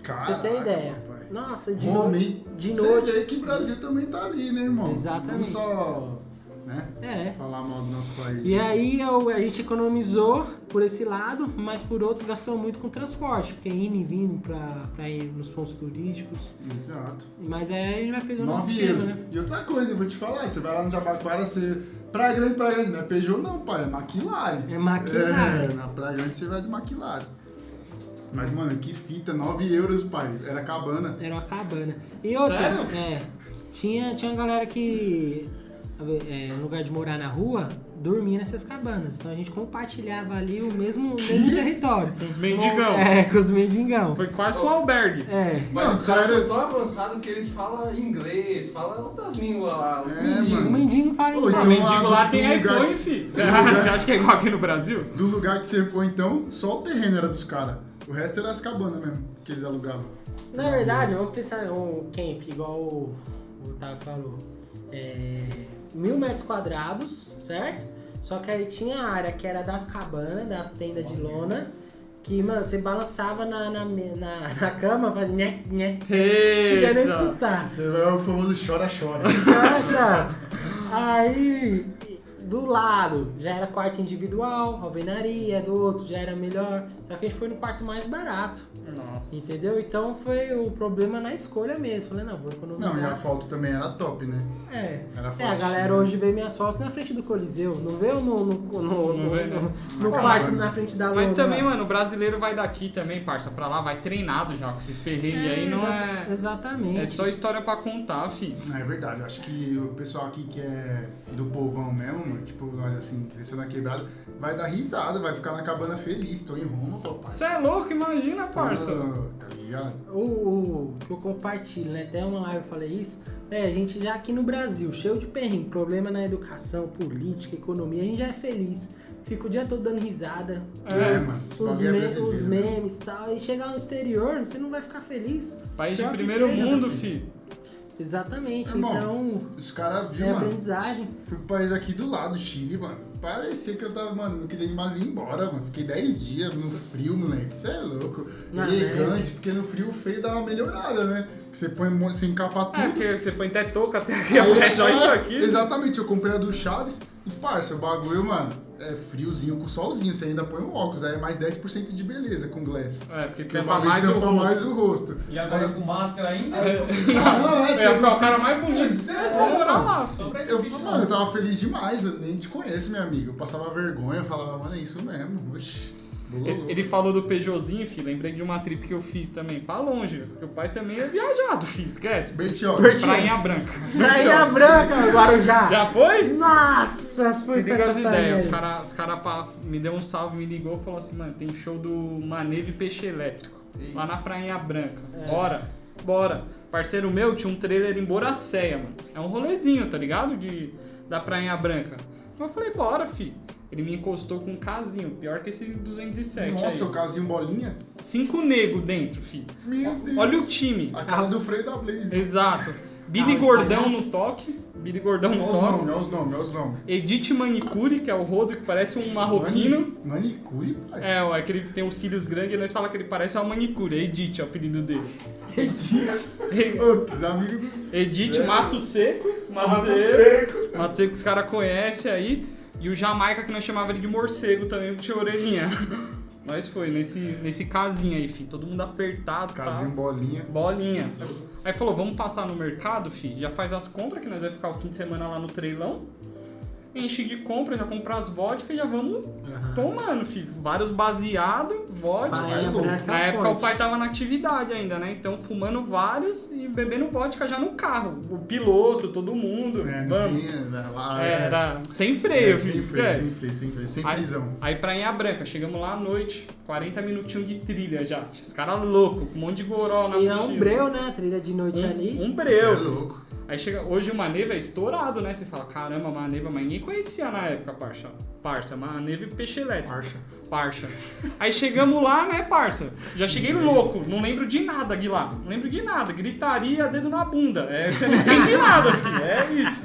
B: Caraca,
D: você ter ideia.
B: papai.
D: Nossa, de
B: Homem.
D: noite. De
B: Você
D: noite.
B: vê que o Brasil também tá ali, né, irmão?
D: Exatamente.
B: Não só, né,
D: É.
B: falar mal do nosso país.
D: E aí eu- a gente economizou por esse lado, mas por outro gastou muito com transporte, porque indo e vindo pra, pra ir nos pontos turísticos.
B: Exato.
D: Mas aí a gente vai pegando os
B: 9
D: esquemas,
B: euros.
D: né?
B: E outra coisa, eu vou te falar, você vai lá no Jabaquara, você Praia Grande, Praia Grande, não é Peugeot não, pai, é McLaren.
D: É McLaren.
B: É, na Praia Grande você vai de McLaren. Mas, mano, que fita, 9 euros, pai. Era cabana.
D: Era uma cabana. E outra,
A: Sério?
D: é, tinha, tinha uma galera que, é, no lugar de morar na rua, dormia nessas cabanas. Então a gente compartilhava ali o mesmo, o mesmo território.
A: Com os mendigão.
D: É, com os mendigão.
A: Foi quase com o albergue.
D: É.
F: Mas
B: Não,
F: os caras
B: cara-
F: são tão avançados que eles falam inglês, falam outras línguas lá. Os
B: É,
F: mendigos.
D: O mendigo fala inglês.
A: O
B: Então,
A: mendigo lá tem iPhone,
B: que-
A: fi. Você
B: lugar-
A: você acha que é igual aqui no Brasil?
B: Do lugar que você foi, então, só o terreno era dos caras. O resto era as cabanas mesmo, que eles alugavam.
D: Na verdade, vamos pensar um camp, igual o o Otávio falou. É, mil metros quadrados, certo? Só que aí tinha a área que era das cabanas, das tendas de lona, que, mano, você balançava na, na, na, na cama, fazia nhé, nhé. Você ia nem escutar.
B: Você é o famoso chora-chora.
D: Já. Aí, do lado, já era quarto individual, alvenaria, do outro já era melhor. Só que a gente foi no quarto mais barato,
A: Nossa.
D: entendeu? Então foi o problema na escolha mesmo. Falei, não, vou economizar.
B: Não, e a foto também era top, né?
D: É.
B: Era
D: É, a galera hoje vê minhas fotos na frente do Coliseu, não vê no, no, no, no,
A: Não vê, né?
D: no,
B: Na
D: quarto
B: cabana.
D: na frente da
A: Mas também,
D: lá.
A: mano, o brasileiro vai daqui também, parça, pra lá, vai treinado já, com esses perrengues aí, não
D: exa-
A: é...
D: Exatamente.
A: É só história pra contar, fi.
B: Não, é verdade, eu acho que o pessoal aqui que é do povão mesmo, mano, tipo, nós assim, que cresceu na quebrada, vai dar risada, vai ficar na cabana feliz. Tô em Roma, papai.
A: Você é louco, imagina, parça.
B: Tô- Tá ligado?
D: O, o que eu compartilho, né? Até uma live eu falei isso. É, a gente já aqui no Brasil, cheio de perrengue, problema na educação, política, economia, a gente já é feliz. Fica o dia todo dando risada.
B: É, mano. esse
D: Os,
B: é
D: me-
B: brasileiro,
D: os
B: né?
D: memes e tal. E chegar no exterior, você não vai ficar feliz.
A: País de
D: Pior que
A: primeiro
D: seja,
A: mundo,
D: né,
A: fi.
D: Exatamente.
B: Irmão,
D: então,
B: Os caras
D: é
B: viram, mano.
D: aprendizagem.
B: Fui pro país aqui do lado, Chile, mano. Parecia que eu tava, mano, não queria mais ir embora, mano. Fiquei 10 dias no frio, moleque. Você é louco.
D: Na
B: Elegante,
D: neve.
B: porque no frio o feio dá uma melhorada, né? Você põe, você encapa tudo.
A: É, porque você põe até touca, até aqui, [LAUGHS] é só
B: é,
A: isso aqui.
B: Exatamente, eu comprei a do Chaves e, parça, o bagulho, mano, é friozinho com solzinho. Você ainda põe o óculos, aí é mais 10% de beleza com glass.
A: É, porque tampa mais o rosto.
B: mais o rosto.
E: E agora
B: Aí-
E: com máscara ainda?
A: Nossa, eu ia ficar o cara mais bonito.
E: Você
A: Eu vou morar lá.
E: Só pra
B: Eu,
E: gente
B: mano, eu tava feliz demais, eu nem te conheço, meu amigo. Eu passava vergonha, eu falava, mano, é isso mesmo. Oxi.
A: Ele, ele falou do Peugeotzinho, fi. Lembrei de uma trip que eu fiz também. Pra longe. Porque o pai também é viajado, fi. Esquece.
B: Bertioga.
A: Prainha Branca.
D: Praia Branca, Guarujá.
A: Já foi?
D: Nossa,
A: Se
D: fui pra
A: liga as ideias. Os caras os cara me deu um salve, me ligou e falou assim, mano, tem show do Maneve Peixe Elétrico. Lá na Prainha Branca. Bora, bora. Parceiro meu tinha um trailer em Boracéia, mano. É um rolezinho, tá ligado? De, da Prainha Branca. Eu falei, bora, fi. Ele me encostou com um casinho, pior que esse 207
B: Nossa, o
A: aí.
B: casinho bolinha?
A: Cinco nego dentro, fi.
B: Meu Deus.
A: Olha o time.
B: A cara do freio da Blaze.
A: Exato. Billy
D: Ah,
A: Gordão no toque. Billy Gordão no
B: os
A: toque.
B: nomes, olha os nomes, olha os nomes.
A: Edith Manicure, que é o rodo que parece um marroquino.
B: Mani- Manicure, pai.
A: É, ó, aquele que tem os cílios grandes e nós fala que ele parece uma manicure. É Edith, é o apelido dele.
B: Edith. Ô, que amigo do...
A: Edith,
B: É.
A: Mato Seco. Mato
B: Mato
A: Seco. Mato Seco os caras conhecem aí. E o Jamaica, que nós chamava ele de morcego também, porque tinha orelhinha. [LAUGHS] Nós foi nesse, nesse casinho aí, filho. Todo mundo apertado, tá?
B: Casinho bolinha.
A: Bolinha. Aí falou, vamos passar no mercado, fi. Já faz as compras, que nós vai ficar o fim de semana lá no treilão. Enche de compra, já compra as vodka e já vamos tomando, fi. Vários baseados, vodka.
B: É.
D: Branca
A: Na época o pai tava na atividade ainda, né? Então fumando vários e bebendo vodka já no carro. O piloto, todo mundo.
B: É,
A: vamos.
B: tinha, né, lá,
A: É,
B: é.
A: Era sem freio,
B: É,
A: fi,
B: sem freio, sem freio, sem freio, sem
A: Aí,
B: prisão.
A: aí Prainha Branca, chegamos lá à noite, 40 minutinhos de trilha já. Os caras loucos, com um monte de goró na
D: E é
A: mochila.
D: um breu, né? A trilha de noite ali.
A: Um, um
B: Você
A: breu.
B: é
A: filho.
B: louco.
A: Aí chega, hoje o Maneva é estourado, né? Você fala, caramba, Maneva, mas ninguém conhecia na época, parça. Parça, Maneva e peixe elétrico.
B: Parcha.
A: Parça. Aí chegamos lá, né, parça? Já cheguei louco, não lembro de nada, Guilá. Não lembro de nada. Gritaria, dedo na bunda. É, você não entende nada, filho. É isso.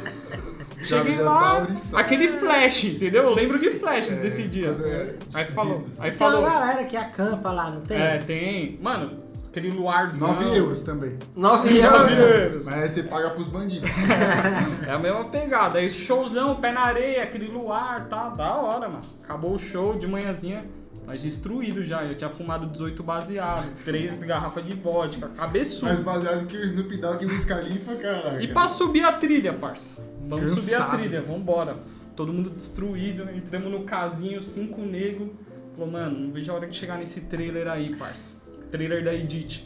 A: Cheguei lá, aquele flash, entendeu? Eu lembro de flashes
B: É,
A: desse dia.
B: é-
A: Aí falou, aí
D: Tem uma
A: falou.
D: galera que acampa lá, não tem?
A: É, tem. Mano, aquele luarzão.
B: 9 euros também.
D: Nove
A: Nove
D: euros.
A: euros.
B: Mas aí você paga pros bandidos. [LAUGHS]
A: É a mesma pegada. Aí showzão, pé na areia, aquele luar, tá? Da hora, mano. Acabou o show de manhãzinha. Mas destruído já. Eu tinha fumado 18 baseado, 3 [LAUGHS] garrafas de vodka, cabeçudo.
B: Mas baseado que o Snoop Dogg e o Wiz Khalifa, caraca.
A: E pra subir a trilha, parça. Vamos subir a
B: Cansado.
A: trilha, vambora. todo mundo destruído. Entramos no casinho, cinco negros. Falou, mano, não vejo a hora de chegar nesse trailer aí, parça. Trailer da Edith.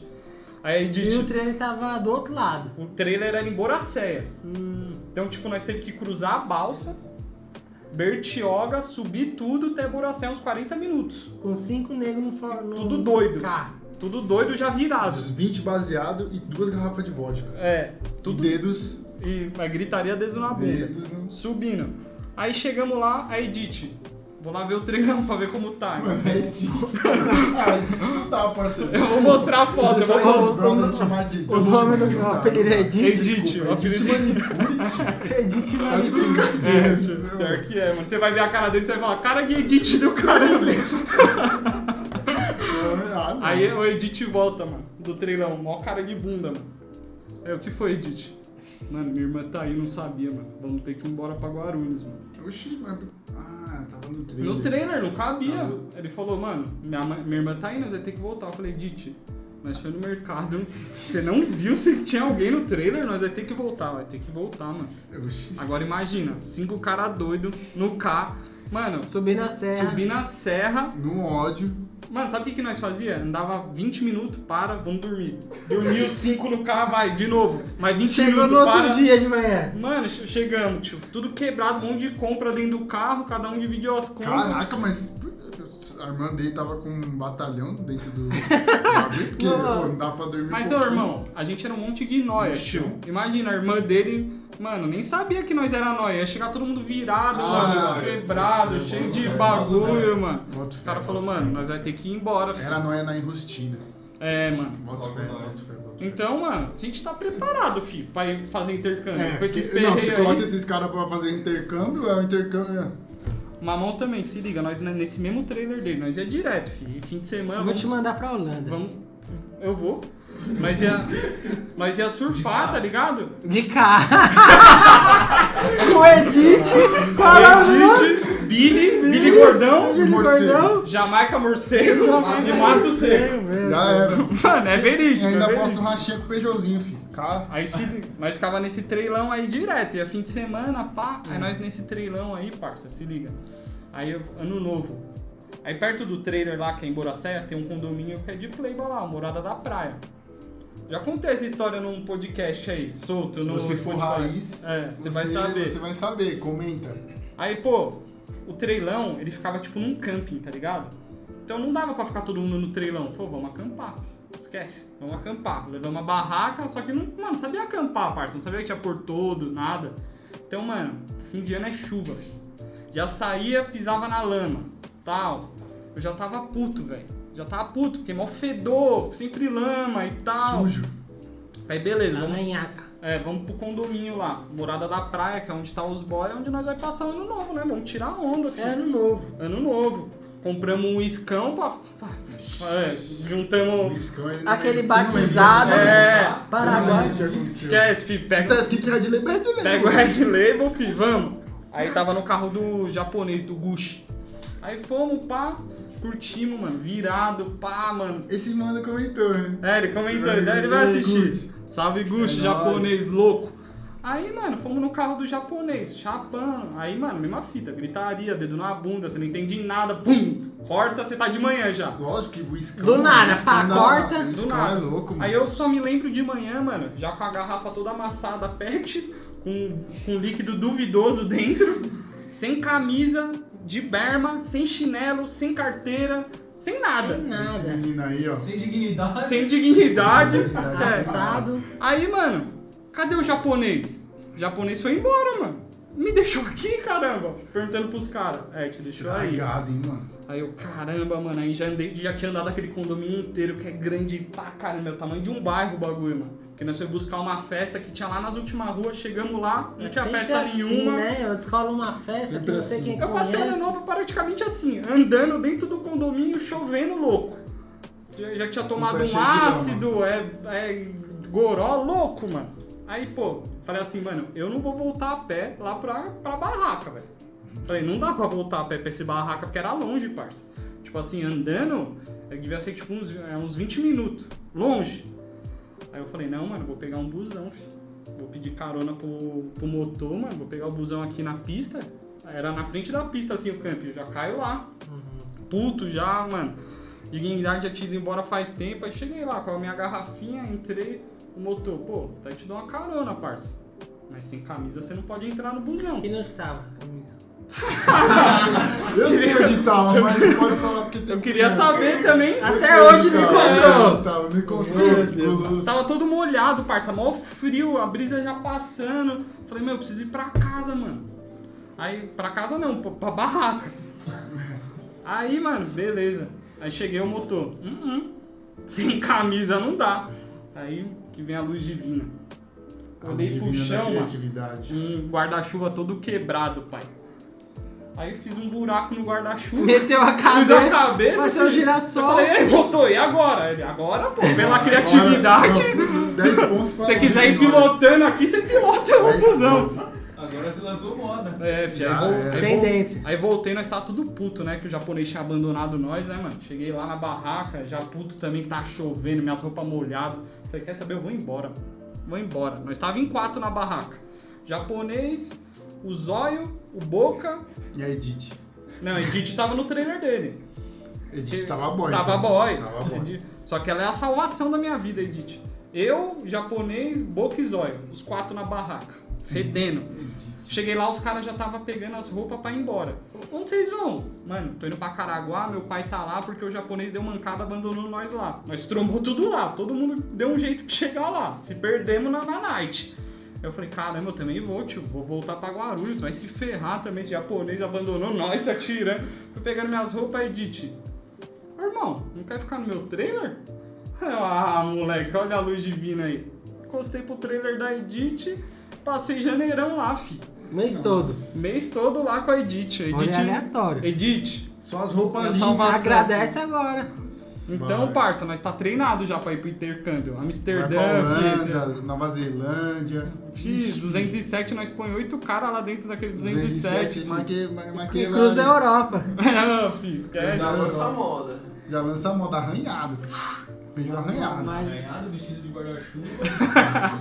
A: Aí a
D: E o
A: Edith,
D: trailer tava do outro lado.
A: o trailer era em Boracéia.
D: Hum,
A: Então, tipo, nós teve que cruzar a balsa, Bertioga, subir tudo até Boracéia uns 40 minutos.
D: com cinco negros no, for- no
A: Tudo doido.
D: carro.
A: Tudo doido já virado.
B: 20 baseado e duas garrafas de vodka.
A: É,
B: Tudo
A: tudo.
B: dedos.
A: E gritaria dedo na bunda.
B: Dedos. no-
A: Subindo. Aí chegamos lá, a Edith. Vou lá ver o treino pra ver como tá.
B: Mano, é Edith. Ah, Edith não dá, parceiro.
A: Eu vou mostrar a foto. Eu vou
B: chamar de Edith,
D: O nome
B: mano,
D: do
B: dá,
D: apelido é. Edith.
A: Edith, o apelido
B: Edith tio.
D: Edith
B: Tá de
D: Manicure.
A: É, pior que é, mano. Você vai ver a cara dele, você vai falar, cara de Edith do caramba. [LAUGHS]
B: Ah.
A: Aí o Edith volta, mano, do treilão, mó cara de bunda, mano. Aí o que foi, Edith? Mano, minha irmã tá aí, não sabia, mano. Vamos ter que ir embora pra Guarulhos, mano.
B: Oxi, mas... Ah, tava no trailer.
A: No trailer, não cabia.
B: Ah,
A: Ele falou, mano, minha, minha irmã tá aí, nós vai ter que voltar. Eu falei, Edith, nós foi no mercado, você não viu se tinha alguém no trailer, nós vai ter que voltar, vai ter que voltar, mano.
B: Oxi.
A: Agora imagina, cinco cara doido no carro. Mano,
D: Subir na serra.
A: subir na serra.
B: No ódio.
A: Mano, sabe o que, que nós fazia? Andava 20 minutos, para, vamos dormir. Dormia os 5 no carro, vai, de novo. Mais 20
D: Chegou
A: minutos,
D: no outro
A: para.
D: dia de manhã.
A: Mano, che- chegamos, tio. Tudo quebrado, um monte de compra dentro do carro, cada um dividiu as compras.
B: Caraca, mas a irmã dele tava com um batalhão dentro do [LAUGHS] bagulho, porque
D: Não.
B: pô, não dá pra dormir
A: Mas,
B: um
A: ô irmão, a gente era um monte de nóia, tio. Imagina, a irmã dele, mano, nem sabia que nós era nóia. Ia chegar todo mundo virado,
B: Ah,
A: mano, quebrado, cheio de bagulho, mano.
B: Bota
A: O cara falou,
B: bota
A: mano, nós vai ter que ir embora. filho.
B: Era nóia na enrustina.
A: É, mano.
B: Bota
C: Logo
B: fé, bota fé, bota fé.
A: Então, mano, a gente tá preparado, filho, pra ir fazer intercâmbio.
B: É,
A: com esses
B: porque- não, você coloca esses caras pra fazer intercâmbio, é o intercâmbio. É.
A: Mamão também, se liga, nós né, nesse mesmo trailer dele, nós ia direto, filho. E fim de semana,
D: Eu vou
A: vamos,
D: te mandar pra Holanda.
A: vamos. Eu vou. Nós ia, nós ia surfar, tá ligado?
D: De carro. [LAUGHS] Com o Edith.
A: Edith, Billy, Billy Gordão,
D: Billy
B: morcego.
D: Gordão.
A: Jamaica Morcego e Mato Seco.
B: Já era.
A: Mano, é
B: E
A: verídico.
B: ainda
A: é verídico.
B: posta um rachinha com o Peugeotzinho, filho. Cara,
A: Aí se, [LAUGHS] nós ficava nesse treilão aí direto, ia fim de semana, pá. Aí nós nesse treilão aí, parça, se liga. Aí ano novo. Aí perto do trailer lá, que é em Boracéia, tem um condomínio que é de Playboy lá, morada da praia. Já contei essa história num podcast aí, solto
B: se
A: no
B: você for raiz,
A: É, você vai saber.
B: Você vai saber, comenta.
A: Aí, pô, o treilão, ele ficava tipo num camping, tá ligado? Então não dava pra ficar todo mundo no treilão. Falou, vamos acampar. Esquece, vamos acampar. Levamos uma barraca, só que não, mano, não sabia acampar, parça. Não sabia que tinha por todo, nada. Então, mano, fim de ano é chuva, filho. Já saía, pisava na lama, tal. Eu já tava puto, velho. Já tava puto, porque mó fedor, sempre lama e tal.
B: Sujo.
A: Aí beleza, vamos
D: na nhaca.
A: é, vamos pro condomínio lá, morada da praia, que é onde tá os boys, onde nós vai passar o ano novo, né? Vamos tirar onda, filho.
D: É ano novo.
A: Ano novo. Compramos um iscão pra. É, juntamos.
B: Iscão, ele não-
D: Aquele
B: não vai
D: batizado.
B: ver,
A: É,
D: Paraguai.
B: aconteceu.
A: Esquece, filho.
B: Se
A: Pega,
B: tá escrito Red Label, Red Label.
A: pega o Red Label, filho, vamos. Aí tava no carro do japonês, do Gucci. Aí fomos, pá, curtimos, mano. Virado, pá, mano.
B: Esse mano comentou, né?
A: É, ele comentou, ele, ele vai assistir.
B: Gucci.
A: Salve Gucci,
B: É
A: japonês louco. Aí, mano, fomos no carro do japonês, chapando. Aí, mano, mesma fita, gritaria, dedo na bunda, você não entende nada, pum, corta, você tá de manhã já.
B: Lógico que o Iscão...
D: Do nada, pá, corta.
A: Do
B: Iscão
A: nada.
B: é louco, mano.
A: Aí eu só me lembro de manhã, mano, já com a garrafa toda amassada, pet, com, com líquido duvidoso dentro, sem camisa, de berma, sem chinelo, sem carteira, sem nada.
D: Sem
B: Esse
D: nada.
B: menino aí, ó.
F: Sem dignidade.
A: Sem dignidade. É.
D: Assado.
A: Aí, mano, cadê o japonês? O japonês foi embora, mano. Me deixou aqui, caramba. Perguntando pros caras. É, te deixou aí.
B: Estragado, hein, mano.
A: Aí eu, caramba, mano, aí já, andei, já tinha andado aquele condomínio inteiro, que é grande pra caramba, é o tamanho de um bairro o bagulho, mano. Porque nós fomos buscar uma festa que tinha lá nas últimas ruas, chegamos lá, não
D: É
A: tinha festa
D: assim,
A: nenhuma.
D: né? Eu descolo uma festa
B: Sempre
D: que não sei
B: assim.
D: quem
A: Eu passei o ano
D: conhece.
A: novo praticamente assim, andando dentro do condomínio, chovendo louco. Já, já tinha tomado um ácido, é, é goró louco, mano. Aí, pô, falei assim, mano, eu não vou voltar a pé lá pra, pra barraca, velho. Falei, não dá pra voltar a pé pra esse barraca, porque era longe, parça. Tipo assim, andando, devia ser tipo uns, é, uns 20 minutos. Longe. Aí eu falei, não, mano, vou pegar um busão, filho. Vou pedir carona pro, pro motor, mano. Vou pegar o busão aqui na pista. Era na frente da pista, assim, o camping. Eu já caio lá. Puto já, mano. Dignidade já tinha ido embora faz tempo. Aí cheguei lá com a minha garrafinha, entrei. O motor, pô, tá te dou uma carona, parça. Mas sem camisa você não pode entrar no busão.
D: E onde que tava a camisa? [LAUGHS]
B: Eu sei onde tava, mas não pode falar porque tem
A: Eu queria
B: criança.
A: saber também.
D: Até hoje não
B: tava.
D: encontrou.
B: Tava, não encontrou.
A: Tava todo molhado, parça, mó frio, a brisa já passando. Falei, meu, eu preciso ir pra casa, mano. Aí, pra casa não, pra, pra barraca. Aí, mano, beleza. Aí cheguei o motor. Hum, hum. Sem camisa não dá. Aí que vem a luz divina. Olhei pro chão,
B: criatividade.
A: Um guarda-chuva todo quebrado, pai. Aí fiz um buraco no guarda-chuva.
D: Meteu a
A: Pus
D: cabeça.
A: a cabeça.
D: Um
A: filho.
D: girassol.
A: Eu falei, ei, motor, e agora? Ele, agora, pô, pela criatividade.
B: Agora, não, 10 [LAUGHS] pontos
A: Se
B: pra
A: você quiser ir
B: agora.
A: pilotando aqui, você pilota o busão.
E: Agora você lançou moda.
A: É, filho, aí,
B: Já
A: vol-
D: Tendência.
A: aí voltei, nós tava tudo puto, né? Que o japonês tinha abandonado nós, né, mano? Cheguei lá na barraca, já puto também, que tava chovendo, minhas roupas molhadas. Falei, quer saber? Eu vou embora. Vou embora. Nós tava em quatro na barraca. Japonês, o Zóio, o Boca.
B: E a Edith?
A: Não, Edith tava no trailer dele.
B: Edith tava boy.
A: Tava
B: então.
A: boy.
B: Tava boy.
A: Edith- Só que ela é a salvação da minha vida, Edith. Eu, japonês, boca e zóio. Os quatro na barraca. Fedendo. Cheguei lá, os caras já estavam pegando as roupas pra ir embora. Falou, onde vocês vão? Mano, tô indo pra Caraguá, meu pai tá lá porque o japonês deu mancada abandonou nós lá. Nós trombou tudo lá, todo mundo deu um jeito de chegar lá. Se perdemos na, na night. Eu falei, caramba, eu também vou, tio. Vou voltar pra Guarulhos, vai se ferrar também. Esse japonês abandonou nós, tá tirando. Fui pegando minhas roupas, Edith. Ô, irmão, não quer ficar no meu trailer? Ah, moleque, olha a luz divina aí. Encostei pro trailer da Edith, passei janeirão lá, fi.
D: Mês todo.
A: Mês todo lá com a Edith.
D: Olha
A: Edith,
D: aleatório.
A: Edith.
B: Só as roupas lindas.
A: salvação.
D: Agradece agora.
A: Então,
B: Vai.
A: parça, nós tá treinado já pra ir pro intercâmbio. Amsterdã,
B: Holanda, Nova Zelândia.
A: fi, 207, nós põe oito caras lá dentro daquele 207.
B: 207, mas que, mas, mas que
D: E
B: lá-
D: cruza a Europa. [LAUGHS]
A: Não, fi, esquece.
F: Já lança a moda.
B: Já lança a moda arranhado. Beijo arranhado.
D: Mas-
E: Ganhado, vestido de guarda-chuva.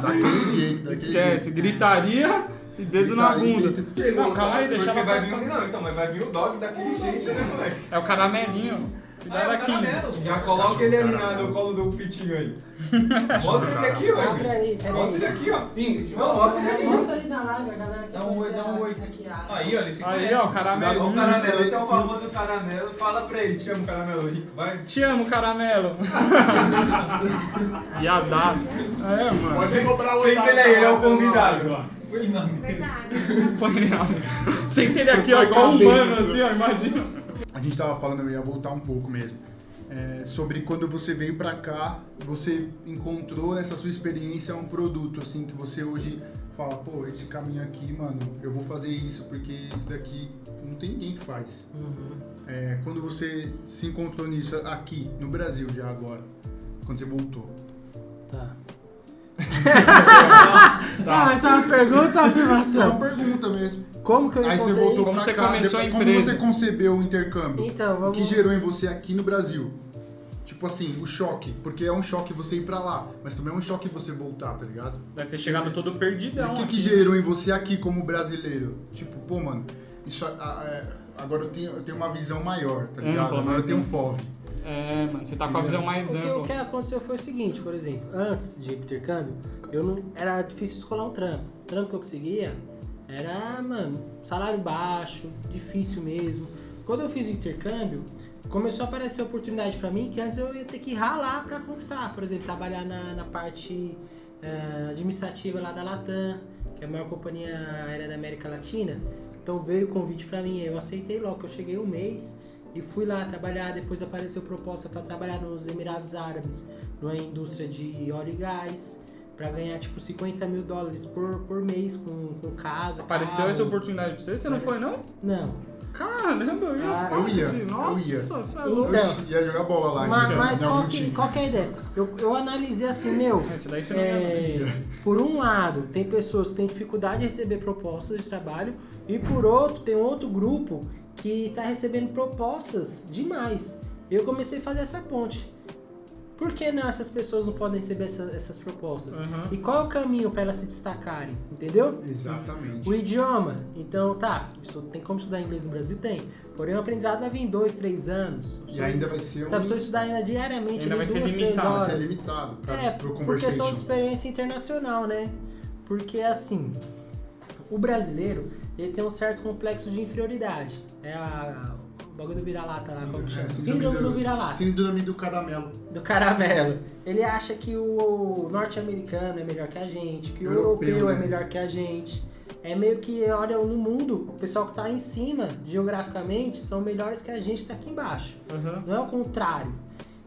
B: Daquele jeito, daquele
A: Esquece,
B: jeito.
A: gritaria e dedo na
B: Gritaria,
A: bunda.
B: grito.
A: Não, calma aí, deixa
F: Porque
A: ela
F: vai vir. Não, então, mas vai vir o dog daquele jeito, né, moleque?
A: É o caramelinho. Cuidado
E: Ah, é o
A: aqui.
F: Já coloca ele ali na- no colo do pitinho aí. Mostra ele aqui, ó. Mostra ele aqui, ó. Ingrid, não, mostra ele aqui.
D: Mostra ali na live, a galera que
E: Dá um oi, dá um oi.
D: Aqui, a-
E: Aí, olha, esse
A: Aí, ó, o caramelo.
F: Ó, o caramelo, esse é o famoso caramelo. Fala pra ele, te amo, caramelo. Vai.
A: Te amo, caramelo. [LAUGHS] Viadado.
B: É, mano.
F: Pode comprar o Senta ele aí, ele é o convidado.
E: Foi na mesa.
G: Verdade.
A: Ele na- Senta ele aqui, ó, igual um
B: cabeça,
A: humano,
B: né?
A: assim, ó, imagina.
B: A gente tava falando, eu ia voltar um pouco mesmo. é, sobre quando você veio pra cá, você encontrou nessa sua experiência um produto, assim, que você hoje fala, pô, esse caminho aqui, mano, eu vou fazer isso porque isso daqui não tem ninguém que faz.
D: Uhum.
B: É, quando você se encontrou nisso aqui, no Brasil já agora, quando você voltou.
D: Tá. [LAUGHS] Tá, mas é uma pergunta ou
B: É uma
D: afirmação?
B: pergunta mesmo.
D: Como que eu
B: Aí você voltou
D: isso?
A: Como
B: pra
A: você
B: cá,
A: começou a
B: depois-
A: empresa?
B: Como você concebeu o intercâmbio?
D: Então,
B: O
D: vamos...
B: que gerou em você aqui no Brasil? Tipo assim, o choque. Porque é um choque você ir pra lá, mas também é um choque você voltar, tá ligado?
A: Deve ter chegado todo
B: E
A: perdidão.
B: o que, que gerou em você aqui como brasileiro? Tipo, pô, mano, isso a- a- é, agora eu tenho, eu tenho uma visão maior, tá ligado?
A: Ampla,
B: agora eu tenho um. FOV.
A: É, mano, você tá com a visão mais
D: O que, o
A: ampla.
D: que aconteceu foi o seguinte, por exemplo, antes de ir pro intercâmbio, eu não era difícil escolar um trampo. O trampo que eu conseguia era, mano, salário baixo, difícil mesmo. Quando eu fiz o intercâmbio, começou a aparecer oportunidade pra mim que antes eu ia ter que ralar pra conquistar. Por exemplo, trabalhar na, na parte eh, administrativa lá da Latam, que é a maior companhia aérea da América Latina. Então veio o convite pra mim, eu aceitei logo que eu cheguei um mês e fui lá trabalhar. Depois apareceu proposta para trabalhar nos Emirados Árabes, numa indústria de óleo e gás, para ganhar tipo 50 mil dólares por, por mês com, com casa.
A: Apareceu
D: carro.
A: essa oportunidade pra você? Você não foi, não?
D: Não.
A: Caramba, eu ia
D: Ah,
B: eu ia,
A: filho.
B: eu
A: Nossa,
B: ia.
A: você é
D: Então,
A: louco.
B: Oxi, ia jogar bola lá.
D: mas
B: em-
D: mas qual, que, qual que é a ideia? Eu, eu analisei assim, meu.
A: Esse daí você não ia, não.
D: É, por um lado, tem pessoas que têm dificuldade de receber propostas de trabalho, e por outro, tem outro grupo que está recebendo propostas demais. Eu comecei a fazer essa ponte. Por que não essas pessoas não podem receber essa- essas propostas?
A: Aham.
D: E qual é o caminho para elas se destacarem? Entendeu?
B: Exatamente.
D: O idioma, então tá, tem como estudar inglês no Brasil? Tem. Porém, o aprendizado vai vir em dois, três anos.
B: E ainda vai ser
D: Se a
B: um...
D: pessoa estudar ainda diariamente,
A: Ainda vai ser
D: duas, três
A: limitado, vai
B: ser limitado pra,
D: É,
B: pro
D: por questão de experiência internacional, né? Porque assim, o brasileiro, ele tem um certo complexo de inferioridade. É a, o bagulho do vira-lata lá, como que chama?
B: É,
D: Síndrome do vira-lata,
B: Síndrome do caramelo.
D: do caramelo. Ele acha que o norte-americano é melhor que a gente, que o
B: Europeu,
D: europeu é
B: né?
D: melhor que a gente. É meio que, olha, no mundo, o pessoal que tá em cima, geograficamente, são melhores que a gente tá aqui embaixo.
A: Aham.
D: Não é o contrário.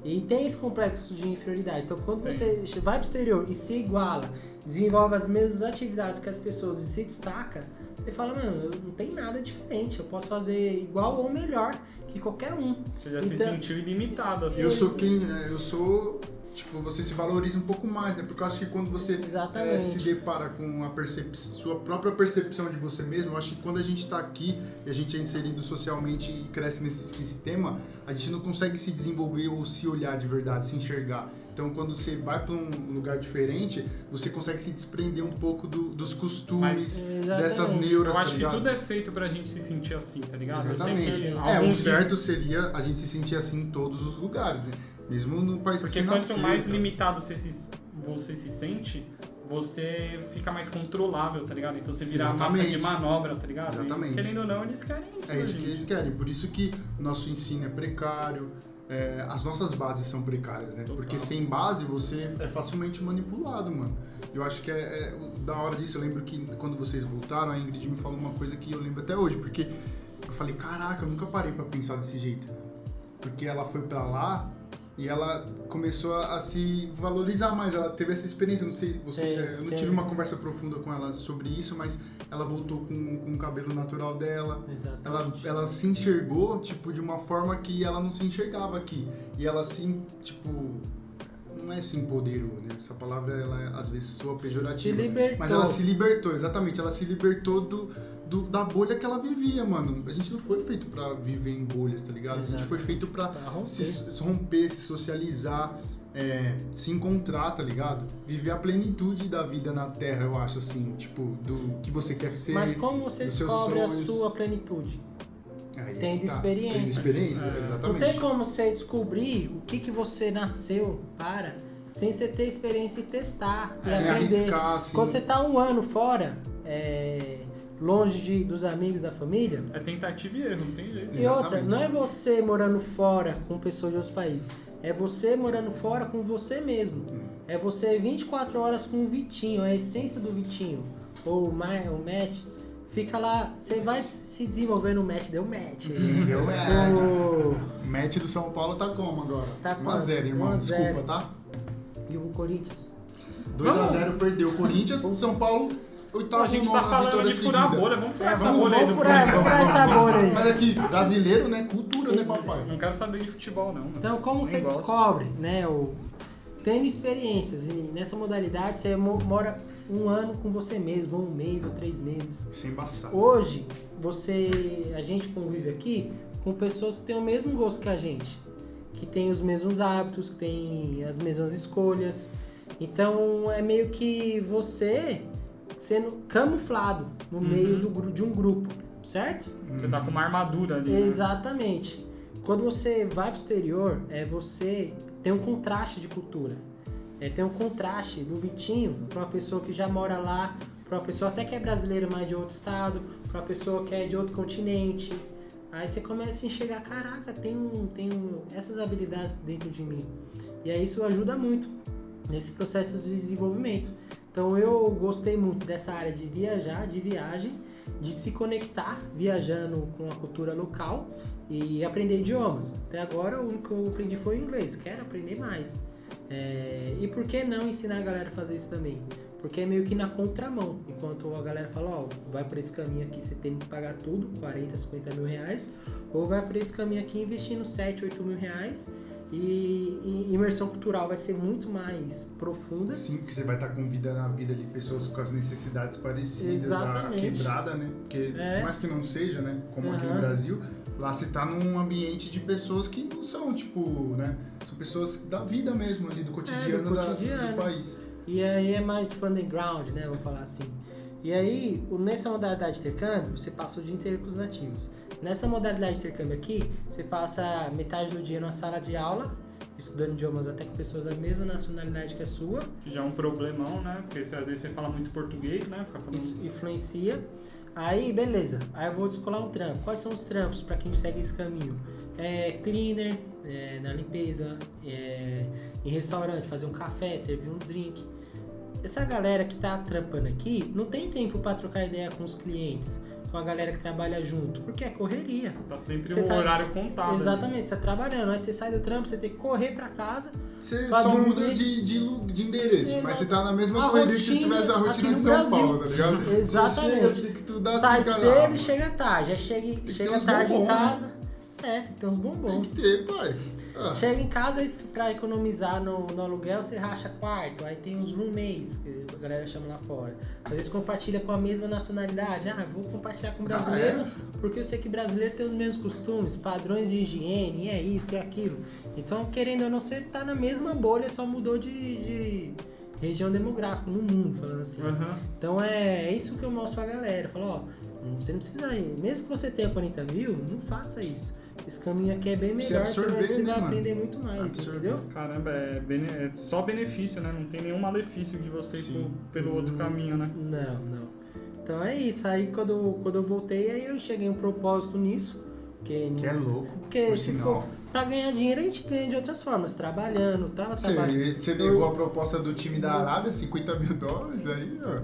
D: E tem esse complexo de inferioridade. Então, quando você vai para o exterior e se iguala, desenvolve as mesmas atividades que as pessoas e se destaca, você fala, mano, eu não tem nada diferente. Eu posso fazer igual ou melhor que qualquer um.
A: Você já se
D: Então-
A: sentiu ilimitado, assim.
B: Eu sou quem. é, Eu sou. Tipo, você se valoriza um pouco mais, né? Porque eu acho que quando você
D: Exatamente.
B: é, se depara com a sua própria percepção de você mesmo, eu acho que quando a gente tá aqui e a gente é inserido socialmente e cresce nesse sistema, a gente não consegue se desenvolver ou se olhar de verdade, se enxergar. Então, quando você vai para um lugar diferente, você consegue se desprender um pouco do- dos costumes,
D: Exatamente.
B: dessas neuras,
A: Eu acho
B: tá
A: que
B: ligado?
A: tudo é feito pra gente se sentir assim, tá ligado?
B: Exatamente.
A: que
B: É, o certo seria a gente se sentir assim em todos os lugares, né? Mesmo no país que
A: Porque
B: você
A: quanto
B: nasceu,
A: mais
B: cara.
A: limitado você se, você se sente, você fica mais controlável, tá ligado? Então você vira a massa
B: Exatamente.
A: de manobra, tá ligado?
B: Exatamente.
A: E, querendo ou não, eles querem isso.
B: É
A: né,
B: isso que
A: gente?
B: eles querem. Por isso que nosso ensino é precário, é, as nossas bases são precárias, né?
A: Total.
B: Porque sem base você é facilmente manipulado, mano. Eu acho que é, é da hora disso. Eu lembro que quando vocês voltaram, a Ingrid me falou uma coisa que eu lembro até hoje, porque eu falei, caraca, eu nunca parei pra pensar desse jeito. Porque ela foi pra lá e ela começou a, a se valorizar mais. Ela teve essa experiência. Não sei, você,
D: Tem,
B: é, eu não
D: tem.
B: tive uma conversa profunda com ela sobre isso, mas ela voltou com, com o cabelo natural dela. Ela,
D: Exatamente.
B: ela se enxergou, tipo, de uma forma que ela não se enxergava aqui. E ela se, tipo, não é se empoderou, né? Essa palavra, ela às vezes soa
D: Se
B: pejorativa.
D: libertou.
B: Mas ela se libertou, exatamente. Ela se libertou do, do- da bolha que ela vivia, mano. A gente não foi feito pra viver em bolhas, tá ligado? A gente
D: Exato.
B: foi feito pra
D: Pra romper.
B: se, se romper, se socializar, é, se encontrar, tá ligado? Viver a plenitude da vida na Terra, eu acho, assim, tipo, do que você quer ser.
D: Mas como você descobre a sua plenitude?
B: Aí é
D: Tendo
B: tá.
D: experiência.
B: Tendo experiência,
A: É.
B: exatamente.
D: Não tem como você descobrir o que, que você nasceu para sem você ter experiência e testar e
B: Sem
D: aprender.
B: arriscar, assim.
D: Quando você tá um ano fora, é, longe de, dos amigos, da família,
A: É tentativa e erro, não tem jeito.
D: e outra,
B: Exatamente.
D: não é você morando fora com pessoas de outros países. É você morando fora com você mesmo. É você 24 horas com o Vitinho, a essência do Vitinho. Ou o, Ma, o Matt. Fica lá, você vai se desenvolver no match, deu match.
B: Deu match.
D: O-
B: O match do São Paulo tá como agora?
D: Tá
B: 1x0,
D: quanto?
B: irmão.
D: 1 a 0.
B: Desculpa, tá?
D: E o Corinthians.
B: 2x0 perdeu o Corinthians, São Paulo, oitavo
A: a gente tá falando de furar a
B: seguida.
A: bolha, vamos furar
D: É,
A: essa
D: vamos,
A: bolha aí
D: vamos
A: do
D: furar, vamos furar essa bolha aí.
B: Mas aqui, brasileiro, né? Cultura, né, papai?
A: Não quero saber de futebol, não. mano.
D: Então, como
A: Nem
D: você
A: gosto.
D: descobre, né, o, tendo experiências e nessa modalidade, você mo- mora um ano com você mesmo, ou um mês ou três meses.
B: Isso é embaçado.
D: Hoje, você, a gente convive aqui com pessoas que têm o mesmo gosto que a gente, que têm os mesmos hábitos, que têm as mesmas escolhas. Então, é meio que você sendo camuflado no
A: Uhum.
D: meio do, de um grupo, certo?
A: Você tá com uma armadura ali. né?
D: Exatamente. Quando você vai pro exterior, é você tem um contraste de cultura. É, tem um contraste do Vitinho para uma pessoa que já mora lá, para uma pessoa até que é brasileira, mas de outro estado, para uma pessoa que é de outro continente. Aí você começa a enxergar, caraca, tem, um, tem um- essas habilidades dentro de mim. E aí isso ajuda muito nesse processo de desenvolvimento. Então eu gostei muito dessa área de viajar, de viagem, de se conectar viajando com a cultura local e aprender idiomas. Até agora o único que eu aprendi foi o inglês, quero aprender mais. É, e por que não ensinar a galera a fazer isso também? Porque é meio que na contramão. Enquanto a galera fala, ó, vai por esse caminho aqui, você tem que pagar tudo, 40, 50 mil reais, ou vai por esse caminho aqui investindo 7, 8 mil reais E, e imersão cultural vai ser muito mais profunda.
B: Sim, porque você vai estar com vida na vida ali, pessoas com as necessidades parecidas, a
D: Exatamente.
B: quebrada, né? Porque,
D: É.
B: por mais que não seja, né? Como aqui no. Brasil, lá você tá num ambiente de pessoas que não são, tipo, né? São pessoas da vida mesmo ali, do cotidiano, da-
D: É, cotidiano.
B: do país.
D: E aí é mais tipo underground, né? Vou falar assim. E aí, nessa modalidade de intercâmbio, você passa o dia inteiro com os nativos. Nessa modalidade de intercâmbio aqui, você passa metade do dia numa sala de aula, estudando idiomas até com pessoas da mesma nacionalidade que a sua.
A: Que já é um problemão, né? Porque às vezes você fala muito português, né? Fica falando.
D: Isso influencia. Aí, beleza. Aí eu vou descolar um trampo. Quais são os trampos para quem segue esse caminho? É cleaner, é, na limpeza, é, em restaurante, fazer um café, servir um drink. Essa galera que tá trampando aqui não tem tempo para trocar ideia com os clientes, com a galera que trabalha junto, porque é correria.
A: Tá sempre
D: Você
A: o
D: tá-
A: horário contado.
D: Exatamente, você tá trabalhando, aí você sai do trampo, você tem que correr para casa.
B: Você
D: Pra
B: só
D: dormir.
B: muda de, de, de endereço,
D: Exato.
B: mas você tá na mesma
D: A
B: corrida que se tivesse a rotina de São
D: Brasil.
B: Paulo, tá ligado? Você [LAUGHS]
D: Exatamente.
B: chega, você tem que estudar,
D: sai
B: você
D: cedo e chega tarde. Aí chega, chega tarde em
B: né?
D: casa. É, tem que ter uns
B: Tem
D: bombons.
B: que ter, pai. Ah,
D: Chega em casa e pra economizar no, no aluguel, você racha quarto. Aí tem os roommates, que a galera chama lá fora. Às vezes compartilha com a mesma nacionalidade. Ah, vou compartilhar com
B: Já
D: brasileiro,
B: era, filho.
D: porque eu sei que brasileiro tem os mesmos costumes, padrões de higiene, é isso é aquilo. Então, querendo ou não, você tá na mesma bolha, só mudou de, de região demográfica no mundo, falando assim.
A: Aham.
D: Então é, é isso que eu mostro pra galera. Eu Falo, ó, você não precisa ir. Mesmo que você tenha 40 mil, não faça isso. Esse caminho aqui é bem
B: Você
D: melhor, você vai,
B: absorver,
D: você
B: né,
D: vai
B: mano?
D: aprender muito mais,
B: Absorver.
D: entendeu?
A: Caramba, é, bene- é só benefício, né? Não tem nenhum malefício de você ir pelo outro caminho, né?
D: Não, não. Então é isso. Aí quando, quando eu voltei, aí eu cheguei a um propósito nisso. Que,
B: Que é louco,
D: porque
B: por
D: se
B: sinal.
D: for pra ganhar dinheiro, a gente ganha de outras formas, trabalhando, trabalhando.
B: Você, você negou a proposta do time da Arábia, 50 mil dólares, aí, ó.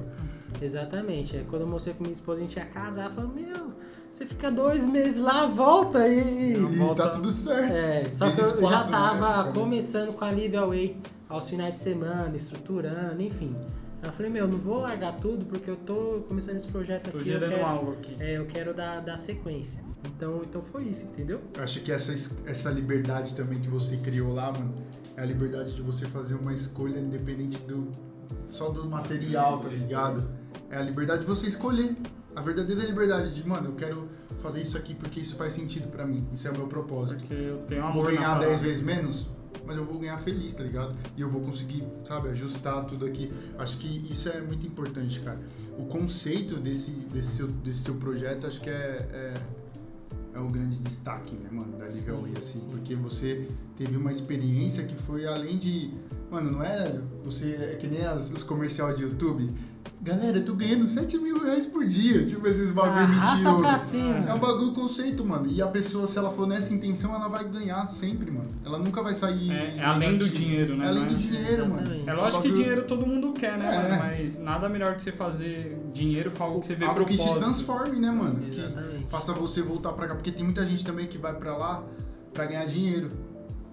D: Exatamente. Aí quando eu mostrei com minha esposa, a gente ia casar, falou, meu, você fica dois meses lá, volta e.
A: Não,
B: E
A: volta-
B: tá tudo certo.
D: É, só que eu já
B: quatro, né,
D: tava
B: cara?
D: começando com a Live Away aos finais de semana, estruturando, enfim. Aí eu falei, meu, não vou largar tudo porque eu tô começando esse projeto
A: Tô
D: aqui. eu
A: gerando
D: quero,
A: algo aqui.
D: É, eu quero dar, dar sequência. Então, então foi isso, entendeu?
B: Eu acho que essa, es- essa liberdade também que você criou lá, mano, é a liberdade de você fazer uma escolha independente do só do material, tá ligado? É a liberdade de você escolher. A verdadeira liberdade de, mano, eu quero fazer isso aqui porque isso faz sentido pra mim. Isso é o meu propósito.
A: Porque eu tenho amor
B: vou ganhar
A: na
B: 10
A: parada.
B: vezes menos, mas eu vou ganhar feliz, tá ligado? E eu vou conseguir, sabe, ajustar tudo aqui. Acho que isso é muito importante, cara. O conceito desse, desse, seu, desse seu projeto, acho que é, é, é o grande destaque, né, mano, da Liga Way, assim.
D: sim.
B: Porque você teve uma experiência que foi além de... Mano, não é você... É que nem as, os comerciais de YouTube. Galera, eu tô ganhando 7 mil reais por dia. Tipo, esses bagulho
D: Arrasta pra
B: mentiroso.
D: cima.
B: É um bagulho conceito, mano. E a pessoa, se ela for nessa intenção, ela vai ganhar sempre, mano. Ela nunca vai sair.
A: É, é além do dinheiro, né?
B: É além do
A: é-
B: dinheiro, mano.
D: Exatamente.
A: É lógico que dinheiro todo mundo quer, né,
B: É.
A: mano? Mas nada melhor que você fazer dinheiro com algo que você vê
B: Algo que te
A: propósito.
B: transforme, né, mano?
D: Exatamente.
B: Que faça você voltar pra cá. Porque tem muita gente também que vai pra lá pra ganhar dinheiro.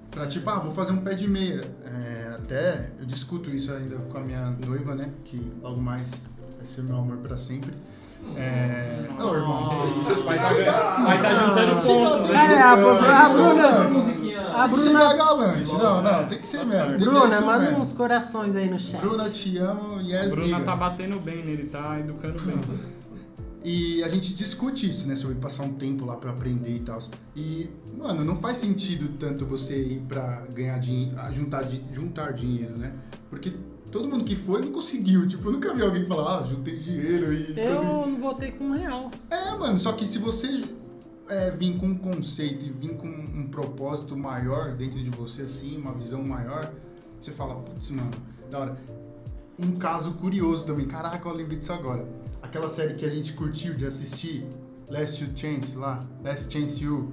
B: Pra tipo, ah, vou fazer um pé de meia. É, até eu discuto isso ainda com a minha noiva, né? Que logo mais vai ser meu amor pra sempre. É. Ô, irmão, tem que ser-
A: Vai
B: chegar assim,
A: vai tá
B: mano.
A: juntando pontos, né?
D: É, a, a, a Bruna. A
B: Tem que
D: Bruna-
B: galante. Não, não, tem que ser
A: Tá
B: mesmo.
D: Bruna,
B: ser
D: manda
B: mesmo.
D: uns corações aí no chat.
B: Bruna, te amo, yes,
A: Bruna tá batendo bem nele, tá educando bem. [LAUGHS]
B: E a gente discute isso, né? Sobre passar um tempo lá pra aprender e tal. E, mano, não faz sentido tanto você ir pra ganhar dinheiro, juntar, di- juntar dinheiro, né? Porque todo mundo que foi não conseguiu. [LAUGHS] Tipo, eu nunca vi alguém falar, ah, juntei dinheiro e.
D: Eu
B: consegui.
D: não voltei com um real.
B: É, mano, só que se você é, vir com um conceito e vir com um propósito maior dentro de você, assim, uma visão maior, você fala, putz, mano, da hora. Um caso curioso também, caraca, eu lembrei disso agora. Aquela série que a gente curtiu de assistir, Last Chance lá, Last Chance You.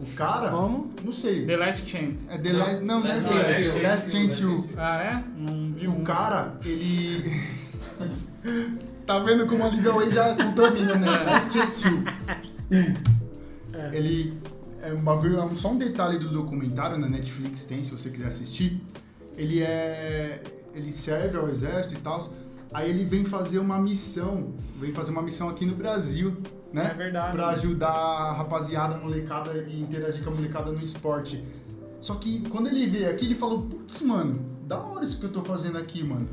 B: O cara,
D: Como?
B: não sei,
A: The Last Chance.
B: é The Last, não, não é
C: Last
B: The Last,
C: Chance
B: Last
C: You,
B: Chance You.
A: Ah, é? Não vi
B: O
A: um.
B: cara, ele. [LAUGHS] tá vendo como a Liga Way já contamina, né? Last Chance You. Ele. É um bagulho, é um- só um detalhe do documentário na Netflix tem, se você quiser assistir. Ele é. Ele serve ao exército e tal. Aí ele vem fazer uma missão. Vem fazer uma missão aqui no Brasil, né?
A: É verdade.
B: Pra ajudar a rapaziada, a molecada e interagir com a molecada no esporte. Só que quando ele veio aqui, ele falou, putz, mano, da hora isso que eu tô fazendo aqui, mano.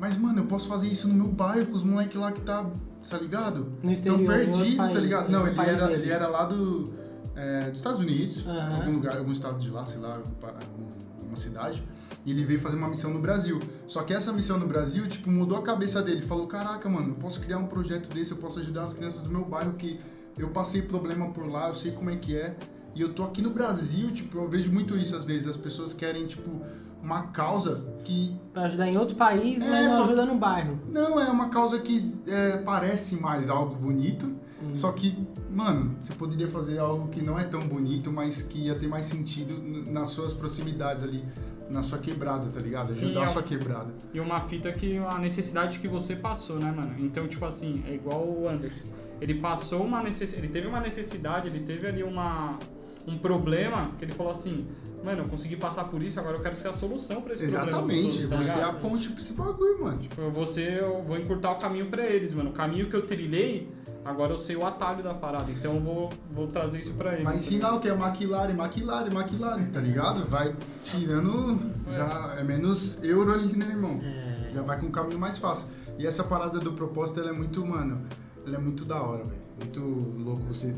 B: Mas, mano, eu posso fazer isso no meu bairro com os moleques lá que tá, tá ligado?
D: No exterior,
B: Tão perdido, tá ligado? Não, ele era,
D: dele.
B: ele era lá do, é, dos Estados Unidos,
D: Aham.
B: algum lugar, algum estado de lá, sei lá, um pa- um- uma cidade. E ele veio fazer uma missão no Brasil. Só que essa missão no Brasil, tipo, mudou a cabeça dele. Ele falou, caraca, mano, eu posso criar um projeto desse, eu posso ajudar as crianças do meu bairro que eu passei problema por lá, eu sei como é que é. E eu tô aqui no Brasil, tipo, eu vejo muito isso às vezes. As pessoas querem, tipo, uma causa que
D: Pra ajudar em outro país,
B: É,
D: mas não
B: só-
D: ajuda no bairro.
B: não é uma causa que é, parece mais algo bonito.
D: Uhum.
B: Só que, mano, você poderia fazer algo que não é tão bonito, mas que ia ter mais sentido nas suas proximidades ali, na sua quebrada, tá ligado?
A: Sim,
B: Ajudar a
A: é-
B: sua quebrada.
A: E uma fita que a necessidade que você passou, né, mano? Então, tipo assim, é igual o Anderson. Ele passou uma necessidade, ele teve uma necessidade, ele teve ali uma um problema que ele falou assim: "Mano, eu consegui passar por isso, agora eu quero ser a solução pra esse problema". dos
B: Exatamente,
A: tá
B: você é a ponte pra esse bagulho, mano.
A: Tipo, eu vou ser, eu vou encurtar o caminho pra eles, mano. O caminho que eu trilhei, agora eu sei o atalho da parada. Então eu vou, vou trazer isso pra eles.
B: Vai ensinar o que é McLaren, McLaren, McLaren, tá ligado? Vai tirando, já é menos euro ali, né, irmão?
D: É,
B: Já vai com um caminho mais fácil. E essa parada do propósito, ela é muito, mano, ela é muito da hora, velho. Muito louco você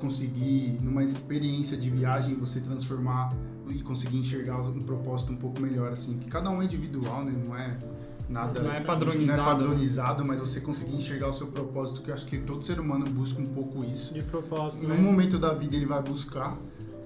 B: conseguir, numa experiência de viagem, você transformar e conseguir enxergar um propósito um pouco melhor, assim. Que cada um é individual, né? Não é nada...
A: Não é padronizado.
B: Não é padronizado, mas você conseguir enxergar o seu propósito, que eu acho que todo ser humano busca um pouco isso.
D: de propósito.
B: Em
D: né?
B: um momento da vida ele vai buscar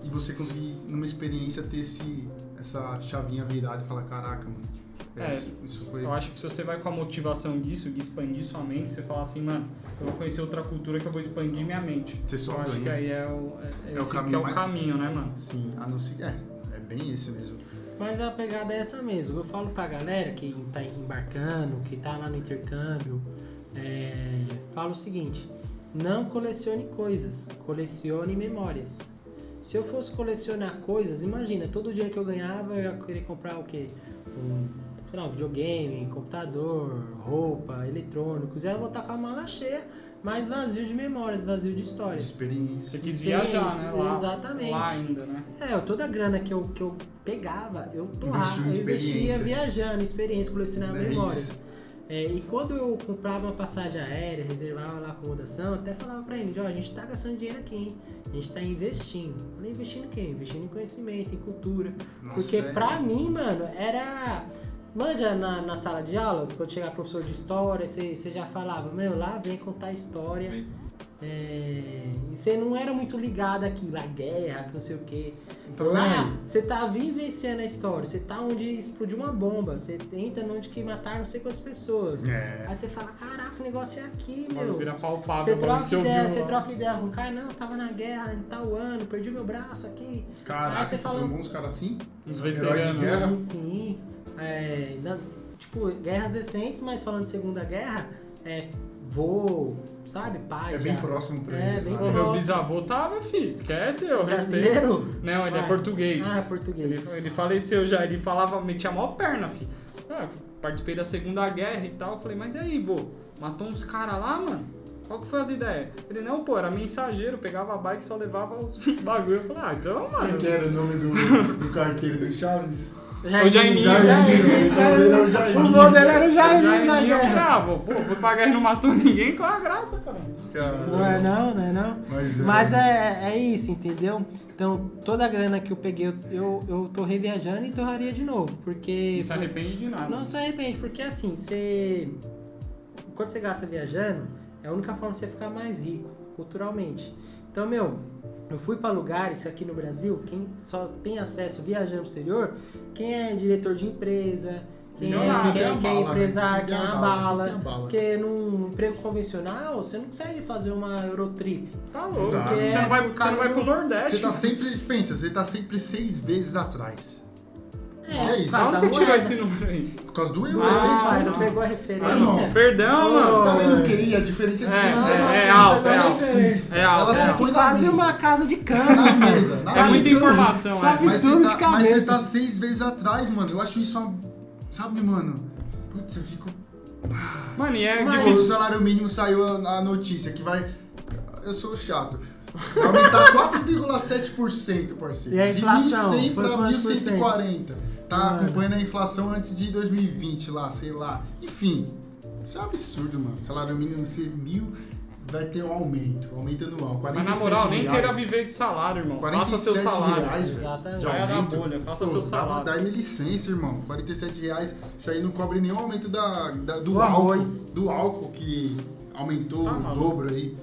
B: e você conseguir, numa experiência, ter esse, essa chavinha virada e falar, caraca, mano.
A: É,
B: isso, isso foi...
A: Eu acho que se você vai com a motivação disso, de expandir sua mente, você fala assim, mano, eu vou conhecer outra cultura que eu vou expandir minha mente.
B: Você só
A: eu acho
B: ganha.
A: que aí é o, é,
B: É o caminho
A: é o
B: mais-
A: caminho, né, mano?
B: Sim, a não ser. É, é bem esse mesmo.
D: Mas a pegada é essa mesmo. Eu falo pra galera que tá embarcando, que tá lá no intercâmbio, é, falo o seguinte: não colecione coisas, colecione memórias. Se eu fosse colecionar coisas, imagina, todo dia que eu ganhava eu ia querer comprar o quê? Um, sei lá, um videogame, computador, roupa, eletrônicos. E eu vou estar com a mala cheia, mas vazio de memórias, vazio de
B: De
D: histórias.
B: experiência.
A: Você quis
D: Experiência,
A: viajar, né? Lá,
D: exatamente.
A: Lá ainda, né?
D: É, eu- toda a grana que eu, que eu pegava, eu torrava, eu investia
B: experiência.
D: viajando, experiência, colecionando
B: É
D: memórias.
B: isso.
D: É, e quando eu comprava uma passagem aérea, reservava lá a acomodação, eu até falava pra eles, ó, a gente tá gastando dinheiro aqui, hein? A gente tá investindo. Eu Falei, investindo em quê? Investindo em conhecimento, em cultura.
B: Nossa,
D: Porque
B: é-
D: pra mim, mano, era... Manja na, na sala de aula, quando chegava professor de história, você, você já falava, meu, lá vem contar história.
C: Vem.
D: É, e você não era muito ligado aqui, a guerra, que não sei o quê.
B: Então,
D: Lá,
B: né?
D: você tá vivenciando a história, você tá onde explodiu uma bomba, você entra onde que mataram não sei quantas pessoas.
B: É.
D: Aí você fala, caraca, o negócio é aqui,
A: Agora
D: meu.
A: vira palpável.
D: Você troca
A: você
D: ideia, você
A: lá.
D: troca ideia com o cara, não, tava na guerra em tal ano, perdi meu braço aqui. Aí
B: Caraca,
D: você
B: você
D: fala-
B: uns caras assim?
A: Uns
B: Heróis de
A: veteranos.
B: guerra.
D: Sim, sim. É, na- tipo, guerras recentes, mas falando de Segunda Guerra, é vô, sabe, pai.
B: É bem
D: já.
B: próximo pra
D: É,
B: eles.
D: bem
B: né?
A: meu
D: próximo.
A: bisavô tava, fi. Esquece, eu
D: Brasileiro?
A: respeito. Não, ele é
D: Ah,
A: português.
D: Ah,
A: Ele,
D: português.
A: ele faleceu já, ele falava, metia a maior perna, fi. Ah, participei da Segunda Guerra e tal. Eu falei, mas e aí, vô? Matou uns caras lá, mano? Qual que foi as ideias? Ele, não, pô, era mensageiro, pegava a bike e só levava os [LAUGHS] bagulho. Eu falei, ah, então,
B: Quem
A: mano.
B: que era o nome do, do carteiro do Chaves?
A: O Jaiminho,
B: Jaiminho, Jaiminho,
D: O
B: Jaiminho.
D: vô dele era o Jair na
A: eu
D: guerra.
A: ah, vô, pô, foi pra guerra e não matou ninguém, qual a graça, cara?
B: Caramba.
D: Não é não, não é não.
B: Mas é.
D: Mas é, é isso, entendeu? Então, toda a grana que eu peguei, eu, eu, eu tô reviajando e torraria de novo. Porque.
A: Não se arrepende de nada.
D: Não se arrepende, porque assim, você. Quando você gasta viajando, é a única forma de você ficar mais rico, culturalmente. Então, meu, eu fui para lugares aqui no Brasil, quem só tem acesso viajando pro exterior, quem é diretor de empresa, quem é,
A: Milionário.
D: quem,
B: Quem tem a
D: quem é
B: bala, né?
D: empresário,
B: Quem
D: é
B: a
D: a
B: bala, a bala.
D: Porque num emprego convencional, você não consegue fazer uma Eurotrip.
A: Tá louco. Você não vai, você não vai pro Nordeste.
B: Você tá sempre, pensa, você tá sempre seis vezes atrás. É isso.
A: Da
D: por
A: onde
D: causa
A: você tirou esse número aí?
B: Por causa do euro,
A: Ah,
B: é seis
D: Ah,
B: conto.
D: não pegou a referência?
A: Ah, não. Perdão, mano.
B: Você tá vendo o QI? A diferença de
A: É,
B: QI
A: é, é
B: tá
A: é alto.
B: isso?
A: É alto,
B: Ela
A: é alto.
B: põe na
D: Quase uma casa de
B: Na
D: câmera.
B: mesa. na
A: É muita informação,
D: sabe
A: é.
B: Mas
D: tudo
B: você,
D: de
B: tá, mas você
D: cabeça.
B: tá seis vezes atrás, mano. Eu acho isso uma. Sabe, mano? Putz, eu fico.
A: Mano, e é
D: Mas-
B: o
A: difícil.
B: salário mínimo saiu a, a notícia que vai. Eu sou chato. Vai aumentar 4,7%, parceiro.
D: E a inflação?
B: De 1.100
D: Foi
B: para
D: quantos por cento?
B: 1.140. Tá
D: Mano.
B: acompanhando a inflação antes de 2020 lá, sei lá. Enfim, isso é um absurdo, mano. Salário mínimo ser mil, vai ter um aumento. Aumento anual. 47
A: Mas na moral, nem
B: reais.
A: queira viver de salário, irmão. Faça
B: 47
A: seu salário.
B: reais.
D: Exatamente.
A: Saia da bolha, faça
B: Pô,
A: seu
B: dá-
A: salário.
B: Dá-me licença, irmão. 47 reais, isso aí não cobre nenhum aumento da, da- do,
D: Do
B: álcool.
D: arroz.
B: Do álcool que aumentou
A: Tá
B: o dobro aí.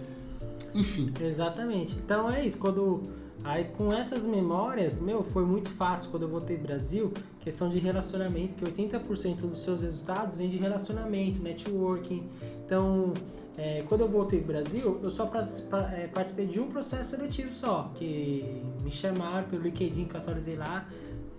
B: Enfim.
D: Exatamente. Então é isso, quando aí com essas memórias, meu, foi muito fácil quando eu voltei pro Brasil, questão de relacionamento, que 80% dos seus resultados vem de relacionamento, networking. Então, é, quando eu voltei pro Brasil, eu só é, participei de um processo seletivo só, que me chamaram pelo LinkedIn que eu atualizei lá.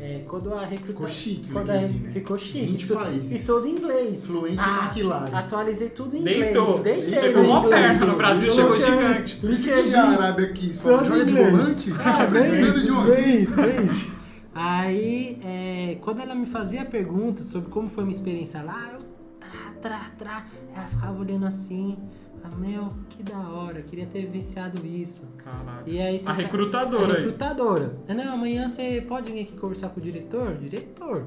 D: É, quando a recruta...
B: Ficou chique o
D: quando a-
B: LinkedIn, né?
D: Ficou chique.
B: 20
D: E to-
B: países.
D: E todo em inglês.
B: Fluente
D: Ah,
B: em McLaren.
D: Atualizei tudo em inglês.
A: Deitou.
D: Deitei
A: Chegou
D: no
A: mó perto, no Brasil chegou gigante.
B: Por isso que
D: LinkedIn.
B: a Arábia quis. Falou, joga de volante?
D: Ah,
B: Precisando
D: vez,
B: de um
D: vez, vez. Aí, é, quando ela me fazia perguntas sobre como foi minha experiência lá, eu trá, trá, trá, ela ficava olhando assim, ah, meu, que da hora, queria ter vivenciado isso.
A: Caraca.
D: E aí,
A: A recrutadora,
D: A
A: isso.
D: recrutadora. Não, amanhã você pode vir aqui conversar com o diretor? Diretor.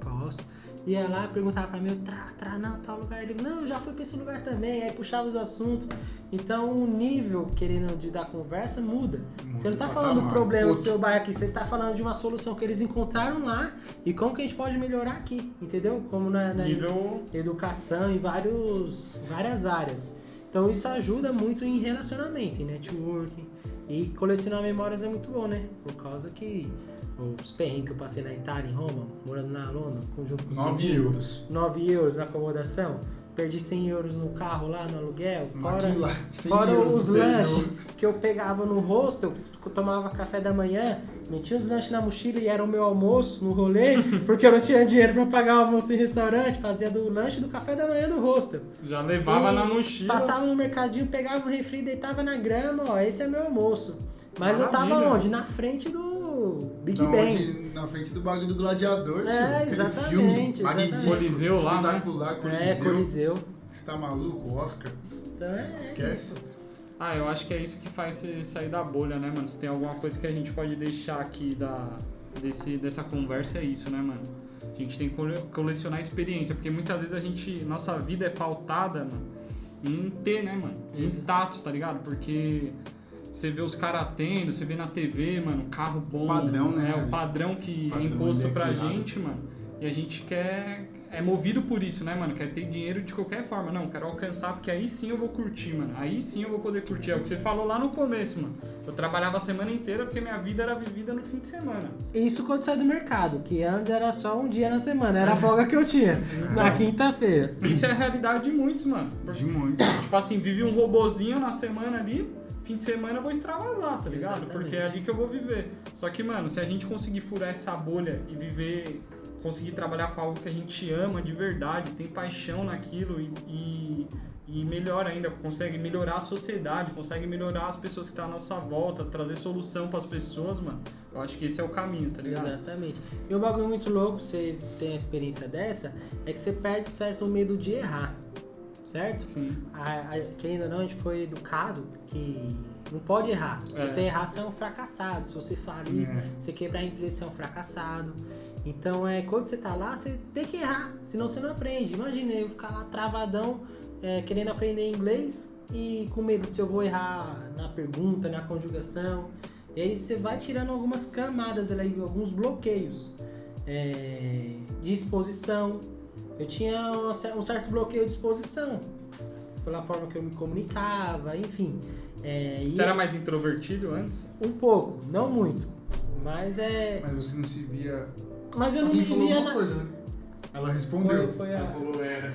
D: Posso. Ia lá, perguntava pra mim, eu, trá, trá, não, tal lugar. Ele, não, eu já fui pra esse lugar também. Aí puxava os assuntos. Então o nível, querendo de dar conversa, muda. você não tá falando do problema do seu bairro aqui, você tá falando de uma solução que eles encontraram lá e como que a gente pode melhorar aqui, entendeu? Como na, na
A: Nível.
D: educação em vários, várias áreas. Então isso ajuda muito em relacionamento, em networking. E colecionar memórias é muito bom, né? Por causa que os perrengues que eu passei na Itália, em Roma, morando na Lona, junto com os
B: 9
D: meninos,
B: euros.
D: 9 euros na acomodação, perdi 100 euros no carro lá no aluguel, fora,
B: 100
D: fora os
B: no
D: lanches que eu pegava no hostel, eu tomava café da manhã, metia os lanches na mochila e era o meu almoço no rolê, [LAUGHS] porque eu não tinha dinheiro pra pagar o almoço em restaurante, fazia do lanche do café da manhã do hostel.
A: Já levava
D: E
A: na mochila.
D: Passava no mercadinho, pegava um refri, deitava na grama, ó, esse é meu almoço. Mas eu tava
A: Maravilha.
D: onde? Na frente do Big
B: Da
D: Bang.
B: onde, na frente do bagulho do Gladiador,
D: É, exatamente,
B: filme
D: exatamente.
A: Coliseu lá, né?
B: Espetacular, Coliseu.
D: É, Coliseu.
B: Você tá maluco, Oscar?
D: Então é.
B: Esquece.
A: Ah, eu acho que é isso que faz você sair da bolha, né, mano? Se tem alguma coisa que a gente pode deixar aqui da, desse, dessa conversa, é isso, né, mano? A gente tem que cole- colecionar experiência, porque muitas vezes a gente. Nossa vida é pautada, mano, em ter, né, mano? Em status, tá ligado? Porque você vê os caras tendo, você vê na TV, mano, carro bom.
B: Padrão, né?
A: É, o padrão que
B: Padrão
A: é imposto
B: é
A: pra
B: criado.
A: gente, mano. E a gente quer. É movido por isso, né, mano? Quer ter dinheiro de qualquer forma. Não, quero alcançar, porque aí sim eu vou curtir, mano. Aí sim eu vou poder curtir. É o que você falou lá no começo, mano. Eu trabalhava a semana inteira porque minha vida era vivida no fim de semana.
D: Isso quando sai do mercado, que antes era só um dia na semana, era a folga que eu tinha, [LAUGHS] na quinta-feira.
A: Isso é a realidade de muitos, mano.
B: De muito.
A: Tipo assim, vive um robozinho na semana ali, fim de semana eu vou extravasar, tá ligado?
D: Exatamente.
A: Porque é ali que eu vou viver. Só que, mano, se a gente conseguir furar essa bolha e viver, conseguir trabalhar com algo que a gente ama de verdade, tem paixão naquilo e, e, e melhor ainda, consegue melhorar a sociedade, consegue melhorar as pessoas que estão à nossa volta, trazer solução pras pessoas, mano, eu acho que esse é o caminho, tá ligado?
D: Exatamente. E um bagulho muito louco, você tem a experiência dessa, é que você perde certo medo de errar. Certo?
A: Sim.
D: A, a, querendo ou não, a gente foi educado que não pode errar. Se
A: É.
D: você errar, você é um fracassado. Se você falir,
B: É.
D: você quebrar a empresa, você é um fracassado. Então, é, quando você tá lá, você tem que errar, senão você não aprende. Imagina eu ficar lá travadão, é, querendo aprender inglês e com medo se eu vou errar na pergunta, na conjugação. E aí você vai tirando algumas camadas ali, alguns bloqueios é, de exposição. Eu tinha um certo bloqueio de exposição, pela forma que eu me comunicava, enfim. É, e
A: Você era mais introvertido antes?
D: um pouco, não muito. Mas é.
B: Mas você não se via.
D: Mas eu não
B: Alguém
D: me
B: falou
D: via na.
B: coisa, né? Ela
D: Foi,
B: respondeu.
D: foi a...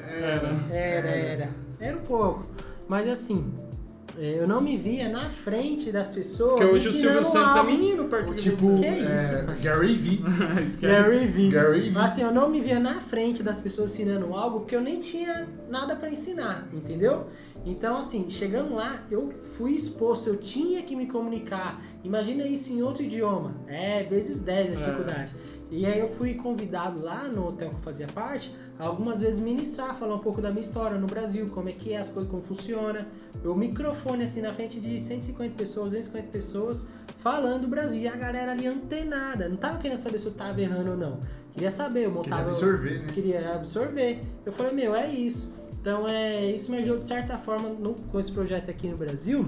B: Era.
D: Era, era. Era um pouco. Mas assim, eu não me via na frente das pessoas.
A: Porque hoje o Silvio
D: ensinando
A: Santos é
D: algo.
A: menino perto de
B: Tipo,
A: você.
D: Que isso,
B: é? Gary. [LAUGHS]
D: Gary Vee.
B: Gary Vee.
D: Mas assim, eu não me via na frente das pessoas ensinando algo que eu nem tinha nada pra ensinar, entendeu? Então, assim, chegando lá, eu fui exposto, eu tinha que me comunicar. Imagina isso em outro idioma. É, vezes 10 a
A: É.
D: dificuldade. E aí eu fui convidado lá no hotel que eu fazia parte, algumas vezes ministrar, falar um pouco da minha história no Brasil, como é que é as coisas, como funciona. O microfone assim na frente de 150 pessoas, 250 pessoas, falando do Brasil. E a galera ali antenada, não tava querendo saber se eu tava errando ou não. Queria saber, eu
B: Queria
D: montava
B: absorver, né?
D: queria absorver. Eu falei, meu, é isso. Então, é, isso me ajudou de certa forma no- com esse projeto aqui no Brasil,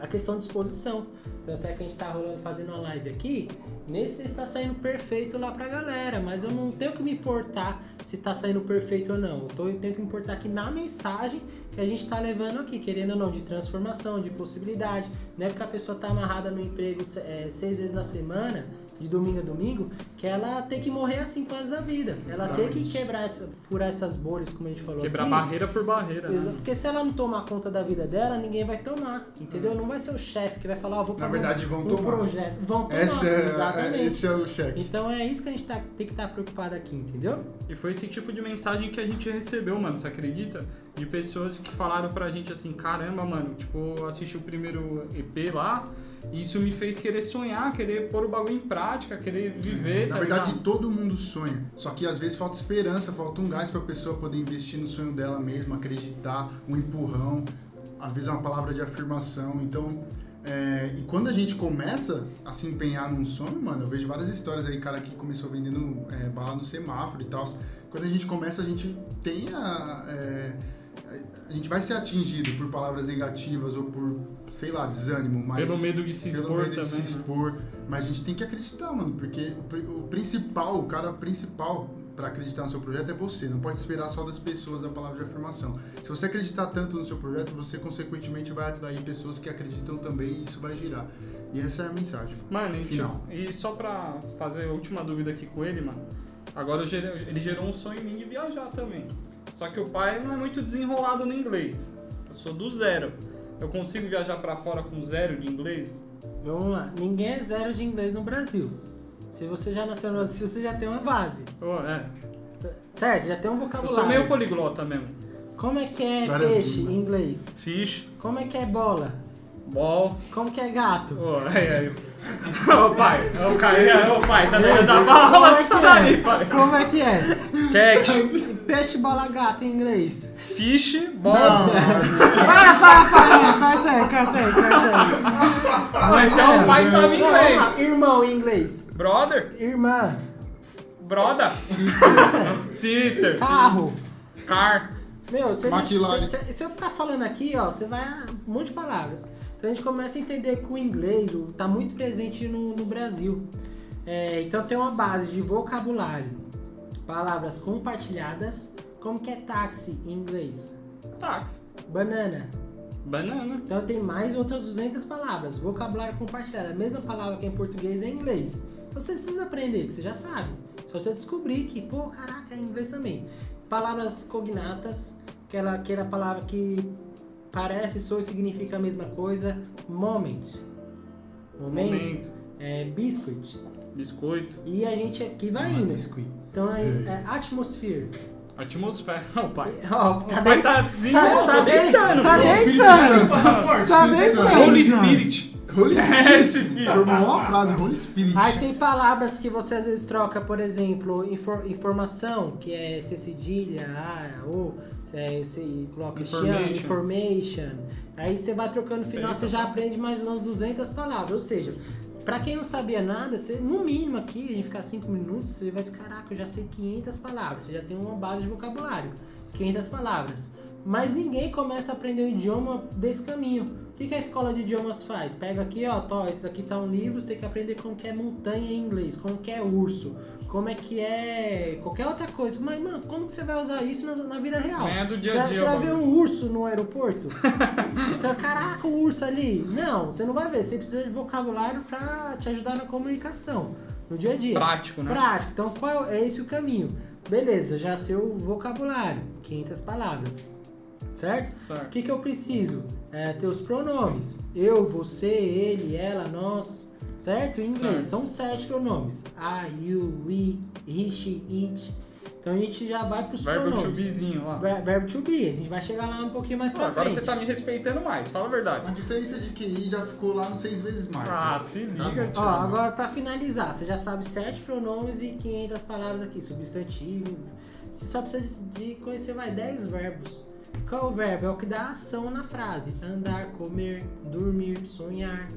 D: a questão de exposição. Tanto é que a gente tá rolando, fazendo uma live aqui, nesse está saindo perfeito lá pra galera, mas eu não tenho que me importar se tá saindo perfeito ou não. Eu, tenho que me importar aqui na mensagem que a gente tá levando aqui, querendo ou não, de transformação, de possibilidade. Não é porque a pessoa tá amarrada no emprego é, seis vezes na semana, de domingo a domingo, que ela tem que morrer assim quase da vida. Ela tem que quebrar, essa, furar essas bolhas, como a gente falou
A: Quebrar
D: aqui.
A: barreira por barreira. Né?
D: Porque se ela não tomar conta da vida dela, ninguém vai tomar, entendeu? Não vai ser o chefe que vai falar, ó, vou
B: Na
D: fazer
B: verdade,
D: um,
B: vão
D: um
B: tomar.
D: projeto. Vão tomar,
B: Essa é,
D: exatamente.
B: esse é o cheque.
D: Então é isso que a gente tá, tem que estar preocupado aqui, entendeu?
A: E foi esse tipo de mensagem que a gente recebeu, mano. Você acredita? De pessoas que falaram pra gente assim: caramba, mano, tipo, eu assisti o primeiro EP lá. E isso me fez querer sonhar, querer pôr o bagulho em prática, querer viver.
B: Na
A: tá
B: verdade,
A: ligado?
B: todo mundo sonha. Só que às vezes falta esperança, falta um gás pra pessoa poder investir no sonho dela mesma, acreditar, um empurrão, às vezes é uma palavra de afirmação. Então, é, e quando a gente começa a se empenhar num sonho, mano, eu vejo várias histórias aí, cara que começou vendendo é, bala no semáforo e tal. Quando a gente começa, a gente tem a. é, a gente vai ser atingido por palavras negativas ou por, sei lá, desânimo, mas
A: Pelo medo de se
B: pelo
A: expor
B: medo
A: também.
B: de se
A: né?
B: expor. Mas a gente tem que acreditar, mano, porque o, o principal, o cara principal pra acreditar no seu projeto é você. Não pode esperar só das pessoas a palavra de afirmação. Se você acreditar tanto no seu projeto, você consequentemente vai atrair pessoas que acreditam também e isso vai girar. E essa é a mensagem.
A: Mano,
B: Final.
A: tipo, e só pra fazer a última dúvida aqui com ele, mano. Agora ele gerou um sonho em mim de viajar também. Só que o pai não é muito desenrolado no inglês. Eu sou do zero. Eu consigo viajar pra fora com zero de inglês?
D: Vamos lá. Ninguém é zero de inglês no Brasil. Se você já nasceu no Brasil, você já tem uma base.
A: Oh, é.
D: Certo? Já tem um
A: Eu
D: vocabulário.
A: sou meio poliglota mesmo.
D: Como é que é
B: Várias
D: peixe
B: línguas.
D: em inglês?
A: Fish,
D: Como é que é bola?
A: ball.
D: Como que é gato?
A: Ô, aí, aí. Ô pai, ô pai, ô pai, daí eu dava
D: Como
A: aula disso
D: que
A: daí,
D: é?
A: pai.
D: Como é que é?
A: Cat,
D: Peixe, bola, gato em inglês.
A: fish, ball.
D: Para, para, para, corta aí, corta aí, corta aí.
A: Então o pai sabe inglês.
D: Irmão em inglês.
A: Brother,
D: Irmã.
A: broda, sister,
D: Carro.
A: car.
D: Meu, se, se- se- se eu ficar falando aqui, ó, você vai um monte de palavras. Então a gente começa a entender que o inglês o- tá muito presente no, no Brasil. É, então tem uma base de vocabulário, palavras compartilhadas, como que é táxi em inglês,
A: Táxi,
D: banana.
A: banana.
D: Então tem mais outras 200 palavras, vocabulário compartilhado. A mesma palavra que é em português é em inglês. Então você precisa aprender, que você já sabe. Só você descobrir que, pô, caraca, é em inglês também. Palavras cognatas, aquela, aquela palavra que parece, soa e significa a mesma coisa. Moment. Momento.
A: Momento,
D: É, biscuit.
A: biscoito,
D: E a gente aqui vai indo.
B: biscuit.
D: Então é, [LAUGHS] é atmosphere.
A: atmosfera. Ô pai.
D: Ó,
A: O
D: tá
A: pai
D: deitando.
A: tá assim,
D: Tá,
A: ó,
D: tá
A: deitando.
D: Tá deitando. Tá deitando.
A: Holy Spirit.
B: Holy [LAUGHS]
A: Esse
B: Spirit.
A: filho.
B: Formou uma frase, Holy Spirit.
D: Aí tem palavras que você às vezes troca, por exemplo, infor- informação, que é C cedilha, A, O, é, você coloca
A: Information.
D: information. Aí você vai trocando no final, você já aprende mais umas 200 palavras. Ou seja, pra quem não sabia nada, você, no mínimo aqui, a gente ficar 5 minutos, você vai dizer, caraca, eu já sei 500 palavras. Você já tem uma base de vocabulário, 500 palavras. Mas ninguém começa a aprender o idioma desse caminho. O que, que a escola de idiomas faz? Pega aqui, ó, tó, isso aqui tá um livro, você tem que aprender como que é montanha em inglês, como que é urso, como é que é qualquer outra coisa. Mas, mano, como que você vai usar isso na, na vida real?
A: É do dia
D: Você
A: a
D: vai-
A: dia,
D: Você vai ver um urso no aeroporto? [LAUGHS] você vai, caraca, um urso ali. Não, você não vai ver. Você precisa de vocabulário pra te ajudar na comunicação, no dia a dia.
A: Prático, né?
D: Prático. Então, qual é esse o caminho? Beleza, já sei o vocabulário, 500 palavras. Certo? O
A: Certo.
D: que, que eu preciso? É, ter os pronomes. Eu, você, ele, ela, nós. Certo? Em inglês.
A: Certo.
D: São sete pronomes. I, you, we, he, she, it. Então a gente já vai pros
A: Verbo to
D: pronomes.
A: bezinho lá.
D: Ver- Verbo to be, a gente vai chegar lá um pouquinho mais
A: Pô,
D: pra
A: agora
D: frente.
A: você tá me respeitando mais, fala a verdade.
B: A diferença de QI já ficou lá no seis vezes mais.
A: Ah, se
B: Tá
A: liga, tio.
D: Ó, agora pra finalizar, você já sabe sete pronomes e 500 palavras aqui, substantivo. Você só precisa de conhecer, vai, 10 verbos. Qual é o verbo? É o que dá ação na frase. Andar, comer, dormir, sonhar.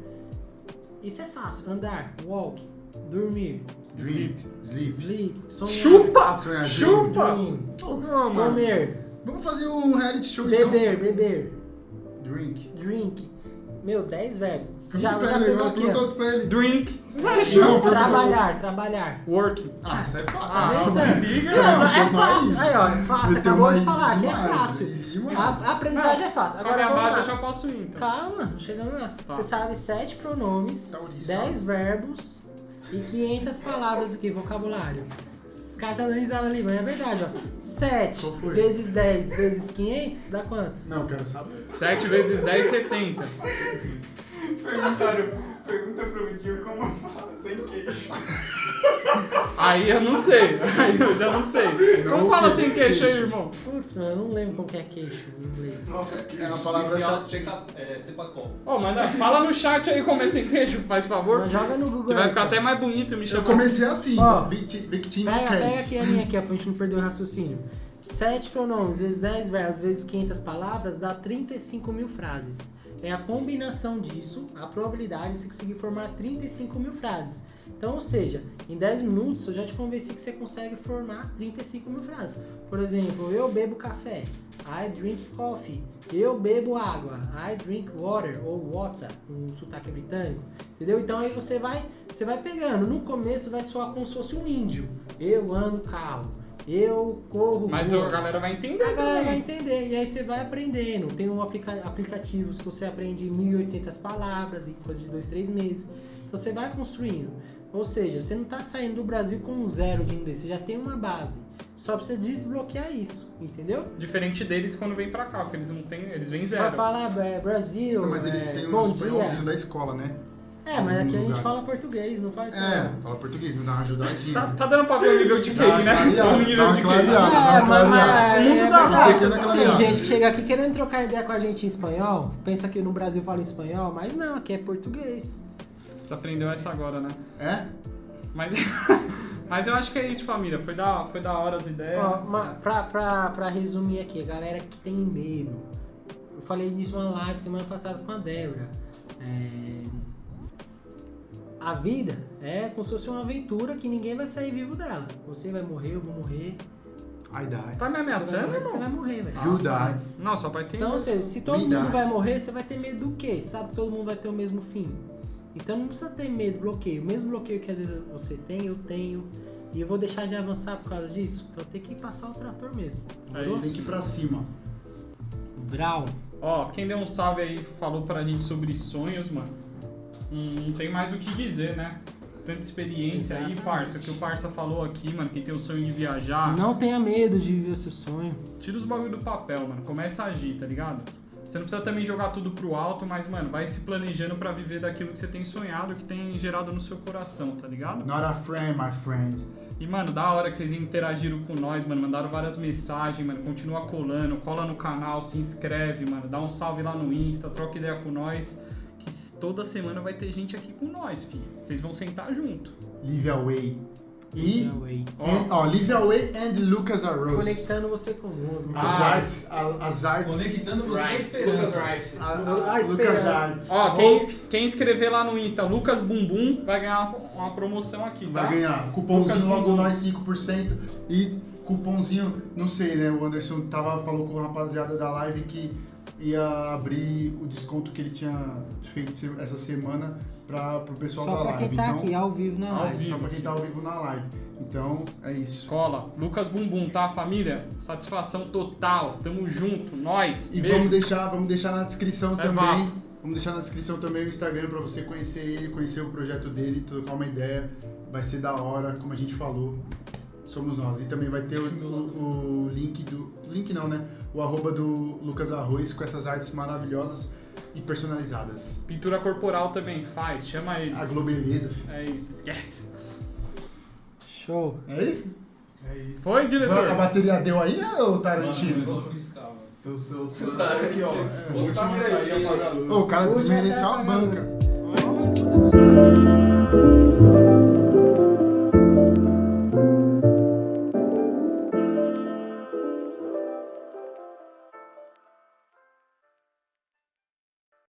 D: Isso é fácil. Andar, walk, dormir,
B: Dream, sleep.
D: sleep, sonhar.
A: Chupa!
B: Sonhar,
A: Chupa!
D: Dream,
A: Não, mas...
D: comer,
B: Vamos fazer um reality show então.
D: beber, beber,
B: Drink.
D: drink. Meu, 10 verbos. Você Já, já pegou
B: vai,
D: aqui, ó.
B: pra ele.
A: Drink.
B: Não, pergunta
D: Trabalhar, trabalhar.
A: Work.
B: Ah, isso é fácil.
A: Ah, se liga.
D: Não, é
B: Tem mais.
D: fácil. Aí, ó, é fácil.
B: Tem
D: Acabou de
B: mais
D: falar que é
B: demais,
D: fácil.
B: exige demais.
D: A, a aprendizagem é fácil.
A: Com a minha
D: vamos
A: base
D: lá.
A: eu já posso ir, então.
D: Calma, chegando lá.
A: Tá.
D: Você sabe sete pronomes,
B: Tauriço.
D: 10 verbos e 500 palavras aqui, vocabulário. Caras tá dando risada ali, mas é verdade, ó. 7
B: Qual foi?
D: vezes 10 vezes 500 dá quanto?
B: Não, quero saber.
A: 7 vezes 10, 70.
C: Perguntaram, pergunta pro Vitinho como fala sem queixo.
A: Aí eu não sei. Aí eu já não sei.
B: Não,
A: Como fala sem queixo aí, irmão?
D: Putz, mano, eu não lembro como que é queixo em inglês.
B: Nossa, é uma palavra chata.
E: seca- é, cepacol.
A: Ô, manda, fala no chat aí como é sem queixo, faz favor.
D: Mas joga no Google.
A: Que vai ficar até mais bonito me
B: Eu
A: chamar.
B: comecei assim,
D: Ó,
B: Victim
D: Pega, pega aqui a linha aqui, ó, pra gente não perder o raciocínio. 7 pronomes vezes 10 verbos vezes 500 palavras dá 35 mil frases. É a combinação disso, a probabilidade de você conseguir formar 35 mil frases. Então, ou seja, em 10 minutos eu já te convenci que você consegue formar 35 mil frases. Por exemplo, eu bebo café. I drink coffee. Eu bebo água. I drink water ou water, com sotaque britânico. Entendeu? Então aí você vai, você vai pegando. No começo vai soar como se fosse um índio. Eu ando carro. Eu corro.
A: Mas
D: rua.
A: a galera vai entender
D: A galera vai entender, e aí você vai aprendendo. Tem um aplica aplicativos que você aprende 1.800 palavras em coisa de 2, 3 meses. Então você vai construindo. Ou seja, você não está saindo do Brasil com um zero de inglês, você já tem uma base. Só precisa desbloquear isso, entendeu?
A: Diferente deles quando vem pra cá, porque eles não tem. Eles vêm
D: Só
A: zero.
D: fala é, Brasil,
B: Não, mas eles
D: é,
B: têm um
D: bom
B: espanholzinho
D: dia.
B: da escola, né?
D: É, mas aqui a gente
B: lugares.
D: fala português, não espanhol.
B: É, fala português, me dá uma ajudadinha.
A: Tá, tá dando pra ver o nível de
B: uma [LAUGHS]
A: QI, né?
B: clareada,
A: O nível
B: dá uma
A: de QI.
B: clareada.
D: É,
B: Dá uma clareada.
D: é,
A: O mundo
D: é
A: dá
D: Tem gente que chega aqui querendo trocar ideia com a gente em espanhol, pensa que no Brasil fala espanhol, mas não, aqui é português.
A: Você aprendeu essa agora, né?
B: É?
A: Mas, [LAUGHS] mas eu acho que é isso, família. Foi da, foi da hora as ideias.
D: Ó, ma- pra, pra, pra resumir aqui, a galera que tem medo. Eu falei disso numa live semana passada com a Débora. É, A vida é como se fosse uma aventura que ninguém vai sair vivo dela. Você vai morrer, eu vou morrer.
B: I die.
A: Tá me
D: Você
A: ameaçando,
D: morrer, você vai
A: irmão?
D: morrer, velho.
B: You die.
A: Não, só vai ter.
D: Então, ou seja, se todo
B: Vida.
D: mundo vai morrer, você vai ter medo do quê? Sabe que todo mundo vai ter o mesmo fim. Então não precisa ter medo, bloqueio. O mesmo bloqueio que às vezes você tem, eu tenho. E eu vou deixar de avançar por causa disso. Então tem que passar o trator mesmo.
A: É
D: Demorou?
A: isso.
B: Tem que ir pra cima.
D: Brau.
A: Ó, quem deu um salve aí falou pra gente sobre sonhos, mano. Não tem mais o que dizer, né? Tanta experiência aí,
D: Exatamente.
A: parça. O que o parça falou aqui, mano. Quem tem o sonho de viajar.
D: Não tenha medo de viver o seu sonho.
A: Tira os bagulho do papel, mano. Começa a agir, tá ligado? Você não precisa também jogar tudo pro alto, mas, mano, vai se planejando pra viver daquilo que você tem sonhado, que tem gerado no seu coração, tá ligado?
B: Not a friend, my friend.
A: E, mano, da hora que vocês interagiram com nós, mano, mandaram várias mensagens, mano, continua colando, cola no canal, se inscreve, mano, dá um salve lá no Insta, troca ideia com nós, que toda semana vai ter gente aqui com nós, filho. Vocês vão sentar junto.
B: Live Away. E.
D: Away.
B: and- Ó, Live Away and Lucas Arroz.
D: Conectando você com o mundo.
B: Lucas
A: Ah.
B: A- as artes.
E: Conectando você
F: Rice. Lucas Rice.
B: A, a,
D: A
B: Lucas. Arts.
A: Ó, quem, quem escrever lá no Insta, Lucas Bumbum, vai ganhar uma, uma promoção aqui, tá?
B: Vai ganhar. Cupomzinho logo nós 5% e cupomzinho, não sei, né? O Anderson tava, falou com a rapaziada da live que ia abrir o desconto que ele tinha feito essa semana para pro pessoal
D: Só
B: da
D: pra
B: live.
D: quem tá
B: então,
D: aqui, ao vivo na
A: Ao
D: live.
A: vivo.
B: só pra quem tá ao vivo na live. Então, é isso.
A: Cola. Lucas Bumbum, tá, família? Satisfação total. Tamo junto. Nós.
B: E
A: Beijo.
B: vamos deixar, vamos deixar na descrição
A: É
B: também.
A: vapo.
B: Vamos deixar na descrição também o Instagram para você conhecer ele, conhecer o projeto dele, trocar uma ideia. Vai ser da hora, como a gente falou. Somos nós. E também vai ter o, o- o link do. Link não, né? O arroba do Lucas Arroz com essas artes maravilhosas e personalizadas.
A: Pintura corporal também faz. Chama ele.
B: A Globeleza, filho.
A: É isso, esquece.
D: Show.
B: É isso? É isso.
A: Foi,
B: A
A: diretor?
B: bateria deu aí ou
H: Mano, eu
B: Tarantino?
C: Seus seus
E: Tá,
C: aqui, ó.
E: tá
C: O último a sair apaga a luz.
B: Ô, o cara
D: Hoje
B: desmereceu a
D: a
B: banca.
D: luz.